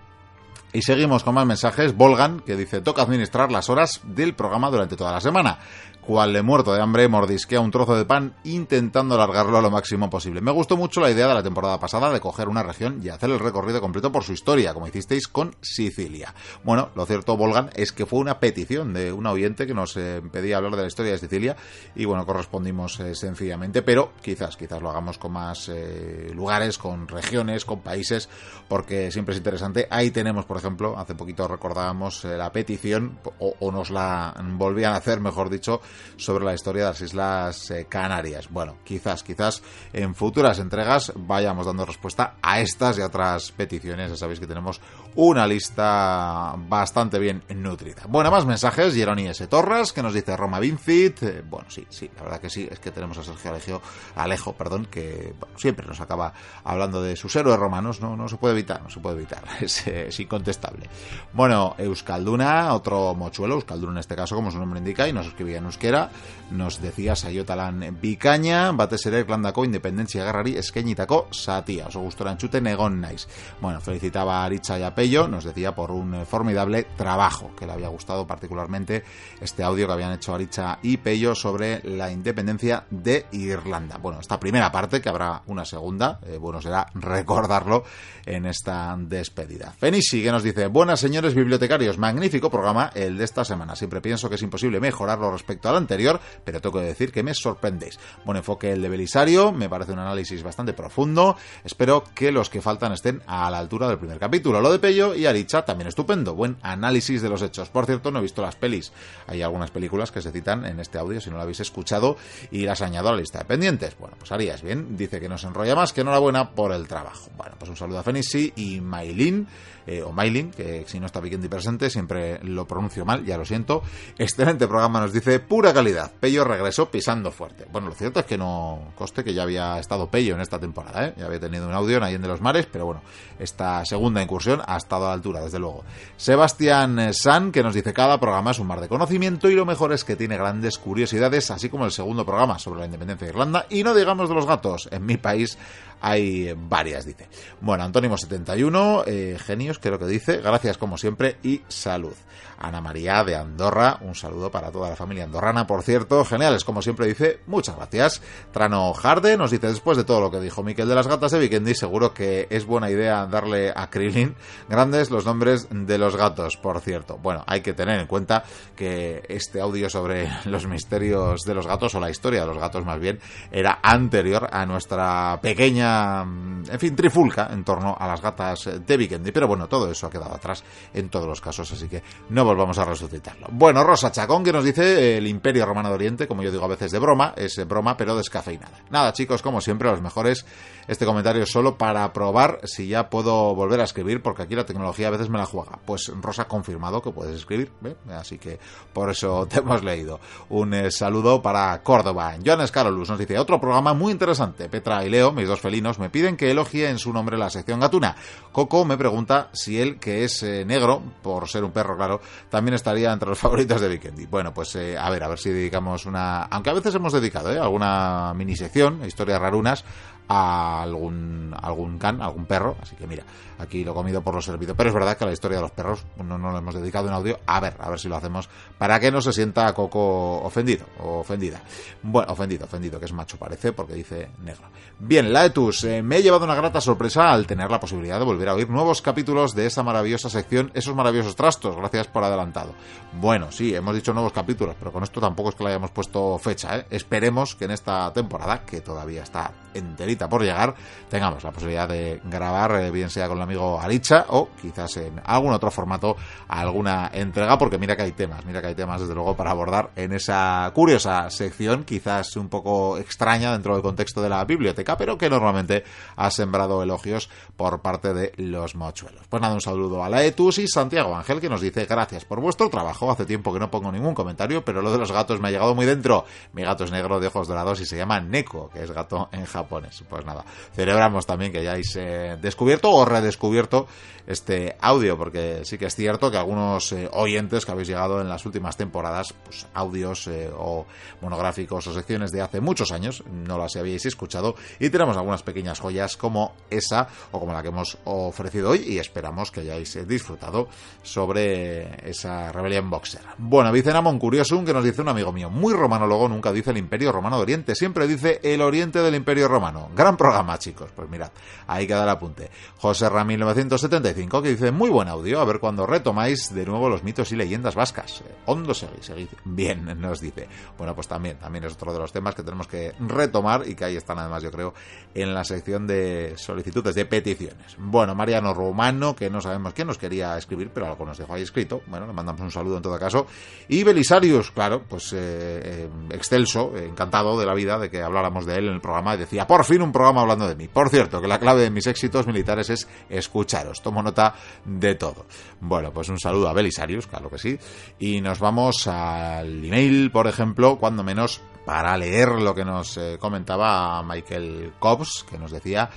Y seguimos con más mensajes. Volgan, que dice, toca administrar las horas del programa durante toda la semana cual le muerto de hambre mordisquea un trozo de pan intentando alargarlo a lo máximo posible. Me gustó mucho la idea de la temporada pasada de coger una región y hacer el recorrido completo por su historia, como hicisteis con Sicilia. Bueno, lo cierto, Volgan, es que fue una petición de un oyente que nos eh, pedía hablar de la historia de Sicilia y bueno, correspondimos eh, sencillamente, pero quizás, quizás lo hagamos con más eh, lugares, con regiones, con países, porque siempre es interesante. Ahí tenemos, por ejemplo, hace poquito recordábamos la petición, o, o nos la volvían a hacer, mejor dicho, sobre la historia de las Islas eh, Canarias. Bueno, quizás, quizás en futuras entregas vayamos dando respuesta a estas y otras peticiones. Ya sabéis que tenemos una lista bastante bien nutrida. Bueno, más mensajes. Jeroni S. Torres, que nos dice Roma Vincit. Eh, bueno, sí, sí, la verdad que sí. Es que tenemos a Sergio Alejo, Alejo perdón, que siempre nos acaba hablando de sus héroes romanos. No, no se puede evitar, no se puede evitar. Es, es incontestable. Bueno, Euskalduna, otro mochuelo, Euskalduna en este caso, como su nombre indica, y nos escribía en euskera, nos decía Sayotalan Bikaña, batez ere Irlandako independentzia garrari eskainitako satia. Oso gustora entzuten egon naiz. Bueno, felicitaba a Aritza y a Pello, nos decía por un formidable trabajo, que le había gustado particularmente este audio que habían hecho Aritza y Pello sobre la independencia de Irlanda. Bueno, esta primera parte, que habrá una segunda, eh, bueno será recordarlo en esta despedida. Fenisi, que nos dice, buenas señores bibliotecarios, magnífico programa el de esta semana. Siempre pienso que es imposible mejorarlo respecto anterior, pero tengo que decir que me sorprendéis. Buen enfoque el de Belisario, me parece un análisis bastante profundo. Espero que los que faltan estén a la altura del primer capítulo. Lo de Pello y Aricha también estupendo. Buen análisis de los hechos. Por cierto, no he visto las pelis. Hay algunas películas que se citan en este audio, si no lo habéis escuchado, y las añado a la lista de pendientes. Bueno, pues harías bien. Dice que no se enrolla más, que enhorabuena por el trabajo. Bueno, pues un saludo a Fenisi y Mailin eh, o Mailin, que si no está Vikendi presente siempre lo pronuncio mal, ya lo siento. Excelente programa, nos dice, pura calidad. Pello regresó pisando fuerte. Bueno, lo cierto es que no coste que ya había estado Pello en esta temporada, ¿eh? ya había tenido un audio en Allende de los Mares, pero bueno, esta segunda incursión ha estado a la altura, desde luego. Sebastián San, que nos dice, cada programa es un mar de conocimiento y lo mejor es que tiene grandes curiosidades, así como el segundo programa sobre la independencia de Irlanda, y no digamos de los gatos, en mi país hay varias, dice. Bueno, Antónimo71, eh, genios, creo que dice. Gracias como siempre y salud. Ana María de Andorra, un saludo para toda la familia andorrana, por cierto. Geniales, como siempre dice, muchas gracias. Trano Jarde nos dice, después de todo lo que dijo Miquel de las gatas de Vikendi, seguro que es buena idea darle a Krillin grandes los nombres de los gatos, por cierto. Bueno, hay que tener en cuenta que este audio sobre los misterios de los gatos, o la historia de los gatos más bien, era anterior a nuestra pequeña, en fin, trifulca en torno a las gatas de Vikendi. Pero bueno, todo eso ha quedado atrás en todos los casos, así que no volvamos a resucitarlo. Bueno, Rosa Chacón que nos dice el Imperio Romano de Oriente, como yo digo a veces de broma, es broma pero descafeinada. Nada chicos, como siempre, los mejores. Este comentario solo para probar si ya puedo volver a escribir, porque aquí la tecnología a veces me la juega. Pues Rosa ha confirmado que puedes escribir, ¿ve? así que por eso te hemos leído. Un eh, saludo para Córdoba. Joan Escarolus nos dice otro programa muy interesante. Petra y Leo, mis dos felinos, me piden que elogie en su nombre la sección gatuna. Coco me pregunta si él, que es eh, negro, por ser un perro, claro, también estaría entre los favoritos de Vikendi. Bueno, pues eh, a ver, a ver si dedicamos una... Aunque a veces hemos dedicado ¿eh? alguna mini sección, historias rarunas, a algún, algún can, algún perro. Así que mira, aquí lo comido por lo servido. Pero es verdad que la historia de los perros no, no lo hemos dedicado en audio. A ver, a ver si lo hacemos para que no se sienta Coco ofendido o ofendida. Bueno, ofendido, ofendido, que es macho parece, porque dice negro. Bien, Laetus, eh, me he llevado una grata sorpresa al tener la posibilidad de volver a oír nuevos capítulos de esa maravillosa sección, esos maravillosos trastos. Gracias por adelantado. Bueno, sí, hemos dicho nuevos capítulos, pero con esto tampoco es que le hayamos puesto fecha. ¿eh? Esperemos que en esta temporada, que todavía está enterita por llegar, tengamos la posibilidad de grabar, eh, bien sea con el amigo Alicha o quizás en algún otro formato, alguna entrega, porque mira que hay temas, mira que hay temas desde luego para abordar en esa curiosa sección, quizás un poco extraña dentro del contexto de la biblioteca, pero que normalmente ha sembrado elogios por parte de los mochuelos. Pues nada, un saludo a la Etus y Santiago Ángel que nos dice gracias por vuestro trabajo, hace tiempo que no pongo ningún comentario, pero lo de los gatos me ha llegado muy dentro. Mi gato es negro de ojos dorados y se llama Neko, que es gato en japonés. Pues nada, celebramos también que hayáis eh, descubierto o redescubierto este audio, porque sí que es cierto que algunos eh, oyentes que habéis llegado en las últimas temporadas, pues audios eh, o monográficos o secciones de hace muchos años, no las habíais escuchado, y tenemos algunas pequeñas joyas como esa o como la que hemos ofrecido hoy, y esperamos que hayáis disfrutado sobre esa rebelión boxer. Bueno, dice Namon Curiosum, que nos dice un amigo mío, muy romanólogo, nunca dice el Imperio Romano de Oriente, siempre dice el Oriente del Imperio Romano. Gran programa, chicos. Pues mirad, ahí queda el apunte. José Ram 1975, que dice, muy buen audio, a ver cuando retomáis de nuevo los mitos y leyendas vascas. Hondo seguís, seguid. Bien, nos dice. Bueno, pues también, también es otro de los temas que tenemos que retomar y que ahí están además, yo creo, en la sección de solicitudes, de peticiones. Bueno, Mariano Romano, que no sabemos quién nos quería escribir, pero algo nos dejó ahí escrito. Bueno, le mandamos un saludo en todo caso. Y Belisarius, claro, pues eh, eh, excelso, encantado de la vida de que habláramos de él en el programa y decía, por fin un programa hablando de mí. Por cierto, que la clave de mis éxitos militares es escucharos. Tomo nota de todo. Bueno, pues un saludo a Belisarius, claro que sí. Y nos vamos al email, por ejemplo, cuando menos para leer lo que nos eh, comentaba Michael Cobbs, que nos decía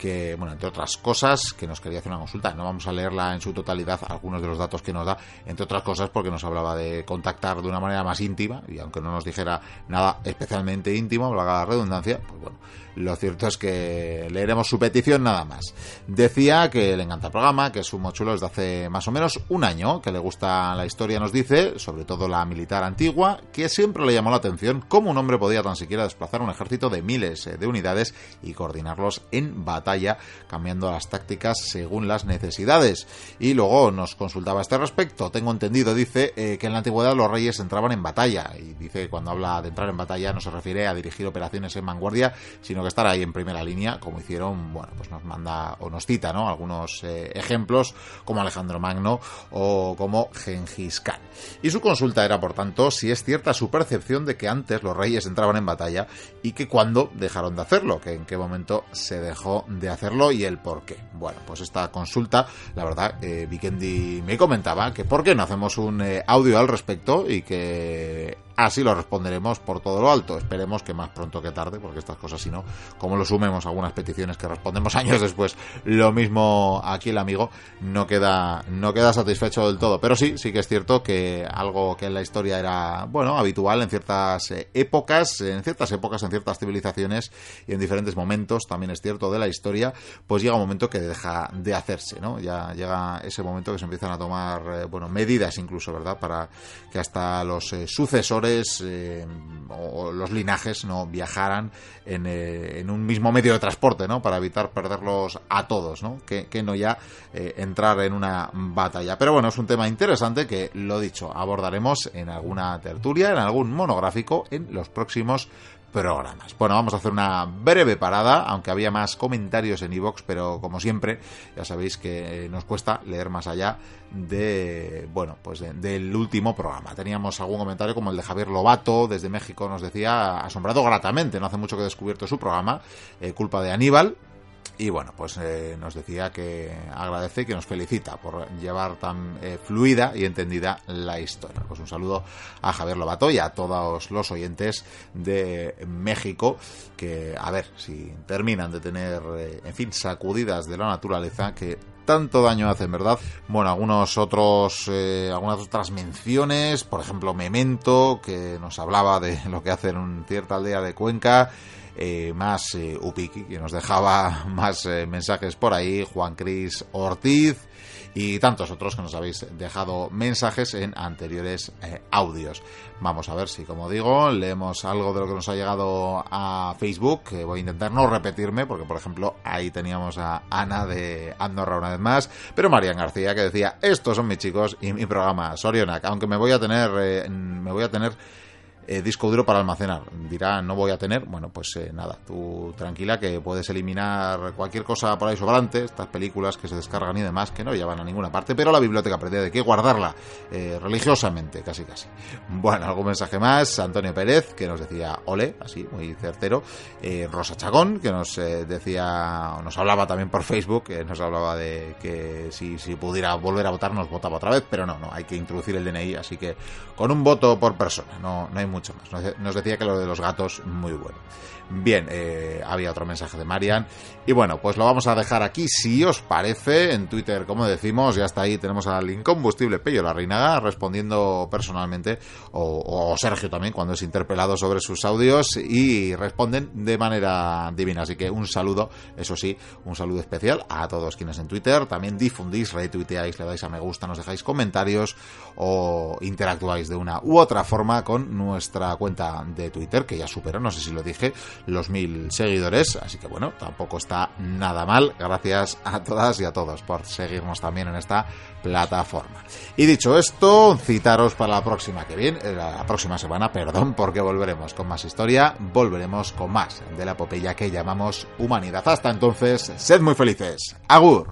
que, bueno, entre otras cosas, que nos quería hacer una consulta. No vamos a leerla en su totalidad, algunos de los datos que nos da, entre otras cosas porque nos hablaba de contactar de una manera más íntima, y aunque no nos dijera nada especialmente íntimo, hablaba la redundancia, pues bueno, lo cierto es que leeremos su petición nada más. Decía que le encanta el programa, que es un mochulo desde hace más o menos un año, que le gusta la historia, nos dice, sobre todo la militar antigua, que siempre le llamó la atención cómo un hombre podía tan siquiera desplazar un ejército de miles de unidades y coordinarlos en batalla, cambiando las tácticas según las necesidades. Y luego nos consultaba a este respecto. Tengo entendido, dice, eh, que en la antigüedad los reyes entraban en batalla. Y dice que cuando habla de entrar en batalla no se refiere a dirigir operaciones en vanguardia, sino que estar ahí en primera línea, como hicieron, bueno, pues nos manda o nos cita, ¿no? Algunos eh, ejemplos como Alejandro Magno o como Gengis Khan. Y su consulta era, por tanto, si es cierta su percepción de que antes los reyes entraban en batalla y que cuando dejaron de hacerlo, que en qué momento se dejó de hacerlo y el por qué. Bueno, pues esta consulta, la verdad, eh, Vikendi me comentaba que por qué no hacemos un eh, audio al respecto y que así lo responderemos por todo lo alto. Esperemos que más pronto que tarde, porque estas cosas, si no, como lo sumemos algunas peticiones que respondemos años después, lo mismo aquí el amigo no queda, no queda satisfecho del todo. Pero sí, sí que es cierto que algo que en la historia era, bueno, habitual en ciertas eh, épocas, en ciertas épocas, en ciertas civilizaciones y en diferentes momentos, también es cierto de la historia, pues llega un momento que deja de hacerse, ¿no? Ya llega ese momento que se empiezan a tomar, eh, bueno, medidas incluso, ¿verdad? Para que hasta los eh, sucesores o los linajes no viajaran en, en, un mismo medio de transporte, ¿no? Para evitar perderlos a todos, ¿no? Que, que no ya eh, entrar en una batalla. Pero bueno, es un tema interesante que, lo dicho, abordaremos en alguna tertulia, en algún monográfico, en los próximos programas. Bueno, vamos a hacer una breve parada, aunque había más comentarios en iVoox, pero como siempre, ya sabéis que nos cuesta leer más allá de, bueno, pues de, del último programa. Teníamos algún comentario como el de Javier Lobato, desde México, nos decía, asombrado gratamente, no hace mucho que he descubierto su programa, eh, culpa de Aníbal, y bueno, pues eh, nos decía que agradece y que nos felicita por llevar tan eh, fluida y entendida la historia. Pues un saludo a Javier Lobato y a todos los oyentes de México que, a ver, si terminan de tener, eh, en fin, sacudidas de la naturaleza que tanto daño hacen, ¿verdad? Bueno, algunos otros, algunas otras menciones, por ejemplo, Memento, que nos hablaba de lo que hace en cierta aldea de Cuenca, eh, más eh, Upiki, que nos dejaba más eh, mensajes por ahí, Juan Cris Ortiz y tantos otros que nos habéis dejado mensajes en anteriores eh, audios. Vamos a ver si, como digo, leemos algo de lo que nos ha llegado a Facebook, voy a intentar no repetirme, porque por ejemplo ahí teníamos a Ana de Andorra una vez más, pero Marian García que decía, estos son mis chicos y mi programa Sorionac, aunque me voy a tener, me voy a tener eh, disco duro para almacenar. Dirá, no voy a tener. Bueno, pues eh, nada, tú tranquila que puedes eliminar cualquier cosa por ahí sobrante, estas películas que se descargan y demás, que no llevan a ninguna parte, pero la biblioteca pretende que guardarla eh, religiosamente, casi casi. Bueno, algún mensaje más. Antonio Pérez, que nos decía ole, así, muy certero. Rosa Chagón, que nos decía, nos hablaba también por Facebook, nos hablaba de que si, si pudiera volver a votar, nos votaba otra vez, pero no, no, hay que introducir el DNI, así que con un voto por persona, no, no hay mucho nos decía que lo de los gatos, muy bueno. Bien, eh, había otro mensaje de Marian. Y bueno, pues lo vamos a dejar aquí, si os parece, en Twitter, como decimos, ya está ahí, tenemos al incombustible Pello La Reinaga respondiendo personalmente, o, Sergio también, cuando es interpelado sobre sus audios, y responden de manera divina. Así que un saludo, eso sí, un saludo especial a todos quienes en Twitter también difundís, retuiteáis, le dais a me gusta, nos dejáis comentarios o interactuáis de una u otra forma con nuestra cuenta de Twitter, que ya superó, no sé si lo dije, los mil seguidores, así que bueno, tampoco está nada mal. Gracias a todas y a todos por seguirnos también en esta plataforma. Y dicho esto, citaros para la próxima que viene, eh, la próxima semana, perdón, porque volveremos con más historia, volveremos con más de la epopeya que llamamos humanidad. Hasta entonces, sed muy felices. Agur.